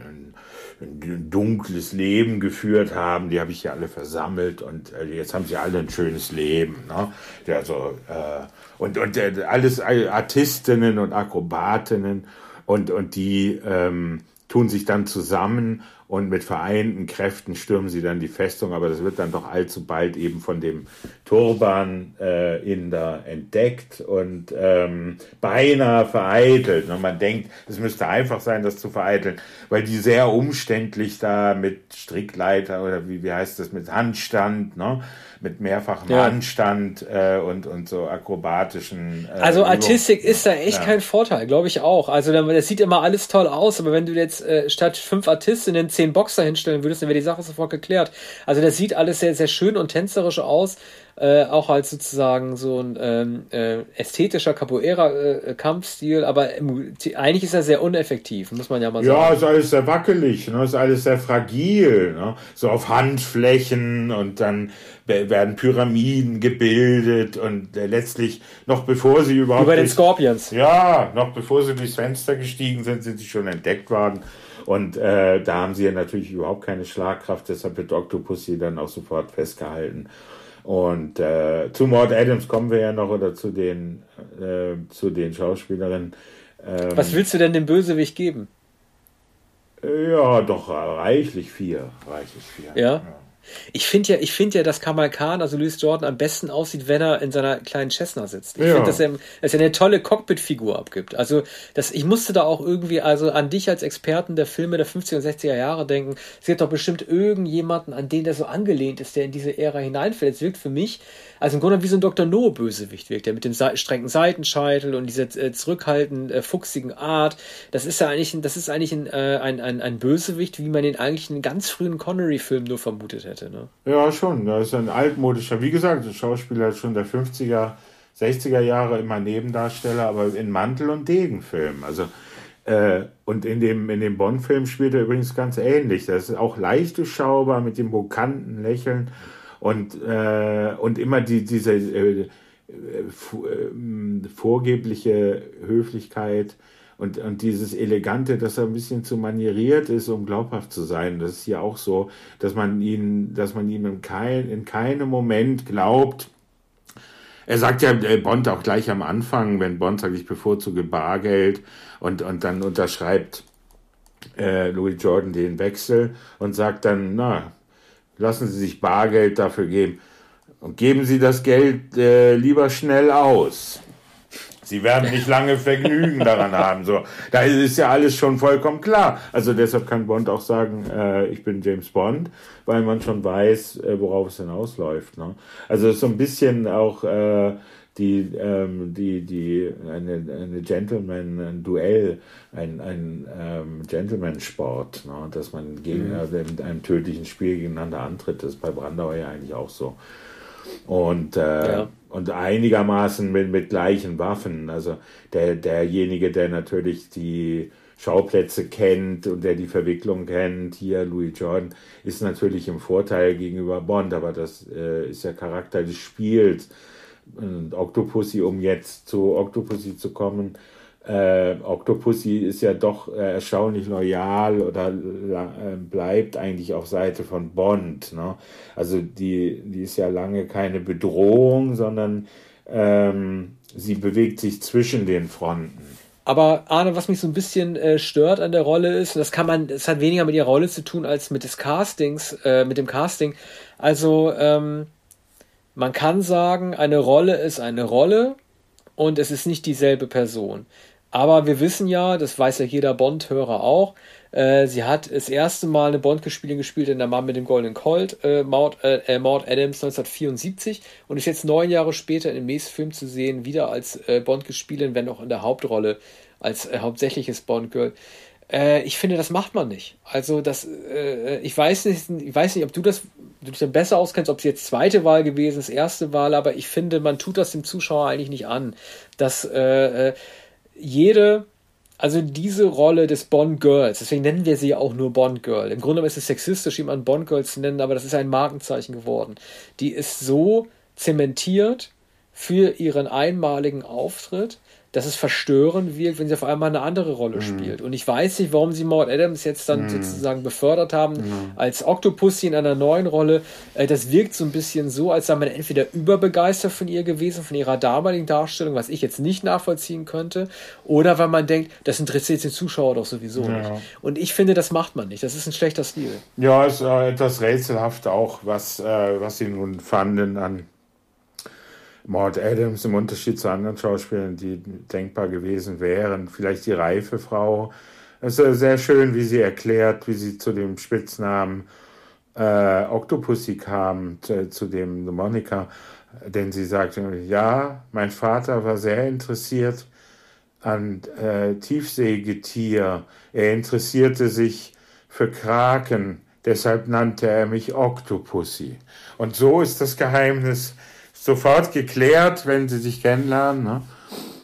dunkles Leben geführt haben, die habe ich ja alle versammelt und äh, jetzt haben sie alle ein schönes Leben. Ne? Also, äh, und und äh, alles Artistinnen und Akrobatinnen und, und die ähm, tun sich dann zusammen und mit vereinten Kräften stürmen sie dann die Festung, aber das wird dann doch allzu bald eben von dem Turban äh, Inder entdeckt und ähm, beinahe vereitelt. Und man denkt, es müsste einfach sein, das zu vereiteln, weil die sehr umständlich da mit Strickleiter oder wie, wie heißt das, mit Handstand, ne? mit mehrfachem ja. Anstand äh, und, und so akrobatischen. Äh, also Artistik ist da echt ja. kein Vorteil, glaube ich auch. Also das sieht immer alles toll aus, aber wenn du jetzt äh, statt fünf Artistinnen zehn Boxer hinstellen würdest, dann wäre die Sache sofort geklärt. Also das sieht alles sehr, sehr schön und tänzerisch aus äh, auch als sozusagen so ein ähm, äh, ästhetischer Capoeira-Kampfstil, aber im, eigentlich ist er sehr uneffektiv, muss man ja mal sagen. Ja, ist alles sehr wackelig, ne? ist alles sehr fragil, ne? so auf Handflächen und dann werden Pyramiden gebildet und äh, letztlich noch bevor sie überhaupt... Bei den Scorpions. Ja, noch bevor sie durchs Fenster gestiegen sind, sind sie schon entdeckt worden. Und äh, da haben sie ja natürlich überhaupt keine Schlagkraft, deshalb wird Octopus sie dann auch sofort festgehalten. Und äh, zu Maud Adams kommen wir ja noch oder zu den, äh, zu den Schauspielerinnen. Ähm, Was willst du denn dem Bösewicht geben? Ja, doch reichlich vier. Reichlich vier. ja. ja. Ich finde ja, ich finde ja, dass Kamal Khan, also Louis Jordan, am besten aussieht, wenn er in seiner kleinen Cessna sitzt. Ich ja. finde, dass er, dass er eine tolle Cockpit-Figur abgibt. Also, das, ich musste da auch irgendwie, also an dich als Experten der Filme der 50er und 60er Jahre denken. Es gibt doch bestimmt irgendjemanden, an den der so angelehnt ist, der in diese Ära hineinfällt. Es wirkt für mich, also im Grunde wie so ein Dr. No-Bösewicht wirkt, der mit dem strengen Seitenscheitel und dieser äh, zurückhaltenden, äh, fuchsigen Art. Das ist ja eigentlich, das ist eigentlich ein, äh, ein, ein, ein Bösewicht, wie man ihn eigentlich in ganz frühen Connery-Filmen nur vermutet hätte. Ne? Ja, schon. Das ist ein altmodischer, wie gesagt, ein Schauspieler schon der 50er, 60er Jahre immer Nebendarsteller, aber in Mantel- und Degenfilmen. Also äh, und in dem, in dem Bond-Film spielt er übrigens ganz ähnlich. Das ist auch leicht durchschaubar mit dem bokanten Lächeln und, äh, und immer die, diese äh, äh, vorgebliche Höflichkeit und, und dieses Elegante, dass er ein bisschen zu manieriert ist, um glaubhaft zu sein. Das ist hier auch so, dass man ihn, dass man ihm in, kein, in keinem Moment glaubt, er sagt ja äh, Bond auch gleich am Anfang, wenn Bond sagt, ich bevorzuge Bargeld und, und dann unterschreibt äh, Louis Jordan den Wechsel und sagt dann, na, Lassen Sie sich Bargeld dafür geben. Und geben Sie das Geld äh, lieber schnell aus. Sie werden nicht lange Vergnügen daran haben. So, da ist ja alles schon vollkommen klar. Also deshalb kann Bond auch sagen, äh, ich bin James Bond, weil man schon weiß, äh, worauf es hinausläuft. Ne? Also so ein bisschen auch äh, die, ähm, die, die, eine, eine Gentleman, ein Duell, ein, ein ähm, Gentleman-Sport, ne? dass man gegen, mhm. also in einem tödlichen Spiel gegeneinander antritt. Das ist bei Brandauer ja eigentlich auch so. Und, äh, ja. und einigermaßen mit, mit gleichen Waffen. Also der, derjenige, der natürlich die Schauplätze kennt und der die Verwicklung kennt, hier Louis Jordan, ist natürlich im Vorteil gegenüber Bond, aber das äh, ist ja Charakter des Spiels und Octopussy, um jetzt zu Octopussy zu kommen, äh, Octopussy ist ja doch äh, erstaunlich loyal oder äh, bleibt eigentlich auf Seite von Bond. Ne? Also die, die ist ja lange keine Bedrohung, sondern ähm, sie bewegt sich zwischen den Fronten. Aber Arne, was mich so ein bisschen äh, stört an der Rolle ist, und das kann man, es hat weniger mit ihrer Rolle zu tun als mit des Castings, äh, mit dem Casting. Also ähm, man kann sagen, eine Rolle ist eine Rolle und es ist nicht dieselbe Person. Aber wir wissen ja, das weiß ja jeder Bond-Hörer auch, äh, sie hat das erste Mal eine Bond-Spielin gespielt in Der Mann mit dem Goldenen Colt, äh, Maud, äh, äh Maud Adams 1974 und ist jetzt neun Jahre später in dem nächsten Film zu sehen, wieder als äh, Bond-Gespielin, wenn auch in der Hauptrolle, als äh, hauptsächliches Bond-Girl. Äh, ich finde, das macht man nicht. Also das, äh, ich weiß nicht, ich weiß nicht, ob du das du dich dann besser auskennst, ob es jetzt zweite Wahl gewesen ist, erste Wahl, aber ich finde, man tut das dem Zuschauer eigentlich nicht an, dass äh, äh jede also diese Rolle des Bond Girls, deswegen nennen wir sie ja auch nur Bond Girl. Im Grunde ist es sexistisch, jemanden Bond Girl zu nennen, aber das ist ein Markenzeichen geworden. Die ist so zementiert für ihren einmaligen Auftritt, dass es verstörend wirkt, wenn sie auf einmal eine andere Rolle mhm. spielt. Und ich weiß nicht, warum sie Maud Adams jetzt dann mhm. sozusagen befördert haben mhm. als Octopussy in einer neuen Rolle. Äh, das wirkt so ein bisschen so, als sei man entweder überbegeistert von ihr gewesen, von ihrer damaligen Darstellung, was ich jetzt nicht nachvollziehen könnte, oder weil man denkt, das interessiert den Zuschauer doch sowieso ja. nicht. Und ich finde, das macht man nicht. Das ist ein schlechter Stil. Ja, ist äh, etwas rätselhaft auch, was, äh, was sie nun fanden an Maud Adams im Unterschied zu anderen Schauspielern, die denkbar gewesen wären. Vielleicht die reife Frau. Es ist sehr schön, wie sie erklärt, wie sie zu dem Spitznamen äh, Octopussy kam, zu, zu dem Monika. Denn sie sagte, ja, mein Vater war sehr interessiert an äh, Tiefseegetier. Er interessierte sich für Kraken, deshalb nannte er mich Octopussy. Und so ist das Geheimnis sofort geklärt, wenn sie sich kennenlernen. Ne?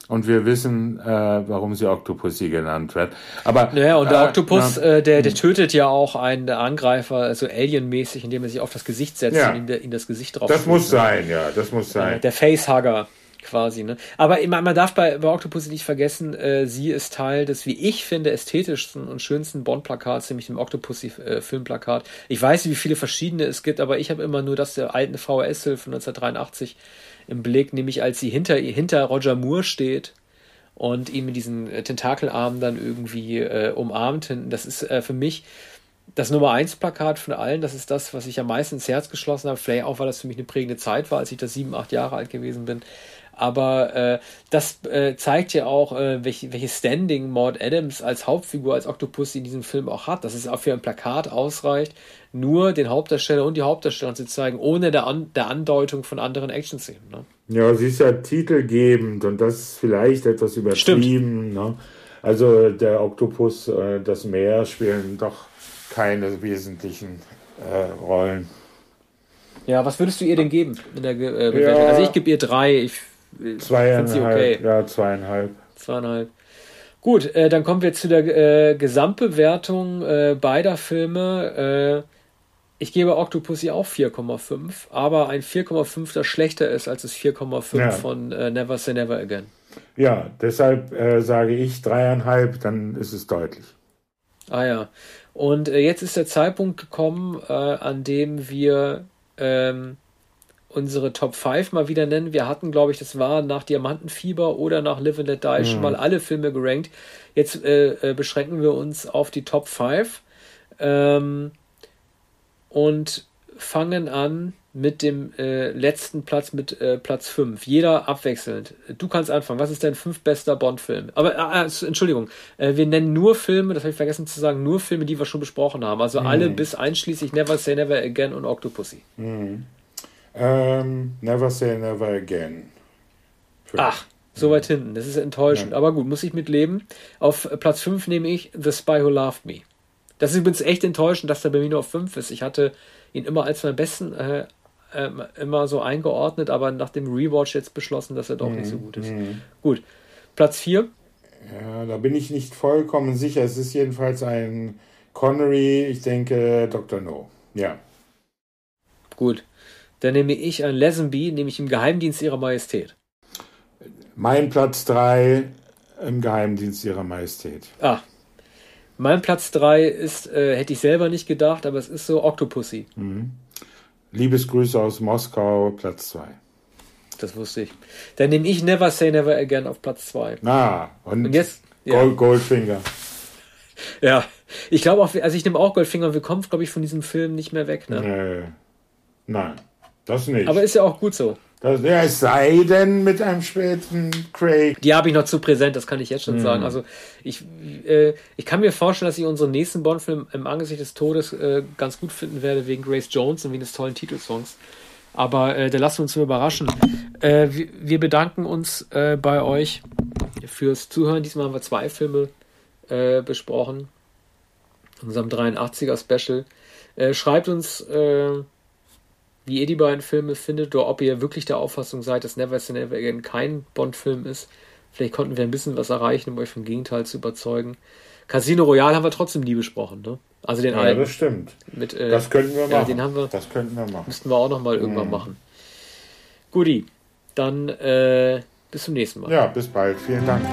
Und wir wissen, äh, warum sie Octopussy genannt wird. Aber ja, und der äh, Oktopus, äh, der, der hm. tötet ja auch einen Angreifer, also alienmäßig, indem er sich auf das Gesicht setzt ja. und ihm, ihm das Gesicht drauf. Das muss ne? sein, ja, das muss sein. der Facehugger. Quasi. Ne? Aber man, man darf bei, bei Octopus nicht vergessen, äh, sie ist Teil des, wie ich finde, ästhetischsten und schönsten Bond-Plakats, nämlich dem Octopussy-Filmplakat. ich weiß nicht, wie viele verschiedene es gibt, aber ich habe immer nur das der alten VHS-Hilfe von 1983 im Blick, nämlich als sie hinter, hinter Roger Moore steht und ihn mit diesen äh, Tentakelarmen dann irgendwie äh, umarmt hinten. Das ist äh, für mich das Nummer 1 Plakat von allen. Das ist das, was ich am meisten ins Herz geschlossen habe. Vielleicht auch, weil das für mich eine prägende Zeit war, als ich da sieben, acht Jahre alt gewesen bin. Aber äh, das äh, zeigt ja auch, äh, welche, welches Standing Maud Adams als Hauptfigur, als Octopus in diesem Film auch hat. Dass es auch für ein Plakat ausreicht, nur den Hauptdarsteller und die Hauptdarsteller zu zeigen, ohne der, An der Andeutung von anderen Action-Szenen. Ne? Ja, sie ist ja titelgebend und das ist vielleicht etwas übertrieben. Ne? Also der Oktopus, äh, das Meer spielen doch keine wesentlichen äh, Rollen. Ja, was würdest du ihr denn geben in der äh, Bewertung? Ja, also ich gebe ihr drei. Ich zweieinhalb. Okay. Ja, zweieinhalb. Zweieinhalb. Gut, äh, dann kommen wir zu der äh, Gesamtbewertung äh, beider Filme. Äh, ich gebe Octopussy auch 4,5, aber ein 4,5, das schlechter ist als das 4,5 ja. von äh, Never Say Never Again. Ja, deshalb äh, sage ich dreieinhalb, dann ist es deutlich. Ah ja. Und jetzt ist der Zeitpunkt gekommen, an dem wir ähm, unsere Top 5 mal wieder nennen. Wir hatten, glaube ich, das war nach Diamantenfieber oder nach Live and Let Die mhm. schon mal alle Filme gerankt. Jetzt äh, äh, beschränken wir uns auf die Top 5 ähm, und fangen an mit dem äh, letzten Platz, mit äh, Platz 5. Jeder abwechselnd. Du kannst anfangen. Was ist dein fünf bester Bond-Film? Aber, äh, äh Entschuldigung, wir nennen nur Filme, das habe ich vergessen zu sagen, nur Filme, die wir schon besprochen haben. Also mhm. alle bis einschließlich Never Say Never Again und Octopussy. Mhm. Ähm, never Say Never Again. Für Ach, so weit hinten. Das ist enttäuschend. Ja. Aber gut, muss ich mitleben. Auf Platz 5 nehme ich The Spy Who Loved Me. Das ist übrigens echt enttäuschend, dass der bei mir nur auf 5 ist. Ich hatte ihn immer als meinen besten äh, ähm, immer so eingeordnet, aber nach dem Rewatch jetzt beschlossen, dass er doch mhm. nicht so gut ist. Mhm. Gut. Platz 4. Ja, da bin ich nicht vollkommen sicher. Es ist jedenfalls ein Connery, ich denke Dr. No. Ja. Gut. Dann nehme ich ein Lesenby, nämlich im Geheimdienst ihrer Majestät. Mein Platz 3 im Geheimdienst ihrer Majestät. Ah. Mein Platz 3 ist, äh, hätte ich selber nicht gedacht, aber es ist so Octopussy. Mhm. Liebesgrüße aus Moskau, Platz 2. Das wusste ich. Dann nehme ich Never Say Never Again auf Platz 2. Ah, und, und jetzt ja. Goldfinger. Ja, ich glaube auch, also ich nehme auch Goldfinger und wir kommen, glaube ich, von diesem Film nicht mehr weg. Ne? Nee. Nein, das nicht. Aber ist ja auch gut so. Das, ja, es sei denn mit einem späten Craig. Die habe ich noch zu präsent, das kann ich jetzt schon mhm. sagen. Also ich, äh, ich kann mir vorstellen, dass ich unseren nächsten Bond-Film im Angesicht des Todes äh, ganz gut finden werde, wegen Grace Jones und wegen des tollen Titelsongs. Aber äh, da lassen wir uns überraschen. Äh, wir, wir, bedanken uns äh, bei euch fürs Zuhören. Diesmal haben wir zwei Filme äh, besprochen. In unserem 83er Special. Äh, schreibt uns wie ihr die beiden Filme findet oder ob ihr wirklich der Auffassung seid, dass Never Say Never Again kein Bond-Film ist. Vielleicht konnten wir ein bisschen was erreichen, um euch vom Gegenteil zu überzeugen. Casino Royale haben wir trotzdem nie besprochen, ne? Also den ja, alten. das stimmt. Mit, äh, das könnten wir machen. Ja, den haben wir, das könnten wir machen. Müssten wir auch noch mal irgendwann mhm. machen. Guti, dann äh, bis zum nächsten Mal. Ja, bis bald. Vielen Dank.